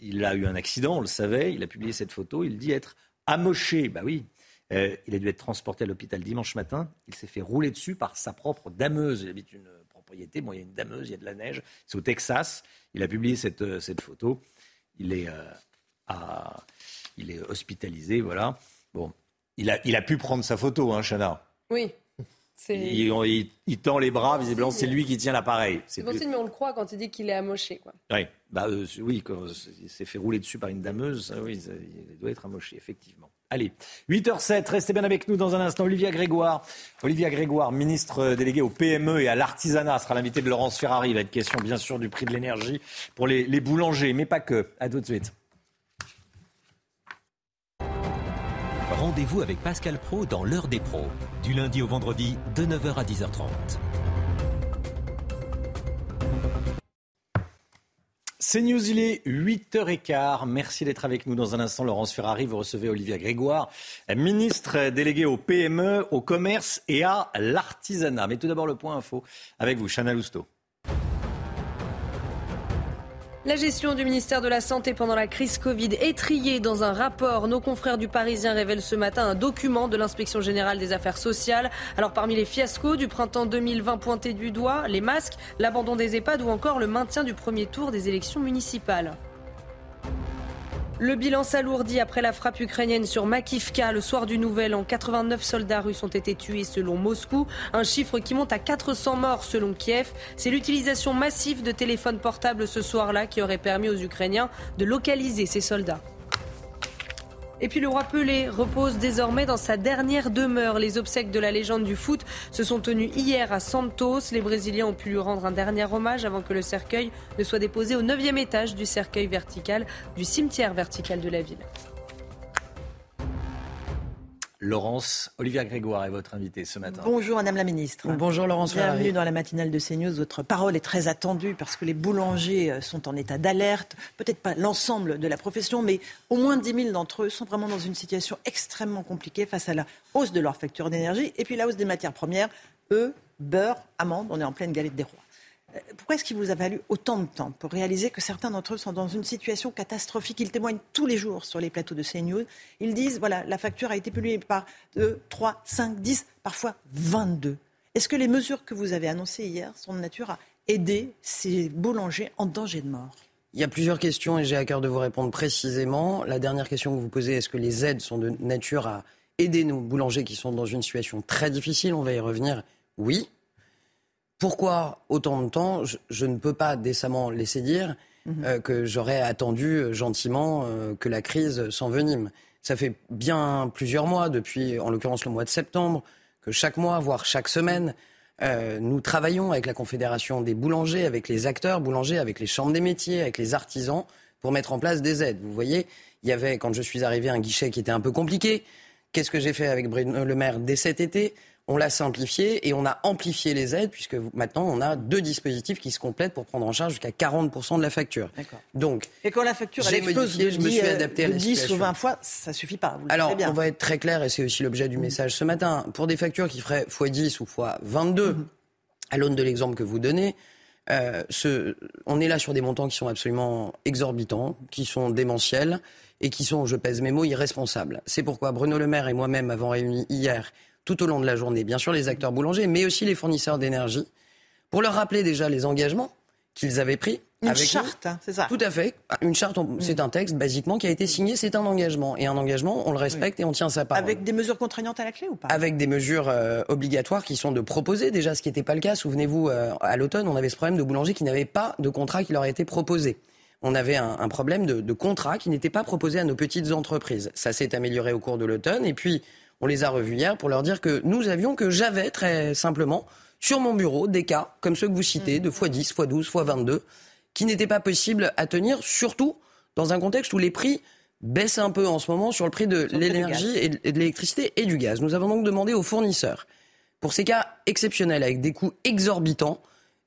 Il a eu un accident, on le savait. Il a publié cette photo. Il dit être amoché. Bah oui. Euh, il a dû être transporté à l'hôpital dimanche matin. Il s'est fait rouler dessus par sa propre dameuse. Il habite une propriété. Bon, il y a une dameuse, il y a de la neige. C'est au Texas. Il a publié cette, photo. Il est, il est hospitalisé. Voilà. Bon, il a, il a pu prendre sa photo, hein, Chana. Oui. Il, il, tend les bras, visiblement, c'est lui qui tient l'appareil. C'est possible, mais on le croit quand il dit qu'il est amoché. Quoi. Oui, bah, euh, oui quand il s'est fait rouler dessus par une dameuse, oui, il doit être amoché, effectivement. Allez, 8h07, restez bien avec nous dans un instant. Olivia Grégoire, Olivia Grégoire, ministre déléguée au PME et à l'artisanat, sera l'invité de Laurence Ferrari. Il va être question, bien sûr, du prix de l'énergie pour les, les boulangers, mais pas que. À tout de suite. Rendez-vous avec Pascal Pro dans l'heure des pros, du lundi au vendredi de 9h à 10h30. C'est News, il est 8h15. Merci d'être avec nous dans un instant. Laurence Ferrari, vous recevez Olivia Grégoire, ministre déléguée au PME, au commerce et à l'artisanat. Mais tout d'abord le point info avec vous, Chana Lousteau. La gestion du ministère de la Santé pendant la crise Covid est triée dans un rapport. Nos confrères du Parisien révèlent ce matin un document de l'inspection générale des affaires sociales. Alors parmi les fiascos du printemps 2020 pointés du doigt, les masques, l'abandon des EHPAD ou encore le maintien du premier tour des élections municipales. Le bilan s'alourdit après la frappe ukrainienne sur Makivka le soir du Nouvel An. 89 soldats russes ont été tués selon Moscou, un chiffre qui monte à 400 morts selon Kiev. C'est l'utilisation massive de téléphones portables ce soir-là qui aurait permis aux Ukrainiens de localiser ces soldats. Et puis le roi Pelé repose désormais dans sa dernière demeure. Les obsèques de la légende du foot se sont tenues hier à Santos. Les Brésiliens ont pu lui rendre un dernier hommage avant que le cercueil ne soit déposé au 9e étage du cercueil vertical du cimetière vertical de la ville. Laurence, Olivia Grégoire est votre invitée ce matin. Bonjour Madame la Ministre. Bonjour Laurence Bienvenue dans la matinale de CNews. Votre parole est très attendue parce que les boulangers euh, sont en état d'alerte. Peut-être pas l'ensemble de la profession, mais au moins 10 000 d'entre eux sont vraiment dans une situation extrêmement compliquée face à la hausse de leur facture d'énergie et puis la hausse des matières premières. Eux, beurre, amandes, on est en pleine galette des rois. Euh, pourquoi est-ce qu'il vous a fallu autant de temps pour réaliser que certains d'entre eux sont dans une situation catastrophique? Ils témoignent tous les jours sur les plateaux de CNews. Ils disent, voilà, la facture a été polluée par 2, 3, 5, 10, parfois 22. Est-ce que les mesures que vous avez annoncées hier sont de nature à aider ces boulangers en danger de mort? Il y a plusieurs questions et j'ai à cœur de vous répondre précisément. La dernière question que vous posez, est-ce que les aides sont de nature à aider nos boulangers qui sont dans une situation très difficile? On va y revenir. Oui, pourquoi autant de temps je, ne peux pas décemment laisser dire mhm. euh, que j'aurais attendu euh, gentiment euh, que la crise s'envenime. Ça fait bien plusieurs mois, depuis en l'occurrence le mois de septembre, que chaque mois, voire chaque semaine, nous travaillons avec la Confédération des boulangers, avec les acteurs boulangers, avec les chambres des métiers, avec les artisans, pour mettre en place des aides. Vous voyez, il y avait, quand je suis arrivé, un guichet qui était un peu compliqué. Qu'est-ce que j'ai fait avec Bruno Le Maire dès cet été? On l'a simplifié et on a amplifié les aides puisque maintenant on a deux dispositifs qui se complètent pour prendre en charge jusqu'à 40% de la facture. Donc, et quand la facture elle explose je me suis adapté à la 10 ou 20 fois, ça suffit pas. Alors, on va être très clair et c'est aussi l'objet du message ce matin. Pour des factures qui feraient x10 ou x22, mhm. à l'aune de l'exemple que vous donnez, euh, ce, on est là sur des montants qui sont absolument exorbitants, qui sont démentiels et qui sont, je pèse mes mots, irresponsables. C'est pourquoi Bruno Le Maire et moi-même avons réuni hier tout au long de la journée, bien sûr les acteurs boulangers, mais aussi les fournisseurs d'énergie, pour leur rappeler déjà les engagements qu'ils avaient pris. Une charte, hein, c'est ça Tout à fait. Une charte, c'est un texte, basiquement, qui a été signé, c'est un engagement. Et un engagement, on le respecte et on tient sa parole. Avec des mesures contraignantes à la clé ou pas? Avec des mesures euh, obligatoires qui sont de proposer déjà, ce qui n'était pas le cas. Souvenez-vous, euh, à l'automne, on avait ce problème de boulangers qui n'avaient pas de contrat qui leur a été proposé. On avait un, problème de, de contrat qui n'était pas proposé à nos petites entreprises. Ça s'est amélioré au cours de l'automne. Et puis, on les a revus hier pour leur dire que nous avions, que j'avais très simplement sur mon bureau des cas comme ceux que vous citez, de x10, x12, x22, qui n'étaient pas possibles à tenir, surtout dans un contexte où les prix baissent un peu en ce moment sur le prix de l'énergie et de l'électricité et du gaz. Nous avons donc demandé aux fournisseurs, pour ces cas exceptionnels avec des coûts exorbitants,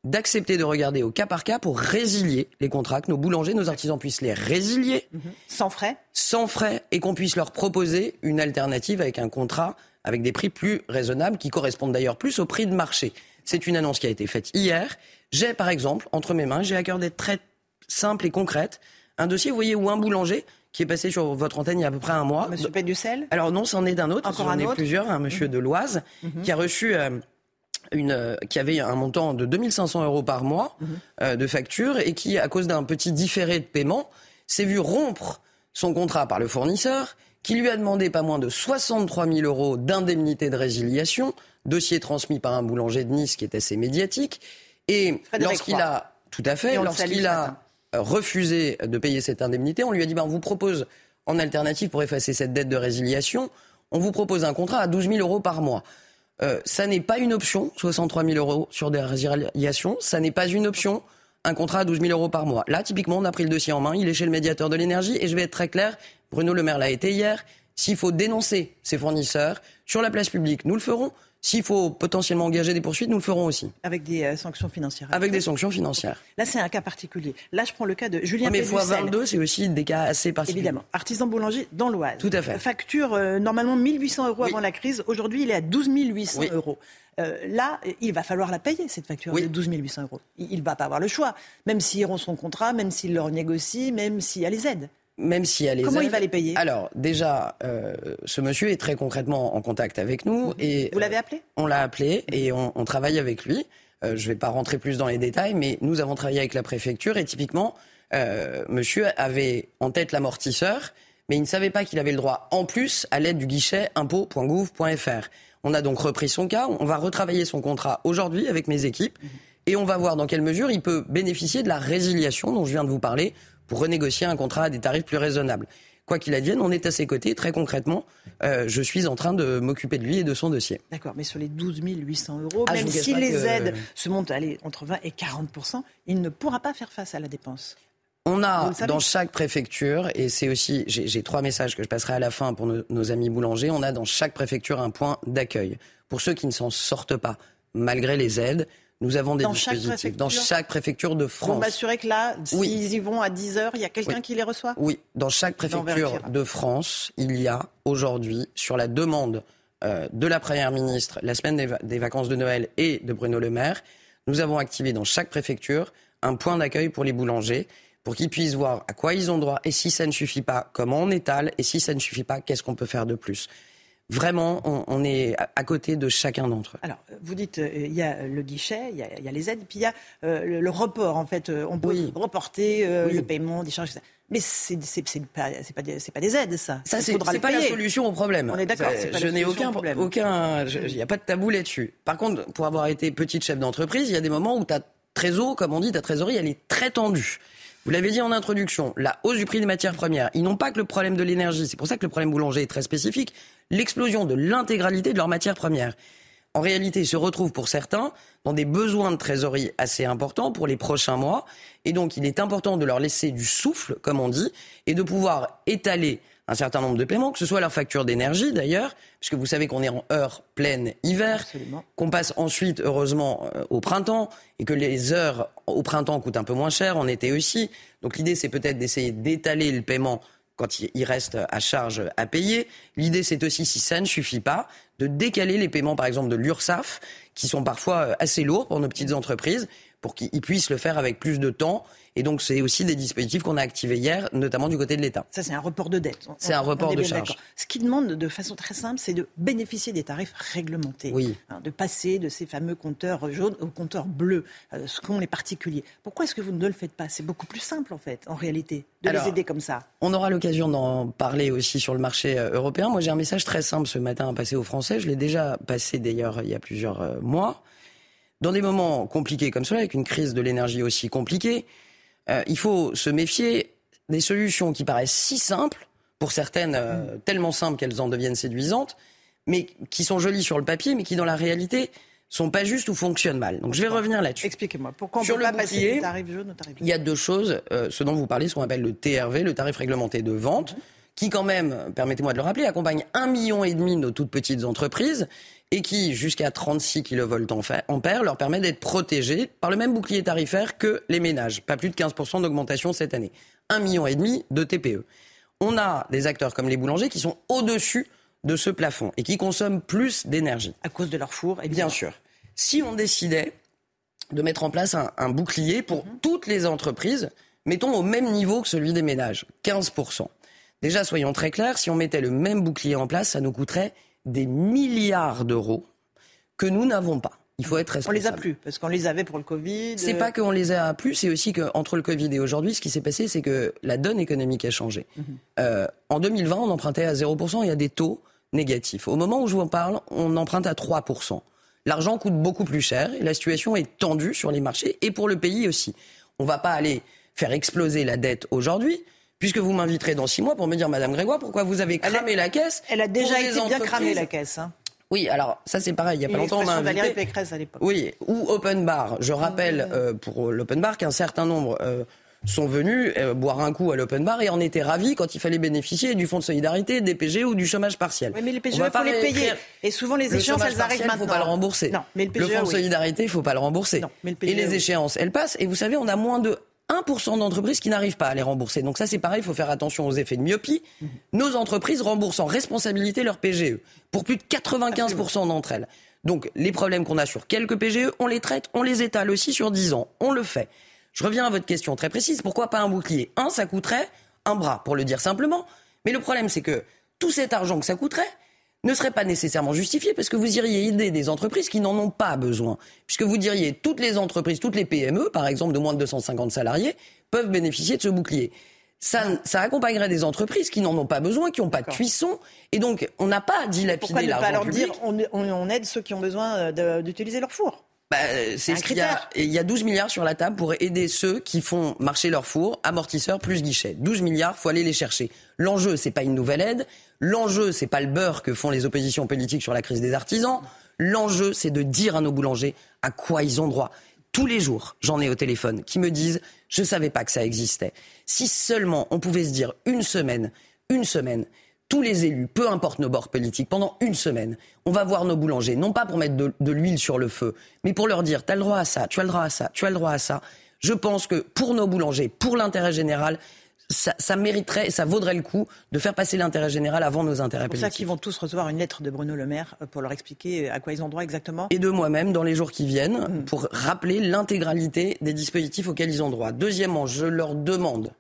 d'accepter de regarder au cas par cas pour résilier les contrats, que nos boulangers, nos artisans puissent les résilier. Mhm. Sans frais Sans frais, et qu'on puisse leur proposer une alternative avec un contrat avec des prix plus raisonnables, qui correspondent d'ailleurs plus au prix de marché. C'est une annonce qui a été faite hier. J'ai, par exemple, entre mes mains, j'ai à cœur d'être très simple et concrète, un dossier, vous voyez, où un boulanger qui est passé sur votre antenne il y a à peu près un mois. Monsieur Péducel Alors non, c'en est d'un autre. Encore un autre. plusieurs. Un monsieur mhm. de l'Oise mhm. qui a reçu euh, une, euh, qui avait un montant de 2500 euros par mois mhm. euh, de facture et qui, à cause d'un petit différé de paiement, s'est vu rompre son contrat par le fournisseur, qui lui a demandé pas moins de 63 000 euros d'indemnité de résiliation, dossier transmis par un boulanger de Nice qui est assez médiatique. Et lorsqu'il a, tout à fait, lorsqu'il a refusé de payer cette indemnité, on lui a dit, ben, on vous propose en alternative pour effacer cette dette de résiliation, on vous propose un contrat à 12 000 euros par mois. Euh, ça n'est pas une option, 63 000 euros sur des résiliations. Ça n'est pas une option, un contrat à 12 000 euros par mois. Là, typiquement, on a pris le dossier en main. Il est chez le médiateur de l'énergie. Et je vais être très clair, Bruno Le Maire l'a été hier. S'il faut dénoncer ses fournisseurs sur la place publique, nous le ferons. S'il faut potentiellement engager des poursuites, nous le ferons aussi. Avec des euh, sanctions financières. Avec des sanctions financières. Là, c'est un cas particulier. Là, je prends le cas de Julien Mais x22, c'est aussi des cas assez particuliers. Évidemment. Artisan boulanger dans l'Oise. Tout à fait. Facture euh, normalement 1800 euros avant la crise. Aujourd'hui, il est à 12 800 euros. Euh, là, il va falloir la payer, cette facture de 12 800 euros. Il ne va pas avoir le choix, même s'il rompt son contrat, même s'il leur négocie, même s'il y a les aides même si elle les Comment il va les payer Alors, déjà, euh, ce monsieur est très concrètement en contact avec nous. Et, Vous l'avez appelé On l'a appelé et on, travaille avec lui. Euh, je ne vais pas rentrer plus dans les détails, mais nous avons travaillé avec la préfecture et typiquement, euh, monsieur avait en tête l'amortisseur, mais il ne savait pas qu'il avait le droit en plus à l'aide du guichet impôt.gouv.fr. On a donc repris son cas, on va retravailler son contrat aujourd'hui avec mes équipes et on va voir dans quelle mesure il peut bénéficier de la résiliation dont je viens de vous parler pour renégocier un contrat à des tarifs plus raisonnables. Quoi qu'il advienne, on est à ses côtés. Très concrètement, euh, je suis en train de m'occuper de lui et de son dossier. D'accord, mais sur les 12 800 euros, ah, même si les aides se montent allez, entre 20 et 40 il ne pourra pas faire face à la dépense. On a dans chaque préfecture, et c'est aussi, j'ai trois messages que je passerai à la fin pour nos amis boulangers, on a dans chaque préfecture un point d'accueil. Pour ceux qui ne s'en sortent pas, malgré les aides, nous avons des dans dispositifs. Dans chaque préfecture de France. Vous m'assurez que là, s'ils y vont à 10 heures, il y a quelqu'un qui les reçoit Oui, dans chaque préfecture de France, il y a aujourd'hui, sur la demande euh, de la Première ministre, la semaine des, vacances de Noël et de Bruno Le Maire, nous avons activé dans chaque préfecture un point d'accueil pour les boulangers pour qu'ils puissent voir à quoi ils ont droit et si ça ne suffit pas, comment on étale et si ça ne suffit pas, qu'est-ce qu'on peut faire de plus. Vraiment, on, est à côté de chacun d'entre eux. Alors, vous dites, euh, il y a le guichet, il y a, les aides, puis il y a euh, le, report. En fait, euh, on peut reporter le paiement des charges. Mais c'est pas, pas, des, pas des aides, ça. Ça, c'est pas la solution au problème. On est d'accord. Je n'ai aucun problème. Aucun, il n'y a pas de tabou là-dessus. Par contre, pour avoir été petite chef d'entreprise, il y a des moments où ta trésor, comme on dit, ta trésorerie, elle est très tendue. Vous l'avez dit en introduction, la hausse du prix des matières premières, ils n'ont pas que le problème de l'énergie, c'est pour ça que le problème boulanger est très spécifique, l'explosion de l'intégralité de leurs matières premières. En réalité, ils se retrouvent pour certains dans des besoins de trésorerie assez importants pour les prochains mois. Et donc, il est important de leur laisser du souffle, comme on dit, et de pouvoir étaler un certain nombre de paiements, que ce soit leur facture d'énergie d'ailleurs, puisque vous savez qu'on est en heure pleine hiver, qu'on passe ensuite heureusement euh, au printemps et que les heures au printemps coûtent un peu moins cher, en été aussi. Donc l'idée c'est peut-être d'essayer d'étaler le paiement quand il reste à charge à payer. L'idée, c'est aussi, si ça ne suffit pas, de décaler les paiements, par exemple, de l'URSSAF, qui sont parfois euh, assez lourds pour nos petites entreprises, pour qu'ils puissent le faire avec plus de temps et donc, c'est aussi des dispositifs qu'on a activés hier, notamment du côté de l'État. Ça, c'est un report de dette. C'est un report de charge. Ce qu'ils demandent de façon très simple, c'est de bénéficier des tarifs réglementés. Oui. Hein, de passer de ces fameux compteurs jaunes aux compteurs bleus, euh, ce qu'ont les particuliers. Pourquoi est-ce que vous ne le faites pas? C'est beaucoup plus simple, en fait, en réalité, de les aider comme ça. On aura l'occasion d'en parler aussi sur le marché euh, européen. Moi, j'ai un message très simple ce matin à passer aux Français. Je l'ai déjà passé d'ailleurs il y a plusieurs euh, mois. Dans des moments compliqués comme cela, avec une crise de l'énergie aussi compliquée, euh, il faut se méfier des solutions qui paraissent si simples, pour certaines euh, mm. tellement simples qu'elles en deviennent séduisantes, mais qui sont jolies sur le papier, mais qui dans la réalité sont pas justes ou fonctionnent mal. Donc je vais revenir là-dessus. Expliquez-moi, pourquoi on ne peut pas passer du tarif jaune au tarif Il y a deux choses, euh, ce dont vous parlez, ce qu'on appelle le TRV, le tarif réglementé de vente, mm-hmm. qui quand même, permettez-moi de le rappeler, accompagne un million et demi de nos toutes petites entreprises et qui, jusqu'à 36 kV ampères, leur permet d'être protégés par le même bouclier tarifaire que les ménages. Pas plus de 15% d'augmentation cette année. Un million et demi de TPE. On a des acteurs comme les boulangers qui sont au-dessus de ce plafond et qui consomment plus d'énergie. À cause de leur four, et bien sûr. Si on décidait de mettre en place un, bouclier pour mhm. toutes les entreprises, mettons au même niveau que celui des ménages, 15%. Déjà, soyons très clairs, si on mettait le même bouclier en place, ça nous coûterait des milliards d'euros que nous n'avons pas. Il faut être responsable. On les a plus parce qu'on les avait pour le Covid. C'est pas qu'on les a plus, c'est aussi qu'entre le Covid et aujourd'hui, ce qui s'est passé, c'est que la donne économique a changé. Mhm. Euh, en 2020, on empruntait à 0%, il y a des taux négatifs. Au moment où je vous en parle, on emprunte à 3%. L'argent coûte beaucoup plus cher et la situation est tendue sur les marchés et pour le pays aussi. On ne va pas aller faire exploser la dette aujourd'hui, puisque vous m'inviterez dans six mois pour me dire, Madame Grégoire, pourquoi vous avez cramé la caisse Elle a déjà été bien cramée la caisse. Hein. Oui, alors ça c'est pareil. Il y a pas longtemps, on m'a invité. Pécresse à l'époque. Oui, ou open bar. Je rappelle euh, pour l'open bar qu'un certain nombre euh, sont venus euh, boire un coup à l'open bar et en étaient ravis quand il fallait bénéficier du fonds de solidarité, des PGE ou du chômage partiel. Oui, mais les PGE, il faut les payer. Et souvent les échéances, elles arrivent maintenant. Il ne faut pas le rembourser. Non, mais le, PGE, le fonds de solidarité, il ne faut pas le rembourser. Non, mais le PGE, et les échéances, elles passent. Et vous savez, on a moins de 1% d'entreprises qui n'arrivent pas à les rembourser. Donc ça, c'est pareil, il faut faire attention aux effets de myopie. Mhm. Nos entreprises remboursent en responsabilité leur PGE, pour plus de 95% d'entre elles. Donc les problèmes qu'on a sur quelques PGE, on les traite, on les étale aussi sur 10 ans. On le fait. Je reviens à votre question très précise. Pourquoi pas un bouclier? Un, ça coûterait un bras, pour le dire simplement. Mais le problème, c'est que tout cet argent que ça coûterait, ne serait pas nécessairement justifié parce que vous iriez aider des entreprises qui n'en ont pas besoin. Puisque vous diriez toutes les entreprises, toutes les PME, par exemple de moins de 250 salariés, peuvent bénéficier de ce bouclier. Ça, ça, accompagnerait des entreprises qui n'en ont pas besoin, qui n'ont pas de cuisson. Et donc, on n'a pas dilapidé l'argent Pourquoi ne pas leur dire on, on, aide ceux qui ont besoin d'utiliser leur four? Bah, c'est ce qu'il y a. il y a 12 milliards sur la table pour aider ceux qui font marcher leur four, amortisseurs plus guichet. 12 milliards, faut aller les chercher. L'enjeu, c'est pas une nouvelle aide. L'enjeu, c'est pas le beurre que font les oppositions politiques sur la crise des artisans. L'enjeu, c'est de dire à nos boulangers à quoi ils ont droit. Tous les jours, j'en ai au téléphone qui me disent je savais pas que ça existait. Si seulement on pouvait se dire une semaine, une semaine, tous les élus, peu importe nos bords politiques, pendant une semaine, on va voir nos boulangers, non pas pour mettre de, l'huile sur le feu, mais pour leur dire, tu as le droit à ça, tu as le droit à ça, tu as le droit à ça. Je pense que pour nos boulangers, pour l'intérêt général, ça, mériterait, ça vaudrait le coup de faire passer l'intérêt général avant nos intérêts politiques. C'est pour ça qu'ils vont tous recevoir une lettre de Bruno Le Maire pour leur expliquer à quoi ils ont droit exactement. Et de moi-même dans les jours qui viennent hmm. pour rappeler l'intégralité des dispositifs auxquels ils ont droit. Deuxièmement, je leur demande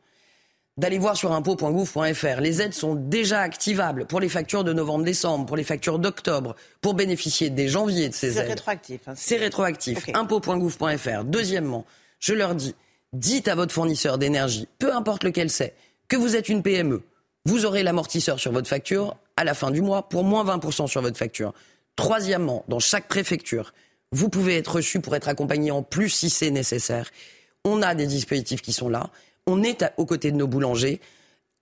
d'aller voir sur impôt.gouv.fr. Les aides sont déjà activables pour les factures de novembre-décembre, pour les factures d'octobre, pour bénéficier dès janvier de ces aides. C'est rétroactif. Hein, c'est rétroactif. Impôt.gouv.fr. Deuxièmement, je leur dis, dites à votre fournisseur d'énergie, peu importe lequel c'est, que vous êtes une PME. Vous aurez l'amortisseur sur votre facture à la fin du mois pour moins 20% sur votre facture. Troisièmement, dans chaque préfecture, vous pouvez être reçu pour être accompagné en plus si c'est nécessaire. On a des dispositifs qui sont là on est aux côtés de nos boulangers.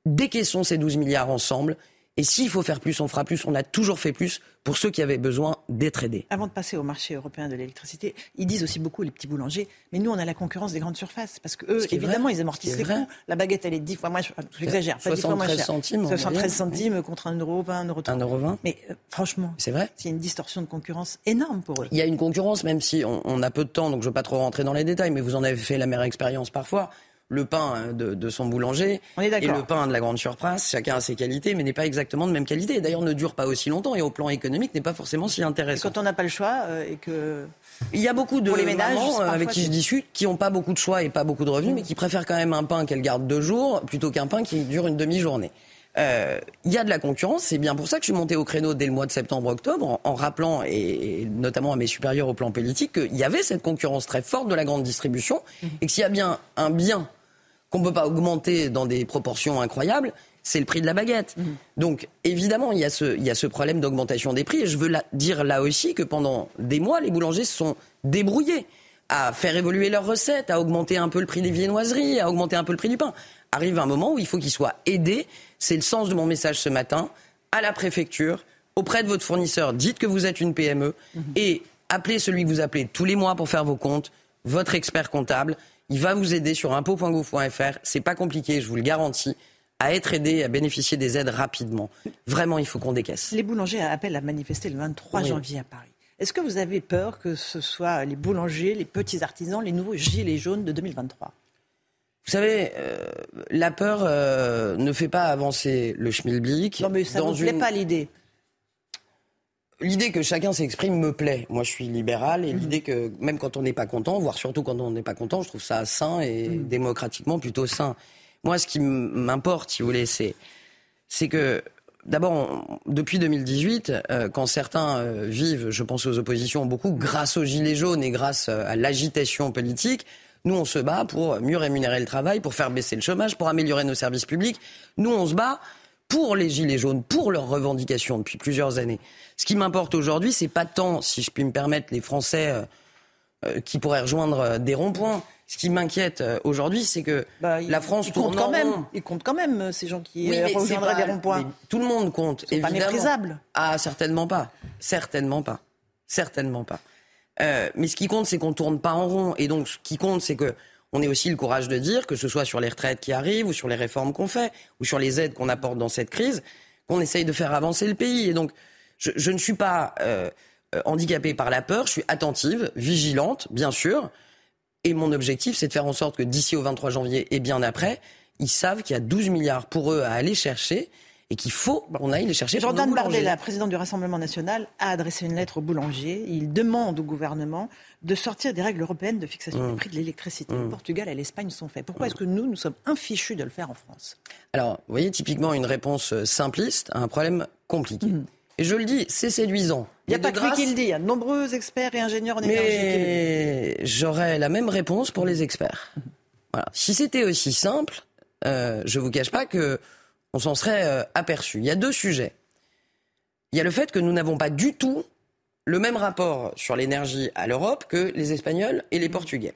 Décaissons ces 12 milliards ensemble Et s'il faut faire plus, on fera plus. On a toujours fait plus pour ceux qui avaient besoin d'être aidés. Avant de passer au marché européen de l'électricité, ils disent aussi beaucoup, les petits boulangers, mais nous, on a la concurrence des grandes surfaces. Parce que eux, évidemment, ils amortissent les coûts. La baguette, elle est 10 fois moins chère. J'exagère, pas 10 fois moins chère. centimes. 73 centimes contre 1 euro, 20, 1 euro 1 euro 20. Mais euh, franchement, c'est vrai. C'est une distorsion de concurrence énorme pour eux. Il y a une concurrence, même si on, on a peu de temps, donc je ne veux pas trop rentrer dans les détails, mais vous en avez fait la meilleure expérience parfois le pain hein, de, son boulanger et le pain de la grande surface. Chacun a ses qualités, mais n'est pas exactement de même qualité. D'ailleurs, ne dure pas aussi longtemps et au plan économique n'est pas forcément si intéressant. quand on n'a pas le choix euh, et que il y a beaucoup de les ménages, euh, avec qui je discute qui n'ont pas beaucoup de choix et pas beaucoup de revenus, mais qui préfèrent quand même un pain qu'elles gardent deux jours plutôt qu'un pain qui dure une demi-journée. Euh, il y a de la concurrence, c'est bien pour ça que je suis monté au créneau dès le mois de septembre-octobre, en, rappelant, et, notamment à mes supérieurs au plan politique, qu'il y avait cette concurrence très forte de la grande distribution, mmh. et que s'il y a bien un bien qu'on ne peut pas augmenter dans des proportions incroyables, c'est le prix de la baguette. Mmh. Donc évidemment, il y a ce, il y a ce problème d'augmentation des prix. Et je veux dire là aussi que pendant des mois, les boulangers se sont débrouillés à faire évoluer leurs recettes, à augmenter un peu le prix des viennoiseries, à augmenter un peu le prix du pain. Arrive un moment où il faut qu'ils soient aidés. C'est le sens de mon message ce matin à la préfecture, auprès de votre fournisseur. Dites que vous êtes une PME mmh. et appelez celui que vous appelez tous les mois pour faire vos comptes, votre expert comptable. Il va vous aider sur impôt.gouv.fr. C'est pas compliqué, je vous le garantis à être aidé, à bénéficier des aides rapidement. Vraiment, il faut qu'on décaisse. Les boulangers appellent à manifester le 23 janvier à Paris. Est-ce que vous avez peur que ce soit les boulangers, les petits artisans, les nouveaux gilets jaunes de 2023 vous savez, euh, la peur euh, ne fait pas avancer le schmilblick. Non, mais ça ne vous plaît pas l'idée L'idée que chacun s'exprime me plaît. Moi, je suis libéral et mhm. l'idée que même quand on n'est pas content, voire surtout quand on n'est pas content, je trouve ça sain et mhm. démocratiquement plutôt sain. Moi, ce qui m'importe, si vous voulez, c'est c'est que D'abord, depuis 2018, euh, quand certains euh, vivent, je pense aux oppositions, beaucoup grâce aux gilets jaunes et grâce euh, à l'agitation politique, nous, on se bat pour mieux rémunérer le travail, pour faire baisser le chômage, pour améliorer nos services publics. Nous, on se bat pour les Gilets jaunes, pour leurs revendications depuis plusieurs années. Ce qui m'importe aujourd'hui, c'est pas tant, si je puis me permettre, les Français euh, euh, qui pourraient rejoindre euh, des ronds-points. Ce qui m'inquiète aujourd'hui, c'est que bah, la France tourne quand même. Ils comptent quand même ces gens qui rejoindraient des ronds-points. Tout le monde compte. C'est pas méprisable. Ah, certainement pas. Certainement pas. Certainement pas. mais ce qui compte, c'est qu'on tourne pas en rond. Et donc, ce qui compte, c'est que on ait aussi le courage de dire que ce soit sur les retraites qui arrivent ou sur les réformes qu'on fait ou sur les aides qu'on apporte dans cette crise, qu'on essaye de faire avancer le pays. Et donc, je, ne suis pas euh, euh, handicapée par la peur, je suis attentive, vigilante, bien sûr. Et mon objectif, c'est de faire en sorte que d'ici au 23 janvier et bien après, ils savent qu'il y a 12 milliards pour eux à aller chercher et qu'il faut qu'on aille les chercher. Jordan Bardella, la présidente du Rassemblement national, a adressé une lettre au boulanger. Il demande au gouvernement de sortir des règles européennes de fixation du mmh. prix de l'électricité. Le mmh. Portugal et l'Espagne sont faits. Pourquoi est-ce que nous, nous sommes infichus de le faire en France? Alors, vous voyez, typiquement une réponse euh, simpliste à un problème compliqué. Mmh. Et je le dis, c'est séduisant. Il n'y a pas que lui qui le dit, il y a de nombreux experts et ingénieurs en énergie Mais j'aurais la même réponse pour les experts. Voilà. Si c'était aussi simple, euh, je ne vous cache pas que on s'en serait euh, aperçu. Il y a deux sujets. Il y a le fait que nous n'avons pas du tout le même rapport sur l'énergie à l'Europe que les Espagnols et les Portugais.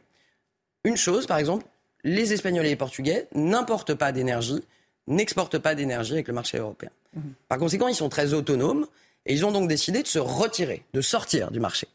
Une chose, par exemple, les Espagnols et les Portugais n'importent pas d'énergie, n'exportent pas d'énergie avec le marché européen. Mhm. Par conséquent, ils sont très autonomes et ils ont donc décidé de se retirer, de sortir du marché.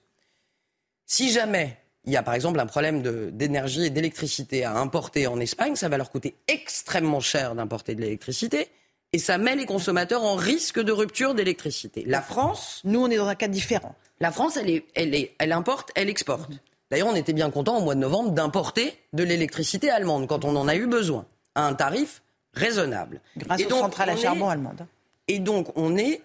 Si jamais il y a par exemple un problème d'énergie et d'électricité à importer en Espagne, ça va leur coûter extrêmement cher d'importer de l'électricité. Et ça met les consommateurs en risque de rupture d'électricité. La France. Nous, on est dans un cas différent. La France, elle, est, elle, est, elle importe, elle exporte. D'ailleurs, on était bien content au mois de novembre d'importer de l'électricité allemande quand on en a eu besoin, à un tarif raisonnable. Grâce aux centrales à charbon allemandes. Et donc, on est,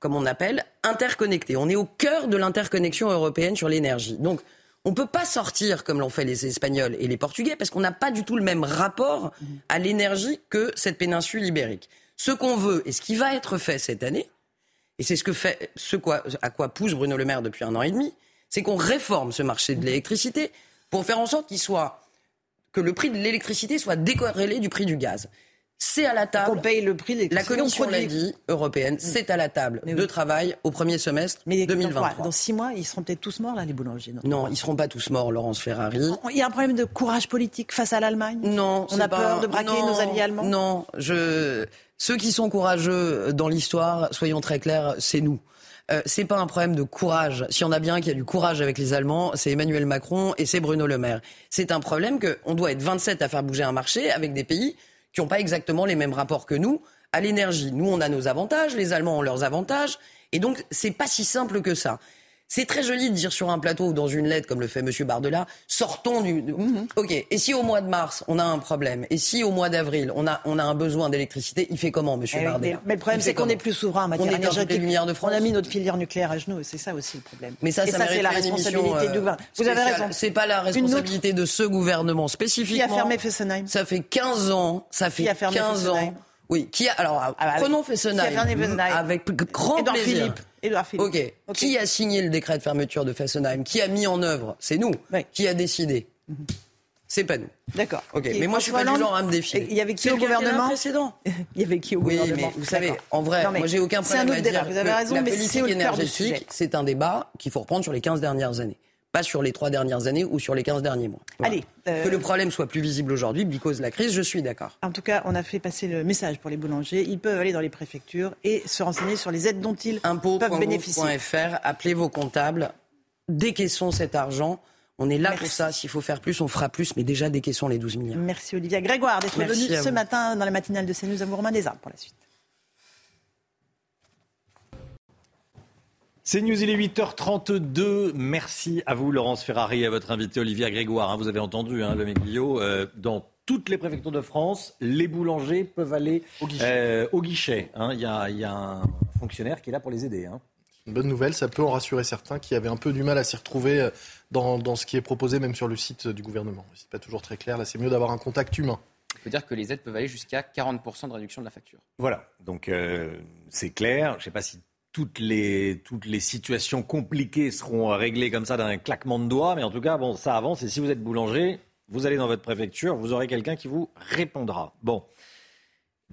comme on appelle, interconnecté. On est au cœur de l'interconnexion européenne sur l'énergie. Donc, on ne peut pas sortir comme l'ont fait les Espagnols et les Portugais parce qu'on n'a pas du tout le même rapport à l'énergie que cette péninsule ibérique. Ce qu'on veut et ce qui va être fait cette année, et c'est ce, que fait, à quoi pousse Bruno Le Maire depuis un an et demi, c'est qu'on réforme ce marché de l'électricité pour faire en sorte qu'il soit que le prix de l'électricité soit décorrélé du prix du gaz. C'est à la table. On paye le prix des La Commission l'a dit, européenne, c'est à la table de travail au premier semestre Mais 2023. Dans six mois, ils seront peut-être tous morts, là, les boulangers. Non, Non, ils seront pas tous morts, Laurence Ferrari. Il y a un problème de courage politique face à l'Allemagne? Non, On a pas- peur de braquer non, nos alliés allemands? Non, je... ceux qui sont courageux dans l'histoire, soyons très clairs, c'est nous. Euh, c'est pas un problème de courage. S'il y en a bien qui a du courage avec les Allemands, c'est Emmanuel Macron et c'est Bruno Le Maire. C'est un problème qu'on doit être 27 à faire bouger un marché avec des pays qui n'ont pas exactement les mêmes rapports que nous à l'énergie. Nous, on a nos avantages, les Allemands ont leurs avantages, et donc c'est pas si simple que ça. C'est très joli de dire sur un plateau ou dans une lettre, comme le fait M. Bardella, sortons du... Mhm. Ok, et si au mois de mars, on a un problème, et si au mois d'avril, on a, on a un besoin d'électricité, il fait comment, M. Eh Bardella mais, mais le problème, c'est qu'on est plus souverain en On matière énergétique. de France On a mis notre filière nucléaire à genoux, et c'est ça aussi le problème. Mais ça, et ça, ça, c'est la responsabilité émission, du euh, gouvernement. Vous avez raison. C'est pas la autre- responsabilité de ce gouvernement spécifiquement. Qui a fermé Fessenheim Ça fait 15 ans, ça fait Qui a fermé 15 Fessenheim ans. Oui, qui a alors Ah bah prenons Fessenheim avec grand plaisir. Philippe. Édouard Philippe. Ok. Ok. Qui a signé le décret de fermeture de Fessenheim? Qui a mis en œuvre? C'est nous. Qui a décidé? C'est pas nous. D'accord. Ok. Et Mais moi, je suis pas François du Hollande, genre à me défier. Il y avait qui au gouvernement précédent Il y avait qui au Oui, gouvernement mais vous savez, en vrai, Non, moi j'ai aucun un problème autre à dire débat. Vous avez raison, la mais politique énergétique, c'est un débat qu'il faut reprendre sur les 15 dernières années. Pas sur les 3 dernières années ou sur les 15 derniers mois. Voilà. Allez, euh, Que le problème soit plus visible aujourd'hui, because de la crise, je suis d'accord. En tout cas, on a fait passer le message pour les boulangers. Ils peuvent aller dans les préfectures et se renseigner sur les aides dont ils peuvent bénéficier. Impôts.gouv.fr, appelez vos comptables, décaissons cet argent. On est là pour ça. S'il faut faire plus, on fera plus, mais déjà décaissons les 12 milliards. Merci Olivia Grégoire d'être venue ce matin dans la matinale de CNews à Romain des Arbres pour la suite. C'est News, il est 8h32. Merci à vous, Laurence Ferrari, et à votre invité Olivia Grégoire. hein. vous avez entendu, hein, le Méglio, euh, dans toutes les préfectures de France, les boulangers peuvent aller au guichet. hein. Il y, a, il y a un fonctionnaire qui est là pour les aider. hein. Une bonne nouvelle, ça peut en rassurer certains qui avaient un peu du mal à s'y retrouver euh, dans, dans ce qui est proposé même sur le site du gouvernement. C'est pas toujours très clair, là c'est mieux d'avoir un contact humain. Il faut dire que les aides peuvent aller jusqu'à 40% de réduction de la facture. Voilà, donc euh, c'est clair. Je ne sais pas si toutes les, toutes les situations compliquées seront réglées comme ça d'un claquement de doigts, mais en tout cas, bon, ça avance. Et si vous êtes boulanger, vous allez dans votre préfecture, vous aurez quelqu'un qui vous répondra. Bon.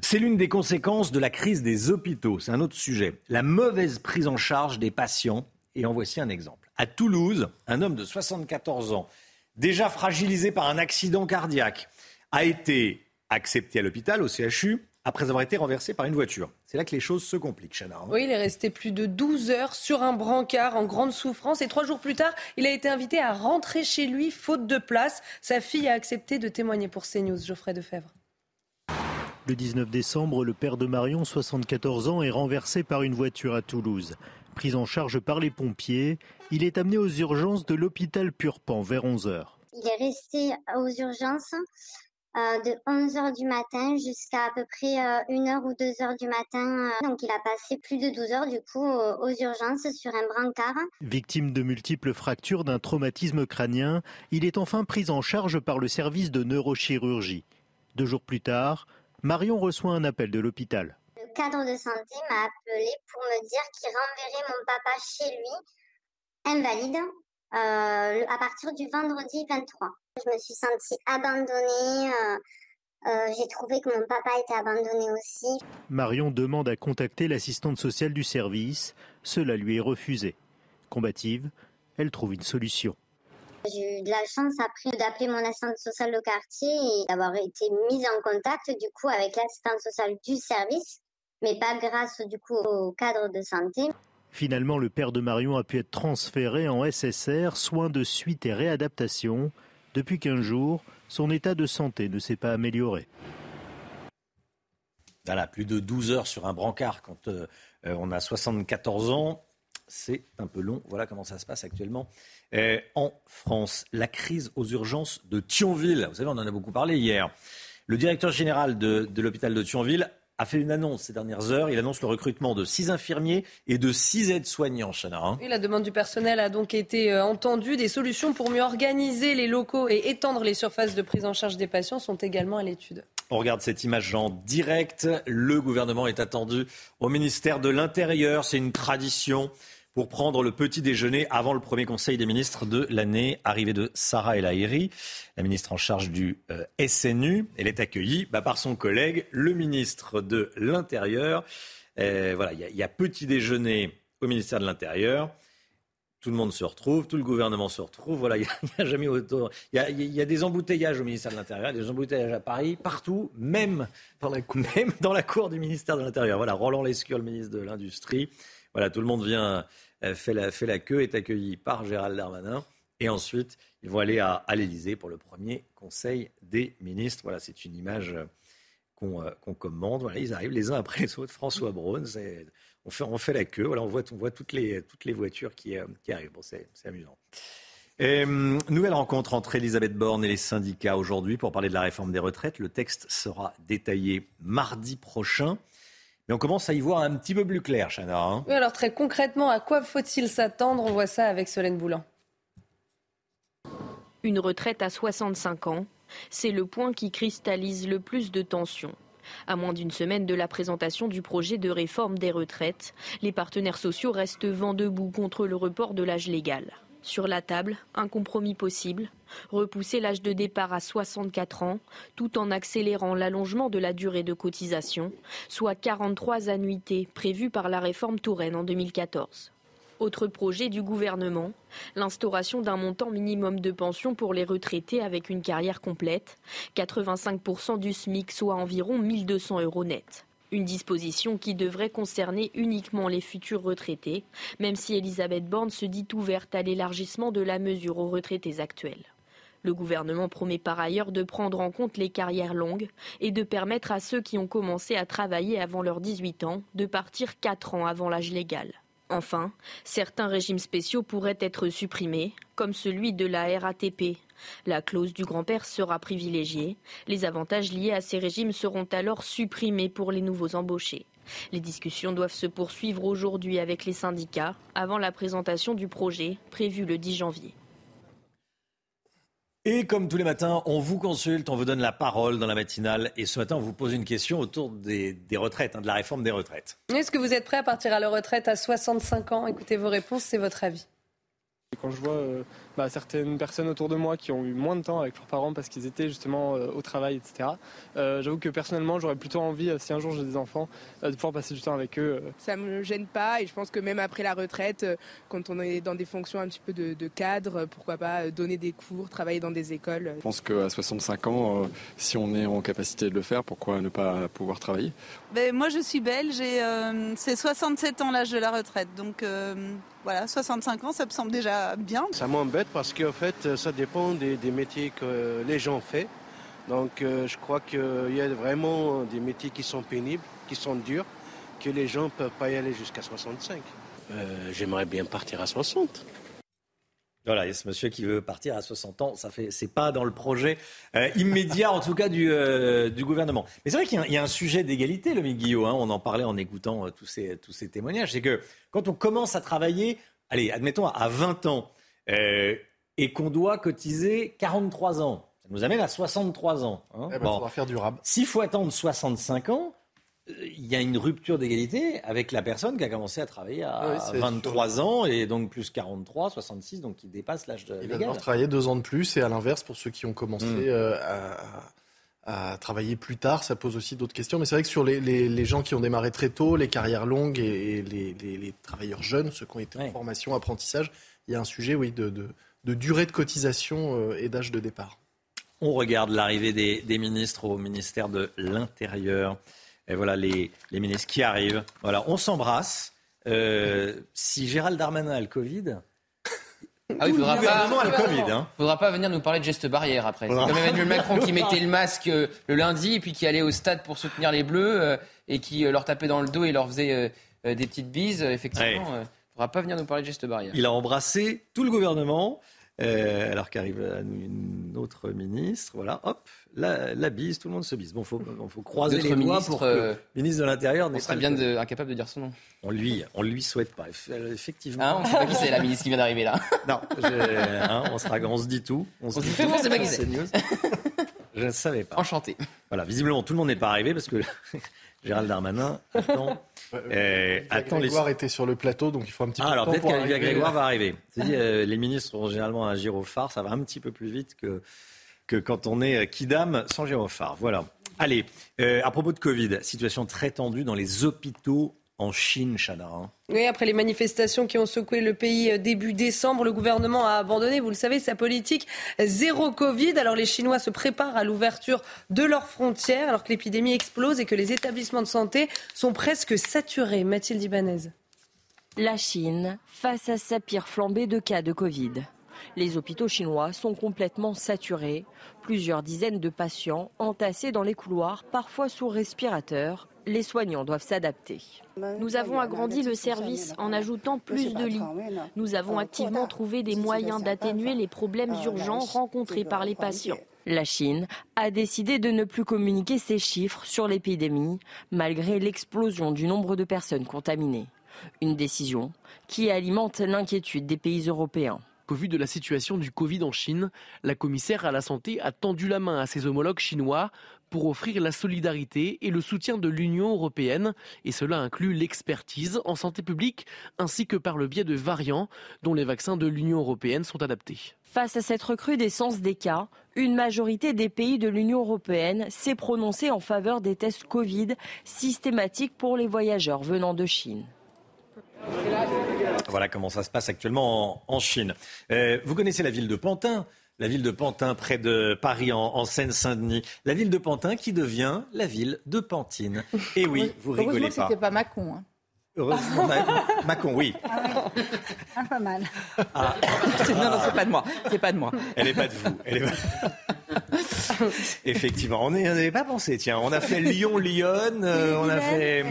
C'est l'une des conséquences de la crise des hôpitaux. C'est un autre sujet. La mauvaise prise en charge des patients. Et en voici un exemple. À Toulouse, un homme de 74 ans, déjà fragilisé par un accident cardiaque, a été accepté à l'hôpital, au CHU, après avoir été renversé par une voiture. C'est là que les choses se compliquent, Chana. hein. Oui, il est resté plus de 12 heures sur un brancard en grande souffrance et trois jours plus tard, il a été invité à rentrer chez lui faute de place. Sa fille a accepté de témoigner pour CNews, Geoffrey Defebvre. Le 19 décembre, le père de Marion, 74 ans, est renversé par une voiture à Toulouse. Pris en charge par les pompiers, il est amené aux urgences de l'hôpital Purpan vers 11h. Il est resté aux urgences euh, de 11h du matin jusqu'à à peu près 1h ou 2h du matin. euh. Donc il a passé plus de 12 heures du coup euh, aux urgences sur un brancard. Victime de multiples fractures d'un traumatisme crânien, il est enfin pris en charge par le service de neurochirurgie. Deux jours plus tard, Marion reçoit un appel de l'hôpital. Le cadre de santé m'a appelé pour me dire qu'il renverrait mon papa chez lui, invalide, euh, à partir du vendredi 23. Je me suis sentie abandonnée. euh, euh, J'ai trouvé que mon papa était abandonné aussi. Marion demande à contacter l'assistante sociale du service. Cela lui est refusé. Combative, elle trouve une solution. J'ai eu de la chance après d'appeler mon assistante sociale de quartier et d'avoir été mise en contact du coup avec l'assistante sociale du service, mais pas grâce du coup au cadre de santé. Finalement, le père de Marion a pu être transféré en SSR, soins de suite et réadaptation. Depuis 15 jours, son état de santé ne s'est pas amélioré. Voilà, plus de 12 heures sur un brancard quand euh, euh, on a 74 ans, c'est un peu long. Voilà comment ça se passe actuellement. Euh, en France, la crise aux urgences de Thionville. Vous savez, on en a beaucoup parlé hier. Le directeur général de, de l'hôpital de Thionville a fait une annonce ces dernières heures. Il annonce le recrutement de six infirmiers et de six aides-soignants, Chana. hein. Oui, la demande du personnel a donc été euh, entendue. Des solutions pour mieux organiser les locaux et étendre les surfaces de prise en charge des patients sont également à l'étude. On regarde cette image en direct. Le gouvernement est attendu au ministère de l'Intérieur. C'est une tradition pour prendre le petit déjeuner avant le premier conseil des ministres de l'année. Arrivée de Sarah El Haïry, la ministre en charge du euh, SNU. Elle est accueillie bah, par son collègue, le ministre de l'Intérieur. Euh, voilà, il y, a petit déjeuner au ministère de l'Intérieur tout le monde se retrouve, tout le gouvernement se retrouve. Voilà, il n'y a, jamais. Il y a, des embouteillages au ministère de l'Intérieur, des embouteillages à Paris, partout, même dans la, même dans la cour du ministère de l'Intérieur. Voilà, Roland Lescure, le ministre de l'Industrie. Voilà, tout le monde vient, euh, fait la, fait la queue, est accueilli par Gérald Darmanin. Et ensuite, ils vont aller à, à l'Élysée pour le premier conseil des ministres. Voilà, c'est une image euh, euh, qu'on commande. Voilà, ils arrivent les uns après les autres. François Braun, on fait, on fait la queue. Voilà, on voit, on voit toutes, les, toutes les voitures qui, qui arrivent. Bon, c'est amusant. nouvelle rencontre entre Elisabeth Borne et les syndicats aujourd'hui pour parler de la réforme des retraites. Le texte sera détaillé mardi prochain. Mais on commence à y voir un petit peu plus clair, Chana. Hein. oui, alors très concrètement, à quoi faut-il s'attendre? On voit ça avec Solène Boulan. Une retraite à 65 ans, c'est le point qui cristallise le plus de tensions. À moins d'une semaine de la présentation du projet de réforme des retraites, les partenaires sociaux restent vent debout contre le report de l'âge légal. Sur la table, un compromis possible, repousser l'âge de départ à 64 ans, tout en accélérant l'allongement de la durée de cotisation, soit 43 annuités prévues par la réforme Touraine en 2014. Autre projet du gouvernement, l'instauration d'un montant minimum de pension pour les retraités avec une carrière complète, 85% du SMIC, soit environ 1200 euros net. Une disposition qui devrait concerner uniquement les futurs retraités, même si Elisabeth Borne se dit ouverte à l'élargissement de la mesure aux retraités actuels. Le gouvernement promet par ailleurs de prendre en compte les carrières longues et de permettre à ceux qui ont commencé à travailler avant leurs 18 ans de partir 4 ans avant l'âge légal. Enfin, certains régimes spéciaux pourraient être supprimés, comme celui de la RATP. La clause du grand-père sera privilégiée. Les avantages liés à ces régimes seront alors supprimés pour les nouveaux embauchés. Les discussions doivent se poursuivre aujourd'hui avec les syndicats avant la présentation du projet prévu le 10 janvier. Et comme tous les matins, on vous consulte, on vous donne la parole dans la matinale. Et ce matin, on vous pose une question autour des, retraites, hein, de la réforme des retraites. Est-ce que vous êtes prêt à partir à la retraite à 65 ans? Écoutez vos réponses, c'est votre avis. Quand je vois euh, bah, certaines personnes autour de moi qui ont eu moins de temps avec leurs parents parce qu'ils étaient justement euh, au travail, etc., euh, j'avoue que personnellement, j'aurais plutôt envie, si un jour j'ai des enfants, de pouvoir passer du temps avec eux. Ça ne me gêne pas et je pense que même après la retraite, quand on est dans des fonctions un petit peu de, cadre, pourquoi pas donner des cours, travailler dans des écoles. Je pense qu'à 65 ans, si on est en capacité de le faire, pourquoi ne pas pouvoir travailler? Ben, Moi, je suis belge et c'est 67 ans l'âge de la retraite. Donc voilà, 65 ans, ça me semble déjà bien. Ça m'embête parce qu'en fait, ça dépend des, métiers que les gens font. Donc euh, je crois qu'il y a vraiment des métiers qui sont pénibles, qui sont durs, que les gens ne peuvent pas y aller jusqu'à 65. Euh, j'aimerais bien partir à 60. Voilà, il y a ce monsieur qui veut partir à 60 ans. Ça fait, c'est pas dans le projet euh, immédiat, en tout cas, du, du gouvernement. Mais c'est vrai qu'il y, a un sujet d'égalité, le Guillaume. Hein, on en parlait en écoutant tous, ces, tous ces témoignages. C'est que quand on commence à travailler, allez, admettons à 20 ans, euh, et qu'on doit cotiser 43 ans, ça nous amène à 63 ans. Hein. Eh ben, faire durable. S'il faut attendre 65 ans, euh, il y a une rupture d'égalité avec la personne qui a commencé à travailler à 23 ans et donc plus 43, 66, donc qui dépasse l'âge de. Il va devoir travailler deux ans de plus et à l'inverse pour ceux qui ont commencé hmm. euh, à, à travailler plus tard, ça pose aussi d'autres questions. Mais c'est vrai que sur les, les, gens qui ont démarré très tôt, les carrières longues et, les, les, travailleurs jeunes, ceux qui ont été en formation, apprentissage, il y a un sujet oui, de, de, de durée de cotisation euh, et d'âge de départ. On regarde l'arrivée des, des, ministres au ministère de l'Intérieur. Et voilà les, les, ministres qui arrivent. Voilà, on s'embrasse. Euh, si Gérald Darmanin a le Covid, ah oui, faudra pas, hein. faudra pas venir nous parler de gestes barrières après. C'est comme Emmanuel Macron qui mettait le masque euh, le lundi et puis qui allait au stade pour soutenir les Bleus euh, et qui euh, leur tapait dans le dos et leur faisait des petites bises. Effectivement, ouais. Pas venir nous parler de gestes barrières. Il a embrassé tout le gouvernement. alors qu'arrive une autre ministre, voilà, hop, la, bise, tout le monde se bise. Bon, faut, faut croiser les doigts pour que le ministre de l'Intérieur on serait bien de, incapable de dire son nom. On lui, on lui souhaite pas, effectivement. Ah, on ne sait pas qui c'est la ministre qui vient d'arriver là. non, hein, on, sera, on se dit tout. On, se dit tout, on sait pas qui c'est. Je ne savais pas. Enchanté. Voilà, visiblement, tout le monde n'est pas arrivé parce que Gérald Darmanin attend. euh, attend les... Grégoire était sur le plateau, donc il faut un petit peu Ah, de alors peut-être. Grégoire va arriver. Euh, les ministres ont généralement un gyrophare, ça va un petit peu plus vite que, que quand on est euh, Kidam sans gyrophare. Voilà. Allez, euh, à propos de Covid, situation très tendue dans les hôpitaux en Chine, Chana. hein. Oui, après les manifestations qui ont secoué le pays euh, début décembre, le gouvernement a abandonné, vous le savez, sa politique zéro Covid. Alors les Chinois se préparent à l'ouverture de leurs frontières alors que l'épidémie explose et que les établissements de santé sont presque saturés. Mathilde Ibanez. La Chine face à sa pire flambée de cas de Covid. Les hôpitaux chinois sont complètement saturés. Plusieurs dizaines de patients entassés dans les couloirs, parfois sous respirateur. Les soignants doivent s'adapter. Nous avons agrandi le service en ajoutant plus de lits. Nous avons activement trouvé des moyens d'atténuer les problèmes urgents rencontrés par les patients. La Chine a décidé de ne plus communiquer ses chiffres sur l'épidémie, malgré l'explosion du nombre de personnes contaminées. Une décision qui alimente l'inquiétude des pays européens. Au vu de la situation du Covid en Chine, la commissaire à la santé a tendu la main à ses homologues chinois pour offrir la solidarité et le soutien de l'Union européenne, et cela inclut l'expertise en santé publique ainsi que par le biais de variants dont les vaccins de l'Union européenne sont adaptés. Face à cette recrudescence des cas, une majorité des pays de l'Union européenne s'est prononcée en faveur des tests Covid systématiques pour les voyageurs venant de Chine. Voilà comment ça se passe actuellement en, en Chine. Euh, vous connaissez la ville de Pantin la ville de Pantin, près de Paris, en, en Seine-Saint-Denis. La ville de Pantin qui devient la ville de Pantine. Et oui, vous rigolez pas. c'était pas Macron. hein. Heureusement, Ma- Macron, oui. Ah, pas mal. Ah. non, non, c'est pas de moi. C'est pas de moi. Elle n'est pas de vous. Elle est pas- Effectivement, on n'y avait pas pensé. Tiens, on a fait Lyon-Lyon, euh, on a fait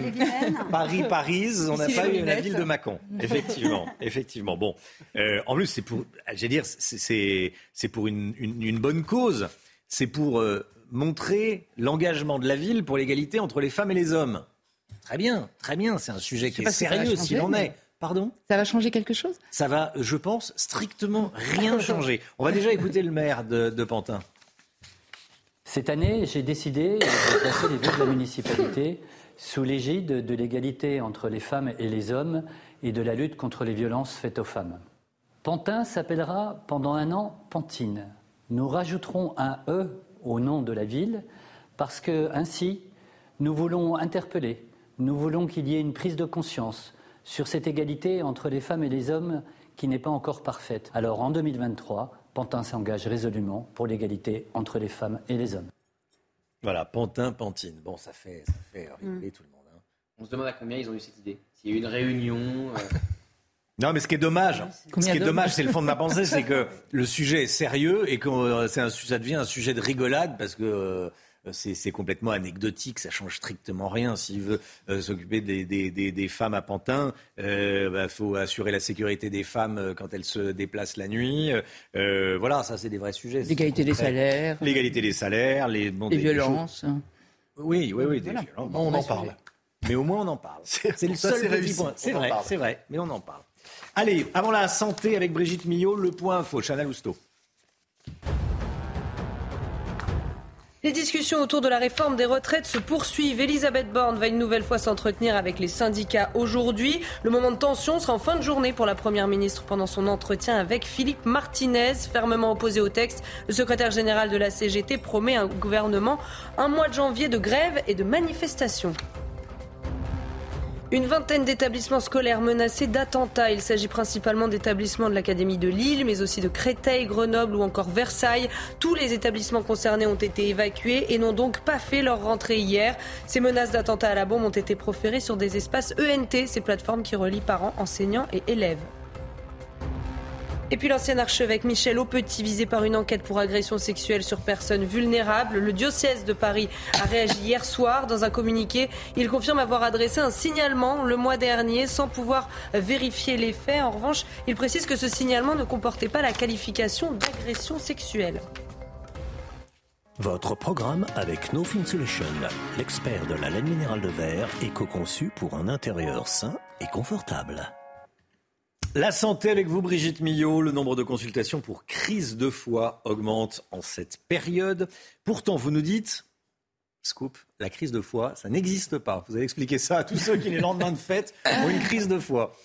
Paris-Paris, on n'a pas eu la ville de Macon. Effectivement, effectivement. Bon, euh, en plus, c'est pour, dire, c'est- pour une, une- une bonne cause. C'est pour euh, montrer l'engagement de la ville pour l'égalité entre les femmes et les hommes. Très bien, très bien. C'est un sujet qui est si sérieux en mais- est. Pardon? Ça va changer quelque chose? Ça va, je pense, strictement rien changer. On va déjà écouter le maire de, de Pantin. Cette année, j'ai décidé de placer les vœux de la municipalité sous l'égide de l'égalité entre les femmes et les hommes et de la lutte contre les violences faites aux femmes. Pantin s'appellera pendant un an Pantine. Nous rajouterons un E au nom de la ville parce que ainsi, nous voulons interpeller, nous voulons qu'il y ait une prise de conscience sur cette égalité entre les femmes et les hommes qui n'est pas encore parfaite. Alors en 2023, Pantin s'engage résolument pour l'égalité entre les femmes et les hommes. Voilà, Pantin, Pantine. Bon, ça fait, ça fait rigoler tout le monde. hein. On se demande à combien ils ont eu cette idée. S'il y a eu une réunion. euh, Non, mais ce qui est dommage, ce qui est dommage, c'est le fond de ma pensée, c'est que le sujet est sérieux et que euh, c'est un, ça devient un sujet de rigolade parce que euh, c'est c'est complètement anecdotique, ça change strictement rien. S'il veut euh, s'occuper des, des- des- des femmes à Pantin, il faut assurer la sécurité des femmes euh, quand elles se déplacent la nuit. Euh, voilà, ça c'est des vrais sujets. L'égalité des salaires. L'égalité des salaires, les, bon, Les violences. choses- Oui, oui, oui, des Voilà. violences. On en parle. Mais au moins on en parle. C'est le seul petit point. C'est vrai, c'est vrai, mais on en parle. Allez, avant la santé avec Brigitte Millot, le point info, Chana Lousteau. Les discussions autour de la réforme des retraites se poursuivent. Elisabeth Borne va une nouvelle fois s'entretenir avec les syndicats aujourd'hui. Le moment de tension sera en fin de journée pour la Première ministre pendant son entretien avec Philippe Martinez, fermement opposé au texte. Le secrétaire général de la CGT promet un gouvernement un mois de janvier de grève et de manifestations. Une vingtaine d'établissements scolaires menacés d'attentats. Il s'agit principalement d'établissements de l'Académie de Lille, mais aussi de Créteil, Grenoble ou encore Versailles. Tous les établissements concernés ont été évacués et n'ont donc pas fait leur rentrée hier. Ces menaces d'attentats à la bombe ont été proférées sur des espaces ENT, ces plateformes qui relient parents, enseignants et élèves. Et puis l'ancien archevêque Michel Aupetit, visé par une enquête pour agression sexuelle sur personnes vulnérables. Le diocèse de Paris a réagi hier soir dans un communiqué. Il confirme avoir adressé un signalement le mois dernier sans pouvoir vérifier les faits. En revanche, il précise que ce signalement ne comportait pas la qualification d'agression sexuelle. Votre programme avec No Fin Solution, l'expert de la laine minérale de verre, éco-conçu pour un intérieur sain et confortable. La santé avec vous, Brigitte Millot. Le nombre de consultations pour crise de foie augmente en cette période. Pourtant, vous nous dites, scoop, la crise de foie, ça n'existe pas. Vous avez expliqué ça à tous ceux qui, les lendemains de fête, ont une crise de foie.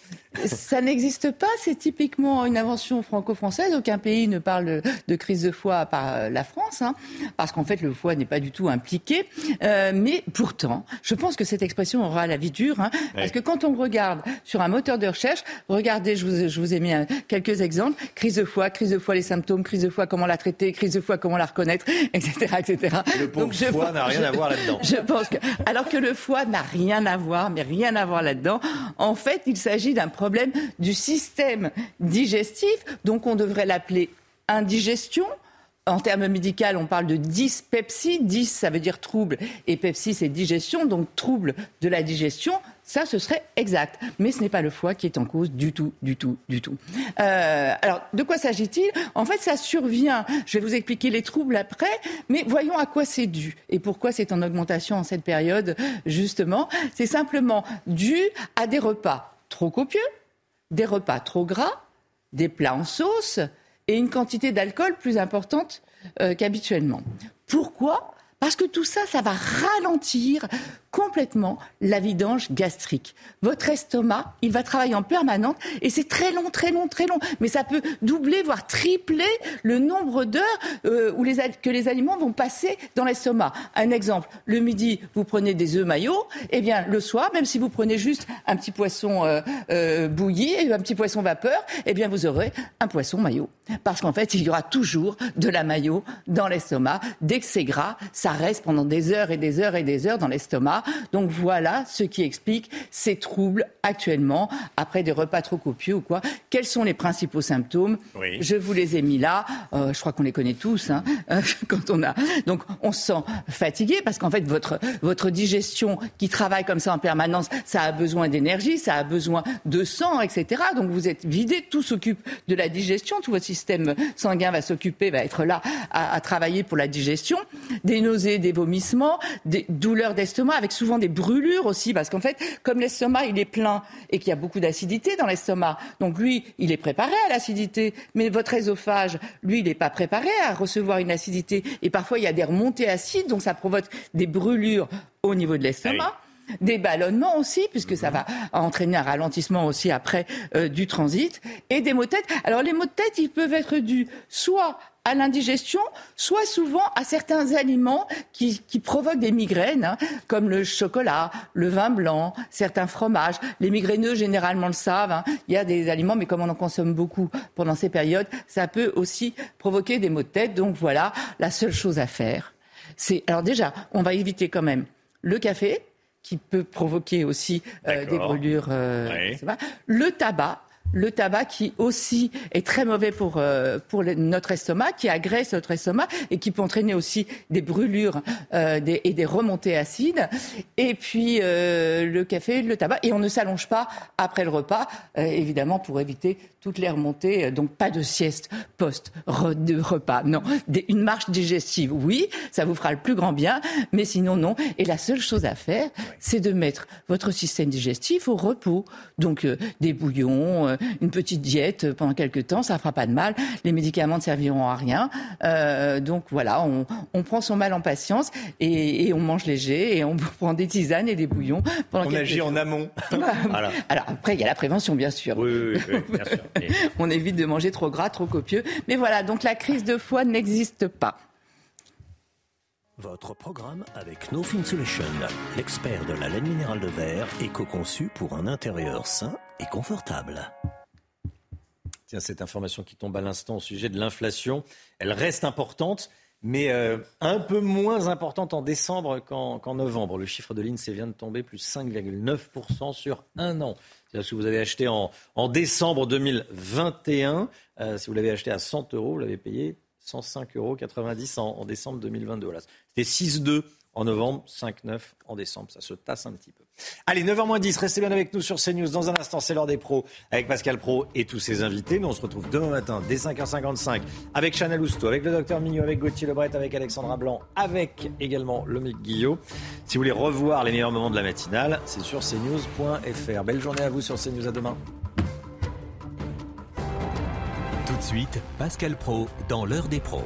Ça n'existe pas, c'est typiquement une invention franco-française. Aucun pays ne parle de crise de foie à part euh, la France, hein, parce qu'en fait le foie n'est pas du tout impliqué. Euh, mais pourtant, je pense que cette expression aura la vie dure, hein, parce que quand on regarde sur un moteur de recherche, regardez, je vous, je vous ai mis un- quelques exemples crise de foie, crise de foie, les symptômes, crise de foie, comment la traiter, crise de foie, comment la reconnaître, etc., etc. Le pauvre foie n'a rien à voir là-dedans. Je pense que, alors que le foie n'a rien à voir, mais rien à voir là-dedans, en fait, il s'agit d'un problème du système digestif, donc on devrait l'appeler indigestion. En termes médicaux, on parle de dyspepsie. Dys, ça veut dire trouble, et pepsie, c'est digestion, donc trouble de la digestion. Ça, ce serait exact. Mais ce n'est pas le foie qui est en cause du tout, du tout, du tout. Euh, alors, de quoi s'agit-il? En fait, ça survient. Je vais vous expliquer les troubles après, mais voyons à quoi c'est dû et pourquoi c'est en augmentation en cette période, justement? C'est simplement dû à des repas trop copieux, des repas trop gras, des plats en sauce et une quantité d'alcool plus importante euh, qu'habituellement. Pourquoi? Parce que tout ça, ça va ralentir complètement la vidange gastrique. Votre estomac, il va travailler en permanence et c'est très long, très long, très long. Mais ça peut doubler, voire tripler le nombre d'heures euh, où les, que les aliments vont passer dans l'estomac. Un exemple, le midi, vous prenez des œufs maillots, et bien le soir, même si vous prenez juste un petit poisson euh, euh, bouilli, un petit poisson vapeur, eh bien vous aurez un poisson maillot. Parce qu'en fait, il y aura toujours de la maillot dans l'estomac. Dès que c'est gras, ça reste pendant des heures et des heures et des heures dans l'estomac. Donc voilà ce qui explique ces troubles actuellement après des repas trop copieux ou quoi. Quels sont les principaux symptômes Oui. Je vous les ai mis là. Euh, je crois qu'on les connaît tous. Hein, quand on a donc on se sent fatigué parce qu'en fait votre votre digestion qui travaille comme ça en permanence, ça a besoin d'énergie, ça a besoin de sang, etc. Donc vous êtes vidé, tout s'occupe de la digestion, tout votre système sanguin va s'occuper, va être là à, à travailler pour la digestion. Des nausées, des vomissements, des douleurs d'estomac avec souvent des brûlures aussi parce qu'en fait comme l'estomac il est plein et qu'il y a beaucoup d'acidité dans l'estomac, donc lui il est préparé à l'acidité, mais votre œsophage lui il n'est pas préparé à recevoir une acidité. Et parfois il y a des remontées acides donc ça provoque des brûlures au niveau de l'estomac. Des ballonnements aussi, puisque ça va entraîner un ralentissement aussi après euh, du transit, et des maux de tête. Alors les maux de tête, ils peuvent être dus soit à l'indigestion, soit souvent à certains aliments qui, qui provoquent des migraines, hein, comme le chocolat, le vin blanc, certains fromages. Les migraineux, généralement, le savent. hein. Il y a des aliments, mais comme on en consomme beaucoup pendant ces périodes, ça peut aussi provoquer des maux de tête. Donc voilà, la seule chose à faire, c'est... Alors déjà, on va éviter quand même le café, qui peut provoquer aussi euh, des brûlures. euh, Oui. Le tabac. Le tabac qui aussi est très mauvais pour, euh, pour le- notre estomac, qui agresse notre estomac et qui peut entraîner aussi des brûlures euh, des- et des remontées acides. Et puis euh, le café, le tabac. Et on ne s'allonge pas après le repas, évidemment pour éviter toutes les remontées. Donc pas de sieste post re- de repas. Non, Des- une marche digestive, oui, ça vous fera le plus grand bien, mais sinon non. Et la seule chose à faire, c'est de mettre votre système digestif au repos. Donc des bouillons, une petite diète euh, pendant quelques temps, ça fera pas de mal. Les médicaments ne serviront à rien. Euh, donc voilà, on, on prend son mal en patience et, et on mange léger et on prend des tisanes et des bouillons pendant On quelques agit jours. en amont. Voilà. Alors après, il y a la prévention, bien sûr. Oui, oui, oui, bien sûr. On évite de manger trop gras, trop copieux. Mais voilà, donc la crise de foie n'existe pas. Votre programme avec No Solution, l'expert de la laine minérale de verre, éco-conçu pour un intérieur sain et confortable. Tiens, cette information qui tombe à l'instant au sujet de l'inflation, elle reste importante, mais euh, un peu moins importante en décembre qu'en novembre. Le chiffre de l'INSEE vient de tomber, plus 5,9% sur un an. C'est-à-dire vous avez acheté en, en décembre 2021, euh, si vous l'avez acheté à 100 euros, vous l'avez payé 105,90 euros en, en décembre 2022. Voilà. C'était 6,2 en novembre, 5,9 en décembre. Ça se tasse un petit peu. Allez, 9h10, restez bien avec nous sur CNews. Dans un instant, c'est l'heure des pros avec Pascal Pro et tous ses invités. Nous, on se retrouve demain matin dès 5h55 avec Chanel Housteau, avec le docteur Mignot, avec Gauthier Lebret, avec Alexandra Blanc, avec également Lomic Guillot. Si vous voulez revoir les meilleurs moments de la matinale, c'est sur cnews.fr. Belle journée à vous sur CNews. À demain. suite, Pascal Pro dans l'heure des pros.